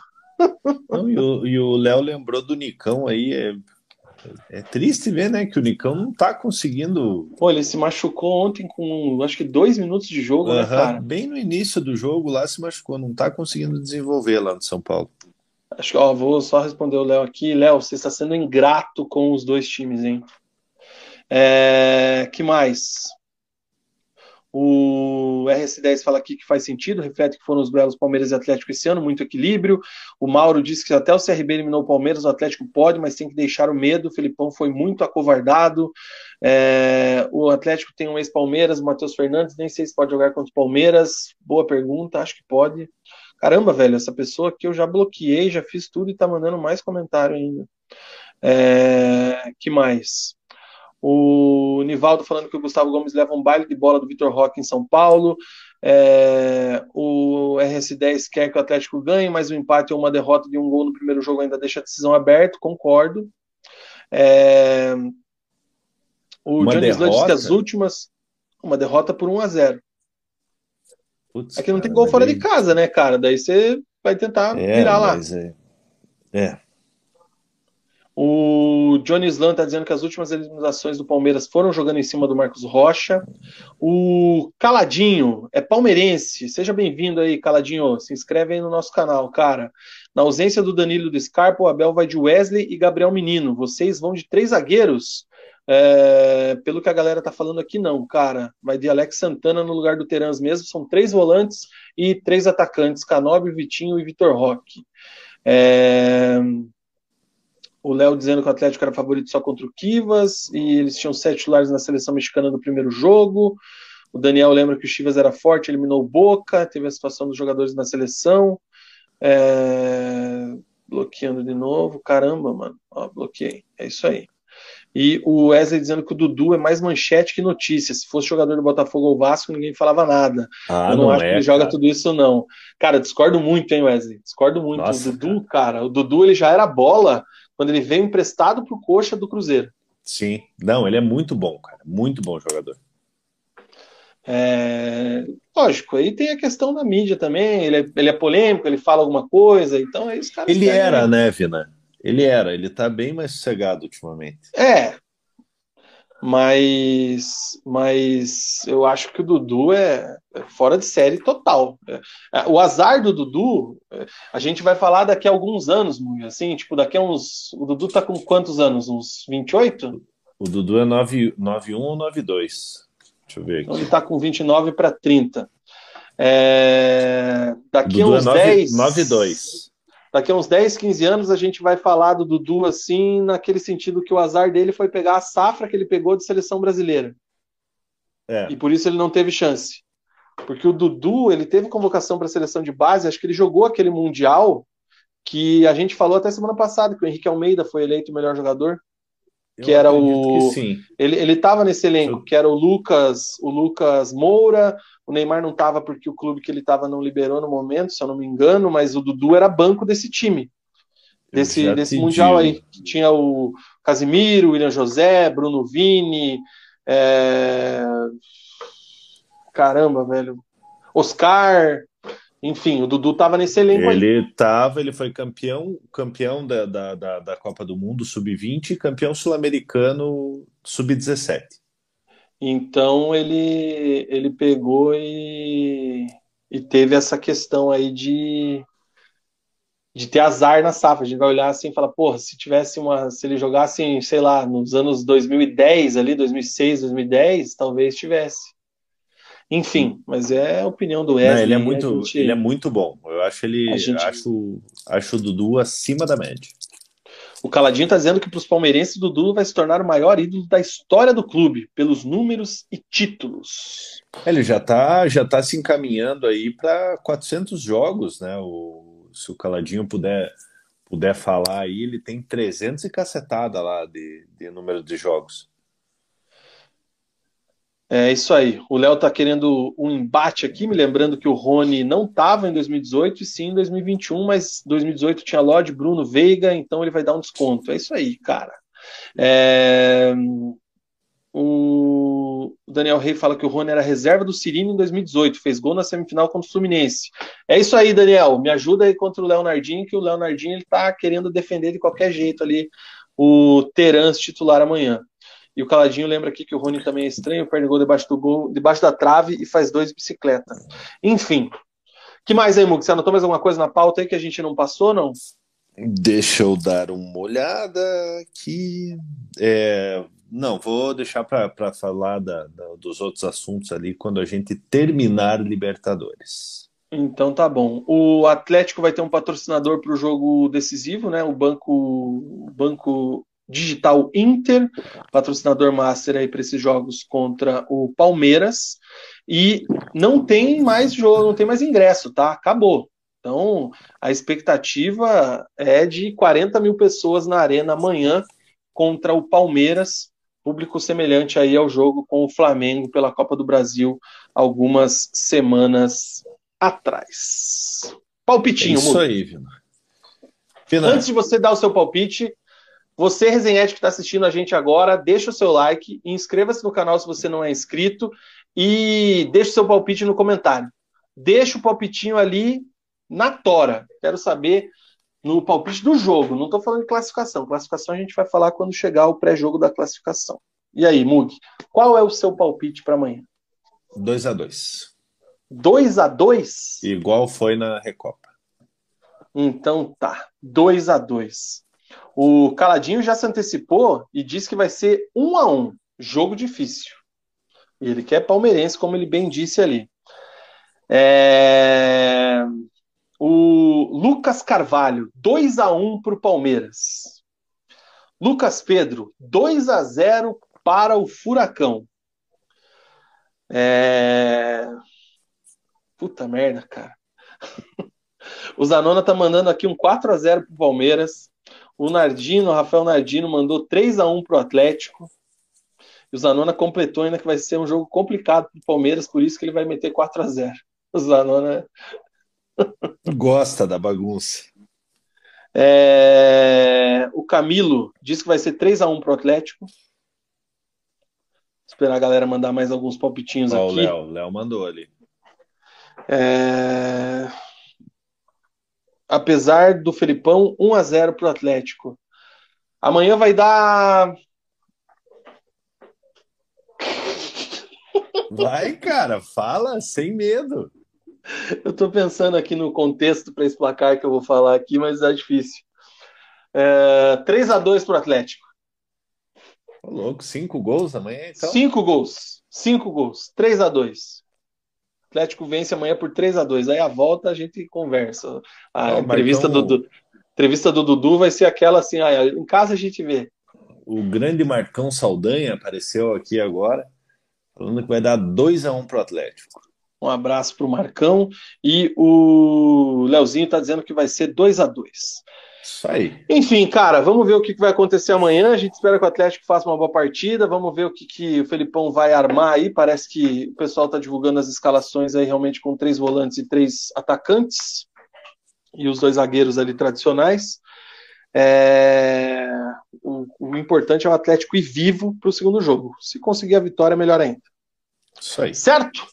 Não, e o Léo lembrou do Nicão aí. É, é, triste ver, né, que o Nicão não tá conseguindo. Pô, ele se machucou ontem com acho que dois minutos de jogo, uhum, né, cara? Bem no início do jogo lá se machucou, não tá conseguindo desenvolver lá no São Paulo. Acho que, ó, vou só responder o Léo aqui. Léo, você está sendo ingrato com os dois times, hein? É, que mais? O RS10 fala aqui que faz sentido, reflete que foram os belos Palmeiras e Atlético esse ano, muito equilíbrio. O Mauro disse que até o CRB eliminou o Palmeiras, o Atlético pode, mas tem que deixar o medo. O Felipão foi muito acovardado. É, o Atlético tem um ex-Palmeiras, o Matheus Fernandes, nem sei se pode jogar contra o Palmeiras. Boa pergunta, acho que pode. Caramba, velho, essa pessoa aqui eu já bloqueei, já fiz tudo e tá mandando mais comentário ainda. É, que mais? O Nivaldo falando que o Gustavo Gomes leva um baile de bola do Vitor Roque em São Paulo. É, o RS10 quer que o Atlético ganhe, mas o um empate ou uma derrota de um gol no primeiro jogo ainda deixa a decisão aberta, concordo. É, o uma Johnny disse que as últimas. Uma derrota por 1 a 0 Putz, Aqui não tem gol fora de casa, né, cara? Daí você vai tentar é, virar lá. É. é. O Johnny Slan está dizendo que as últimas eliminações do Palmeiras foram jogando em cima do Marcos Rocha. O Caladinho é palmeirense. Seja bem-vindo aí, Caladinho. Se inscreve aí no nosso canal, cara. Na ausência do Danilo do Scarpa, o Abel vai de Wesley e Gabriel Menino. Vocês vão de três zagueiros? É, pelo que a galera tá falando aqui, não, cara. Vai de Alex Santana no lugar do Terans mesmo. São três volantes e três atacantes: Canobi, Vitinho e Vitor Roque. É, o Léo dizendo que o Atlético era favorito só contra o Kivas, e eles tinham sete titulares na seleção mexicana no primeiro jogo. O Daniel lembra que o Chivas era forte, eliminou o Boca, teve a situação dos jogadores na seleção. É... Bloqueando de novo, caramba, mano. Ó, bloqueei. É isso aí. E o Wesley dizendo que o Dudu é mais manchete que notícia. Se fosse jogador do Botafogo ou Vasco, ninguém falava nada. Ah, Eu não, não acho é, que ele cara. joga tudo isso, não. Cara, discordo muito, hein, Wesley? Discordo muito. Nossa, o Dudu, cara. cara, o Dudu ele já era bola quando ele veio emprestado para o Coxa do Cruzeiro. Sim, não, ele é muito bom, cara, muito bom jogador. É, lógico, aí tem a questão da mídia também, ele é, ele é polêmico, ele fala alguma coisa, então é isso, cara. Ele era, né, Vina? Ele era, ele tá bem mais sossegado ultimamente. É, mas, mas eu acho que o Dudu é, é fora de série total. É, é, o azar do Dudu, a gente vai falar daqui a alguns anos, assim, tipo, daqui a uns. O Dudu tá com quantos anos? Uns 28? O Dudu é 91 ou 92? Deixa eu ver aqui. Então ele tá com 29 para 30. É, daqui a uns é 9, 10. 92 daqui a uns 10, 15 anos a gente vai falar do Dudu assim, naquele sentido que o azar dele foi pegar a safra que ele pegou de seleção brasileira. É. E por isso ele não teve chance. Porque o Dudu, ele teve convocação para a seleção de base, acho que ele jogou aquele Mundial que a gente falou até semana passada, que o Henrique Almeida foi eleito o melhor jogador. Eu que era o. Que ele, ele tava nesse elenco, que era o Lucas, o Lucas Moura, o Neymar não estava porque o clube que ele estava não liberou no momento, se eu não me engano, mas o Dudu era banco desse time, desse, desse Mundial aí. Que tinha o Casimiro, William José, Bruno Vini, é... caramba, velho. Oscar, enfim, o Dudu tava nesse elenco ele aí. tava, ele foi campeão, campeão da, da, da, da Copa do Mundo Sub-20 e campeão sul-americano Sub-17. Então ele, ele pegou e, e teve essa questão aí de, de ter azar na safra. A gente vai olhar assim e falar, porra, se tivesse uma. Se ele jogasse, sei lá, nos anos 2010, ali, 2006, 2010, talvez tivesse. Enfim, mas é a opinião do Wesley. Não, ele é muito, gente... ele é muito bom. Eu acho ele, gente... acho, acho o Dudu acima da média. O Caladinho está dizendo que para os palmeirenses, Dudu vai se tornar o maior ídolo da história do clube, pelos números e títulos. Ele já está já tá se encaminhando aí para 400 jogos, né? O, se o Caladinho puder, puder falar aí, ele tem 300 e cacetada lá de, de número de jogos. É isso aí. O Léo tá querendo um embate aqui, me lembrando que o Rony não estava em 2018 e sim em 2021, mas 2018 tinha Lodge, Bruno, Veiga, então ele vai dar um desconto. É isso aí, cara. É... O Daniel Rey fala que o Rony era reserva do Cirino em 2018, fez gol na semifinal contra o Fluminense. É isso aí, Daniel. Me ajuda aí contra o Leonardinho, que o Leonardinho ele tá querendo defender de qualquer jeito ali o Terans titular amanhã. E o Caladinho lembra aqui que o Rony também é estranho, perde gol debaixo do gol, debaixo da trave e faz dois bicicleta. Enfim. que mais aí, Mug? Você anotou mais alguma coisa na pauta aí que a gente não passou, não? Deixa eu dar uma olhada aqui. É, não, vou deixar para falar da, da, dos outros assuntos ali quando a gente terminar Libertadores. Então tá bom. O Atlético vai ter um patrocinador para o jogo decisivo, né? O banco, o banco Digital Inter, patrocinador master aí para esses jogos contra o Palmeiras. E não tem mais jogo, não tem mais ingresso, tá? Acabou. Então, a expectativa é de 40 mil pessoas na arena amanhã contra o Palmeiras, público semelhante aí ao jogo com o Flamengo pela Copa do Brasil algumas semanas atrás. Palpitinho, é Isso aí, Vina. Antes de você dar o seu palpite, você, resenhete que está assistindo a gente agora, deixa o seu like, inscreva-se no canal se você não é inscrito e deixa o seu palpite no comentário. Deixa o palpitinho ali na tora. Quero saber no palpite do jogo. Não estou falando de classificação. Classificação a gente vai falar quando chegar o pré-jogo da classificação. E aí, Mug, qual é o seu palpite para amanhã? 2 a 2 2 a 2 Igual foi na Recopa. Então tá. 2 a 2 o Caladinho já se antecipou e disse que vai ser um a um, jogo difícil. Ele quer palmeirense, como ele bem disse ali. É... O Lucas Carvalho, 2 a 1 para o Palmeiras. Lucas Pedro, 2 a 0 para o Furacão. É... Puta merda, cara. [LAUGHS] o Zanona tá mandando aqui um 4 a 0 para o Palmeiras. O Nardino, o Rafael Nardino, mandou 3 a 1 para o Atlético. E o Zanona completou ainda que vai ser um jogo complicado para o Palmeiras, por isso que ele vai meter 4 a 0 O Zanona. [LAUGHS] Gosta da bagunça. É... O Camilo diz que vai ser 3 a 1 para o Atlético. Esperar a galera mandar mais alguns palpitinhos aqui. O Léo, Léo mandou ali. É apesar do Felipão, 1 a 0 para o Atlético. Amanhã vai dar. Vai, cara, fala sem medo. Eu estou pensando aqui no contexto para esse placar que eu vou falar aqui, mas é difícil. É, 3 a 2 para o Atlético. Ô, louco, cinco gols amanhã, então? Cinco gols. Cinco gols. 3 a 2 Atlético vence amanhã por 3 a 2 Aí a volta a gente conversa. A Não, entrevista, do, do, entrevista do Dudu vai ser aquela assim, ah, em casa a gente vê. O grande Marcão Saldanha apareceu aqui agora, falando que vai dar 2 a 1 pro Atlético. Um abraço pro Marcão. E o Leozinho tá dizendo que vai ser 2 a 2 isso aí. Enfim, cara, vamos ver o que vai acontecer amanhã. A gente espera que o Atlético faça uma boa partida. Vamos ver o que, que o Felipão vai armar aí. Parece que o pessoal está divulgando as escalações aí realmente com três volantes e três atacantes. E os dois zagueiros ali tradicionais. É... O, o, importante é o Atlético ir vivo para o segundo jogo. Se conseguir a vitória, melhor ainda. Isso aí. Certo?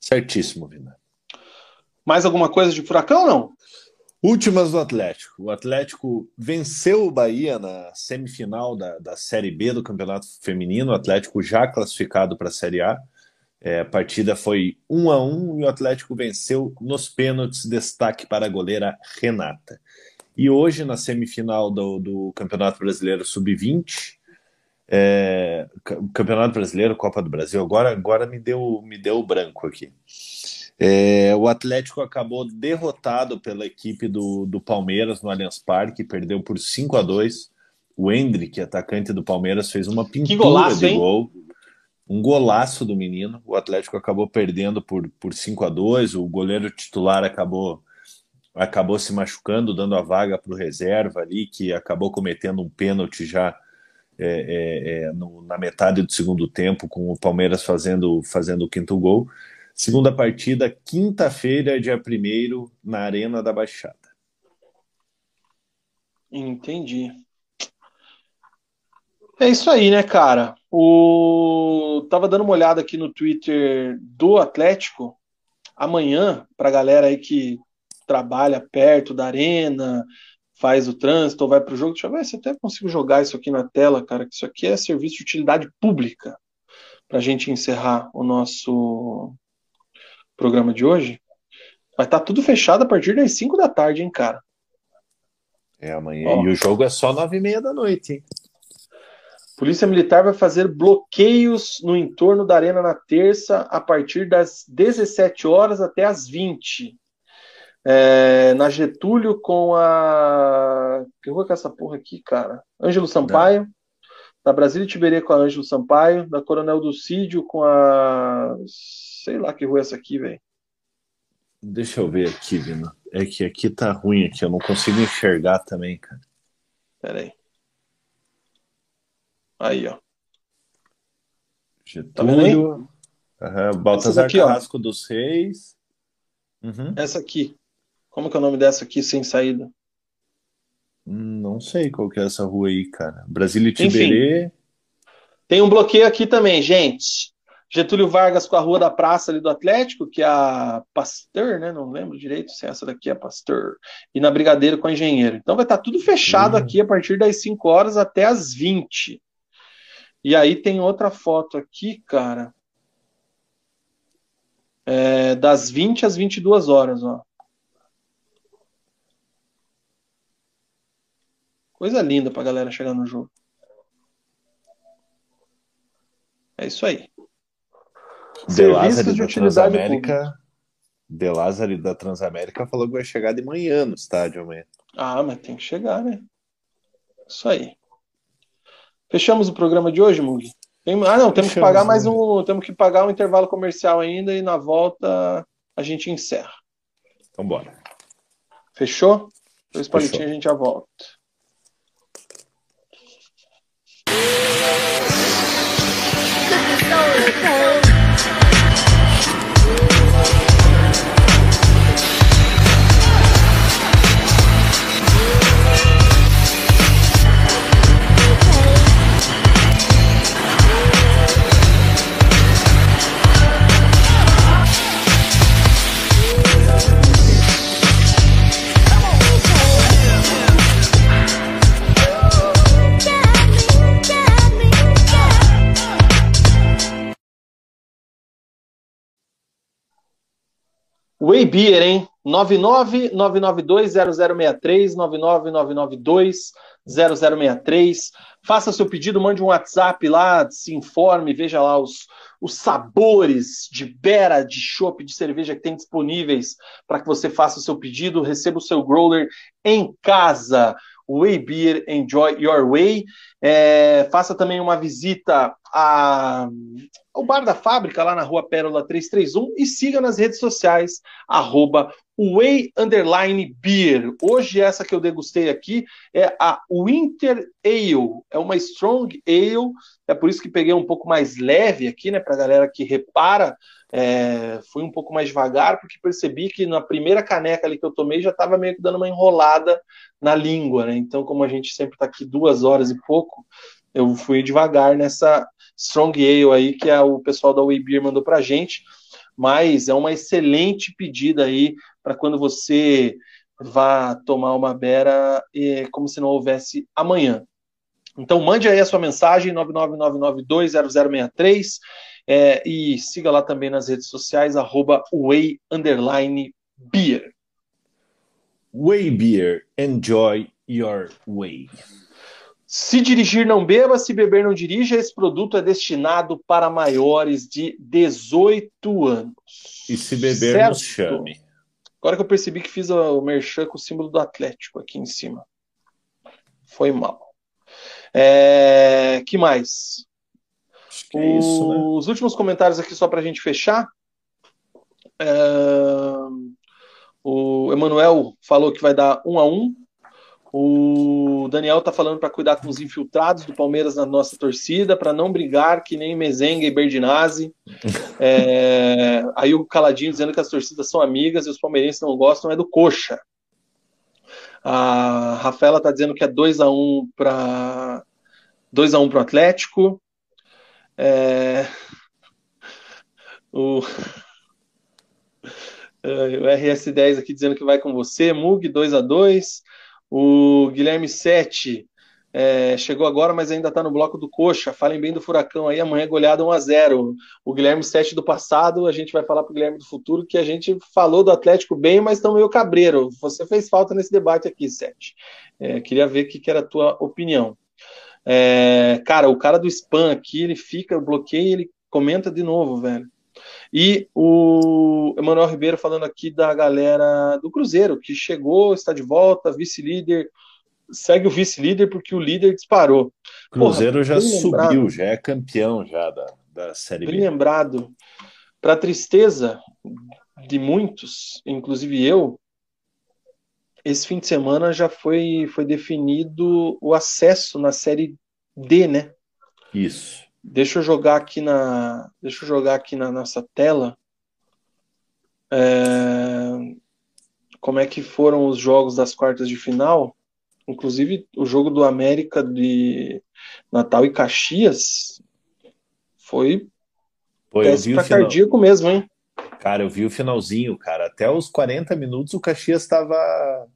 Certíssimo, Vina. Mais alguma coisa de furacão não? Últimas do Atlético. O Atlético venceu o Bahia na semifinal da, da Série B do Campeonato Feminino. O Atlético já classificado para a Série A. É, a partida foi um a um e o Atlético venceu nos pênaltis. Destaque para a goleira Renata. E hoje, na semifinal do, do Campeonato Brasileiro Sub-20, é, Campeonato Brasileiro, Copa do Brasil, agora, agora me deu me deu branco aqui. É, o Atlético acabou derrotado pela equipe do, do Palmeiras no Allianz Parque, perdeu por 5 a 2 O Hendrick, atacante do Palmeiras, fez uma pintura golaço, de hein? gol. Um golaço do menino. O Atlético acabou perdendo por, por 5 a 2 O goleiro titular acabou acabou se machucando, dando a vaga para o reserva ali, que acabou cometendo um pênalti já é, é, é, no, na metade do segundo tempo, com o Palmeiras fazendo, fazendo o quinto gol. Segunda partida, quinta-feira, dia 1 na Arena da Baixada. Entendi. É isso aí, né, cara? O... Tava dando uma olhada aqui no Twitter do Atlético. Amanhã, pra galera aí que trabalha perto da arena, faz o trânsito ou vai para o jogo. Deixa eu ver se até consigo jogar isso aqui na tela, cara, que isso aqui é serviço de utilidade pública. Para a gente encerrar o nosso programa de hoje. Vai estar tá tudo fechado a partir das 5 da tarde, hein, cara? É amanhã. Ó, e o jogo é só 9 e meia da noite, hein? Polícia Militar vai fazer bloqueios no entorno da arena na terça a partir das 17 horas até as 20. É, na Getúlio com a. Que rua que é essa porra aqui, cara? Ângelo Sampaio. Não. Da Brasília Tiberê com a Ângelo Sampaio. Da Coronel Dulcídio com a. Sei lá que rua é essa aqui, velho. Deixa eu ver aqui, Vina. É que aqui tá ruim aqui, eu não consigo enxergar também, cara. Pera aí. Aí, ó. Getúlio. Tá uhum, Baltazar aqui, Carrasco ó. dos Reis. Uhum. Essa aqui. Como que é o nome dessa aqui sem saída? Não sei qual que é essa rua aí, cara. Brasília e Tiberê. Enfim, tem um bloqueio aqui também, gente. Getúlio Vargas com a Rua da Praça ali do Atlético, que é a Pasteur, né? Não lembro direito se essa daqui é Pasteur. E na Brigadeiro com a Engenheiro. Então vai estar tá tudo fechado uhum. aqui a partir das 5 horas até as 20. E aí tem outra foto aqui, cara. É, das 20 às 22 horas, ó. Coisa linda pra galera chegar no jogo. É isso aí. De Lázaro da Transamérica. De Lázaro da Transamérica falou que vai chegar de manhã no estádio amanhã. Ah, mas tem que chegar, né? Isso aí. Fechamos o programa de hoje, Mug? Tem... Ah, não, temos Fechamos, que pagar mais um. Temos que pagar um intervalo comercial ainda e na volta a gente encerra. Então bora. Fechou? Dois palitinhos a gente já volta. Thank you. Way Beer, hein? 999920063, 999920063. Faça seu pedido, mande um WhatsApp lá, se informe, veja lá os, os sabores de bera, de chopp, de cerveja que tem disponíveis para que você faça o seu pedido, receba o seu growler em casa. Way Beer, enjoy your way. É, faça também uma visita a, ao Bar da Fábrica, lá na rua Pérola 331, e siga nas redes sociais, arroba Way Underline Beer. Hoje, essa que eu degustei aqui é a Winter Ale, é uma Strong Ale, é por isso que peguei um pouco mais leve aqui, né, para a galera que repara. É, fui um pouco mais devagar, porque percebi que na primeira caneca ali que eu tomei já estava meio que dando uma enrolada na língua, né? Então, como a gente sempre está aqui duas horas e pouco, eu fui devagar nessa Strong Ale aí que é o pessoal da Way Beer mandou pra gente. mas é uma excelente pedida aí para quando você vá tomar uma beira e, como se não houvesse amanhã. Então mande aí a sua mensagem 999920063 é, e siga lá também nas redes sociais arroba way. Way Beer, enjoy your way. Se dirigir, não beba, se beber, não dirija. Esse produto é destinado para maiores de 18 anos. E se beber, certo? nos chame. Agora que eu percebi que fiz o merchan com o símbolo do Atlético aqui em cima. Foi mal. É... que mais? Acho que é isso, né? Os últimos comentários aqui, só para a gente fechar. É... O Emanuel falou que vai dar um a um. O Daniel tá falando para cuidar com os infiltrados do Palmeiras na nossa torcida, para não brigar que nem Mezenga e Berdinazzi. [LAUGHS] É... Aí o Caladinho dizendo que as torcidas são amigas e os palmeirenses não gostam é do Coxa. A Rafaela tá dizendo que é 2 a 1 um para 2 a 1 um para o Atlético. É... O o RS10 aqui dizendo que vai com você. Mug 2 a 2 O Guilherme 7 é, chegou agora, mas ainda está no bloco do Coxa. Falem bem do Furacão aí. Amanhã é goleada 1 a 0 O Guilherme 7 do passado, a gente vai falar para o Guilherme do futuro que a gente falou do Atlético bem, mas estão meio cabreiro. Você fez falta nesse debate aqui, 7. É, queria ver o que, que era a tua opinião. É, cara, o cara do spam aqui, ele fica, bloqueia ele comenta de novo, velho. E o Emanuel Ribeiro falando aqui da galera do Cruzeiro, que chegou, está de volta, vice-líder, segue o vice-líder porque o líder disparou. Cruzeiro Porra, já subiu, já é campeão já da, da Série B. Bem lembrado. Para tristeza de muitos, inclusive eu, esse fim de semana já foi, foi definido o acesso na Série D, né? Isso. Deixa eu jogar aqui na, deixa eu jogar aqui na nossa tela. É, como é que foram os jogos das quartas de final? Inclusive o jogo do América de Natal e Caxias foi Pô, teste cardíaco mesmo, hein? Cara, eu vi o finalzinho, cara. Até os 40 minutos o Caxias estava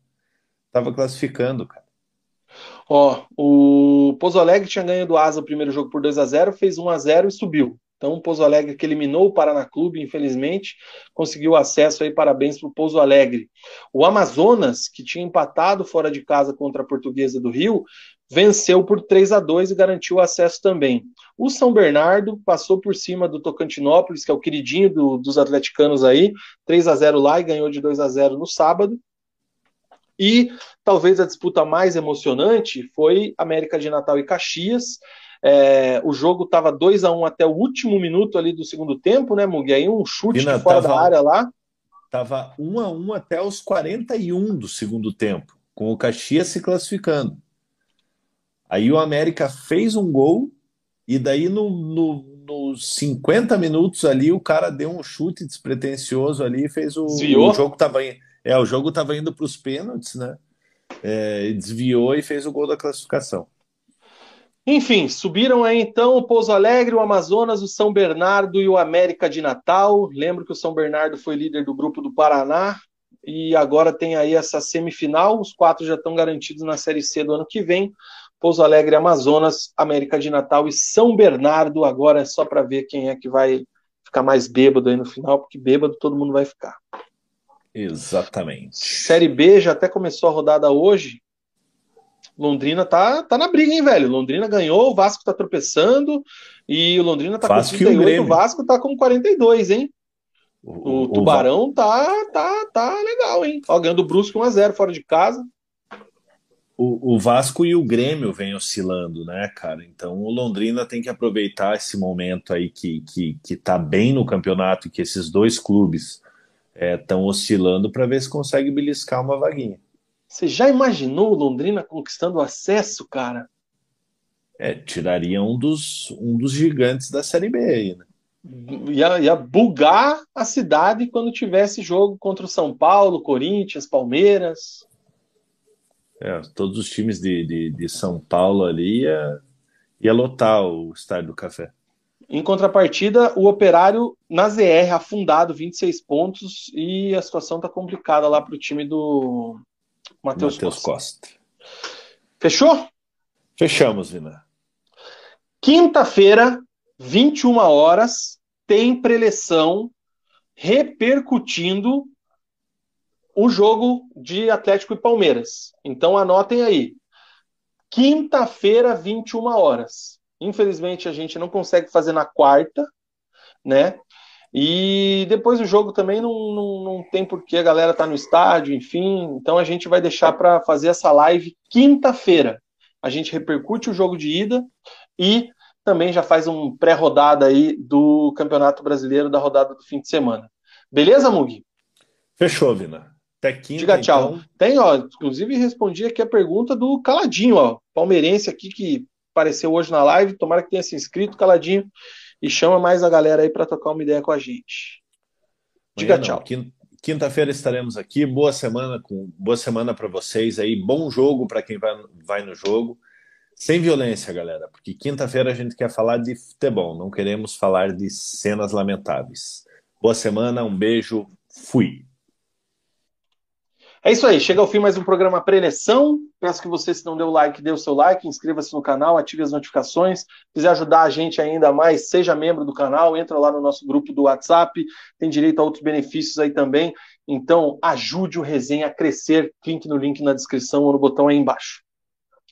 tava classificando, cara. Ó, o Pouso Alegre tinha ganho do Asa o primeiro jogo por 2 a 0 fez 1 a 0 e subiu. Então, o Pouso Alegre, que eliminou o Paraná Clube, infelizmente, conseguiu acesso aí, parabéns para o Pouso Alegre. O Amazonas, que tinha empatado fora de casa contra a Portuguesa do Rio, venceu por 3 a 2 e garantiu acesso também. O São Bernardo passou por cima do Tocantinópolis, que é o queridinho do, dos atleticanos aí, 3 a 0 lá e ganhou de 2 a 0 no sábado. E talvez a disputa mais emocionante foi América de Natal e Caxias. É, o jogo estava 2 a 1 um até o último minuto ali do segundo tempo, né, Mugi? Aí um chute fora tava, da área lá. Tava 1 um a 1 um até os 41 do segundo tempo, com o Caxias se classificando. Aí o América fez um gol e daí no, no, nos 50 minutos ali o cara deu um chute despretensioso ali e fez o, o jogo tava é, o jogo estava indo para os pênaltis, né? É, desviou e fez o gol da classificação. Enfim, subiram aí então o Pouso Alegre, o Amazonas, o São Bernardo e o América de Natal. Lembro que o São Bernardo foi líder do grupo do Paraná e agora tem aí essa semifinal. Os quatro já estão garantidos na Série C do ano que vem. Pouso Alegre, Amazonas, América de Natal e São Bernardo. Agora é só para ver quem é que vai ficar mais bêbado aí no final, porque bêbado todo mundo vai ficar. Exatamente. Série B já até começou a rodada hoje. Londrina tá, tá na briga, hein, velho? Londrina ganhou, o Vasco tá tropeçando e o Londrina tá Vasco com 38, o, o, Vasco tá com 42, hein? O, o Tubarão o... tá, tá, tá legal, hein? Ó, ganhando o Brusque 1x0 fora de casa. O, o Vasco e o Grêmio vêm oscilando, né, cara? Então o Londrina tem que aproveitar esse momento aí que, que, que tá bem no campeonato e que esses dois clubes estão é, oscilando para ver se consegue beliscar uma vaguinha. Você já imaginou Londrina conquistando acesso, cara? É, tiraria um dos, um dos gigantes da Série B aí, né? Ia, ia bugar a cidade quando tivesse jogo contra o São Paulo, Corinthians, Palmeiras. É, todos os times de, de, de São Paulo ali ia, ia lotar o Estádio do Café. Em contrapartida, o Operário na ZR afundado, 26 pontos, e a situação está complicada lá para o time do Matheus Costa. Costa. Fechou? Fechamos, Vina. Quinta-feira, 21 horas, tem preleção repercutindo o jogo de Atlético e Palmeiras. Então anotem aí. Quinta-feira, 21 horas. Infelizmente a gente não consegue fazer na quarta, né? E depois o jogo também não, não, não tem porquê, a galera tá no estádio, enfim. Então a gente vai deixar para fazer essa live quinta-feira. A gente repercute o jogo de ida e também já faz um pré-rodada aí do Campeonato Brasileiro, da rodada do fim de semana. Beleza, Mugi? Fechou, Vina. Até quinta, Diga tchau. Então... Tem, ó, inclusive respondi aqui a pergunta do Caladinho, ó, palmeirense aqui que apareceu hoje na live, tomara que tenha se inscrito, Caladinho, e chama mais a galera aí para tocar uma ideia com a gente. Diga Amanhã tchau. Quinta-feira estaremos aqui. Boa semana com boa semana para vocês aí. Bom jogo para quem vai, vai no jogo. Sem violência, galera, porque quinta-feira a gente quer falar de futebol, não queremos falar de cenas lamentáveis. Boa semana, um beijo, fui. É isso aí, chega ao fim mais um programa Preleção. Peço que você, se não deu like, dê o seu like, inscreva-se no canal, ative as notificações. Se quiser ajudar a gente ainda mais, seja membro do canal, entra lá no nosso grupo do WhatsApp, tem direito a outros benefícios aí também. Então, ajude o Resenha a crescer. Clique no link na descrição ou no botão aí embaixo.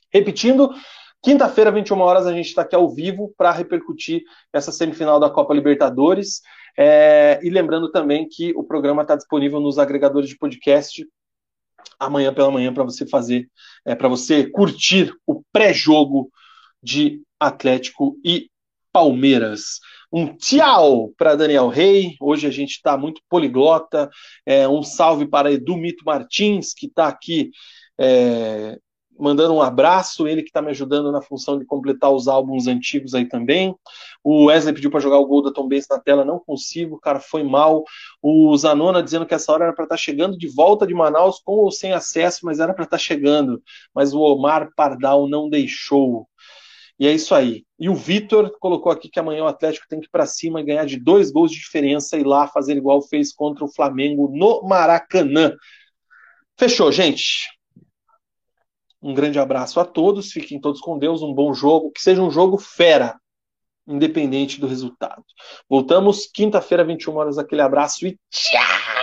Repetindo, quinta-feira, 21 horas, a gente está aqui ao vivo para repercutir essa semifinal da Copa Libertadores. É, e lembrando também que o programa está disponível nos agregadores de podcast amanhã pela manhã para você fazer, é, para você curtir o pré-jogo de Atlético e Palmeiras. Um tchau para Daniel Rey. Hoje a gente está muito poliglota. É, um salve para Edu Mito Martins, que está aqui é, mandando um abraço, ele que está me ajudando na função de completar os álbuns antigos aí também. O Wesley pediu para jogar o gol da Tom na tela, não consigo, cara, foi mal. O Zanona dizendo que essa hora era para estar tá chegando de volta de Manaus com ou sem acesso, mas era para estar tá chegando. Mas o Omar Pardal não deixou. E é isso aí. E o Vitor colocou aqui que amanhã o Atlético tem que ir para cima e ganhar de dois gols de diferença e lá fazer igual fez contra o Flamengo no Maracanã. Fechou, gente. Um grande abraço a todos, fiquem todos com Deus, um bom jogo, que seja um jogo fera, independente do resultado. Voltamos quinta-feira, 21 horas, aquele abraço e tchau!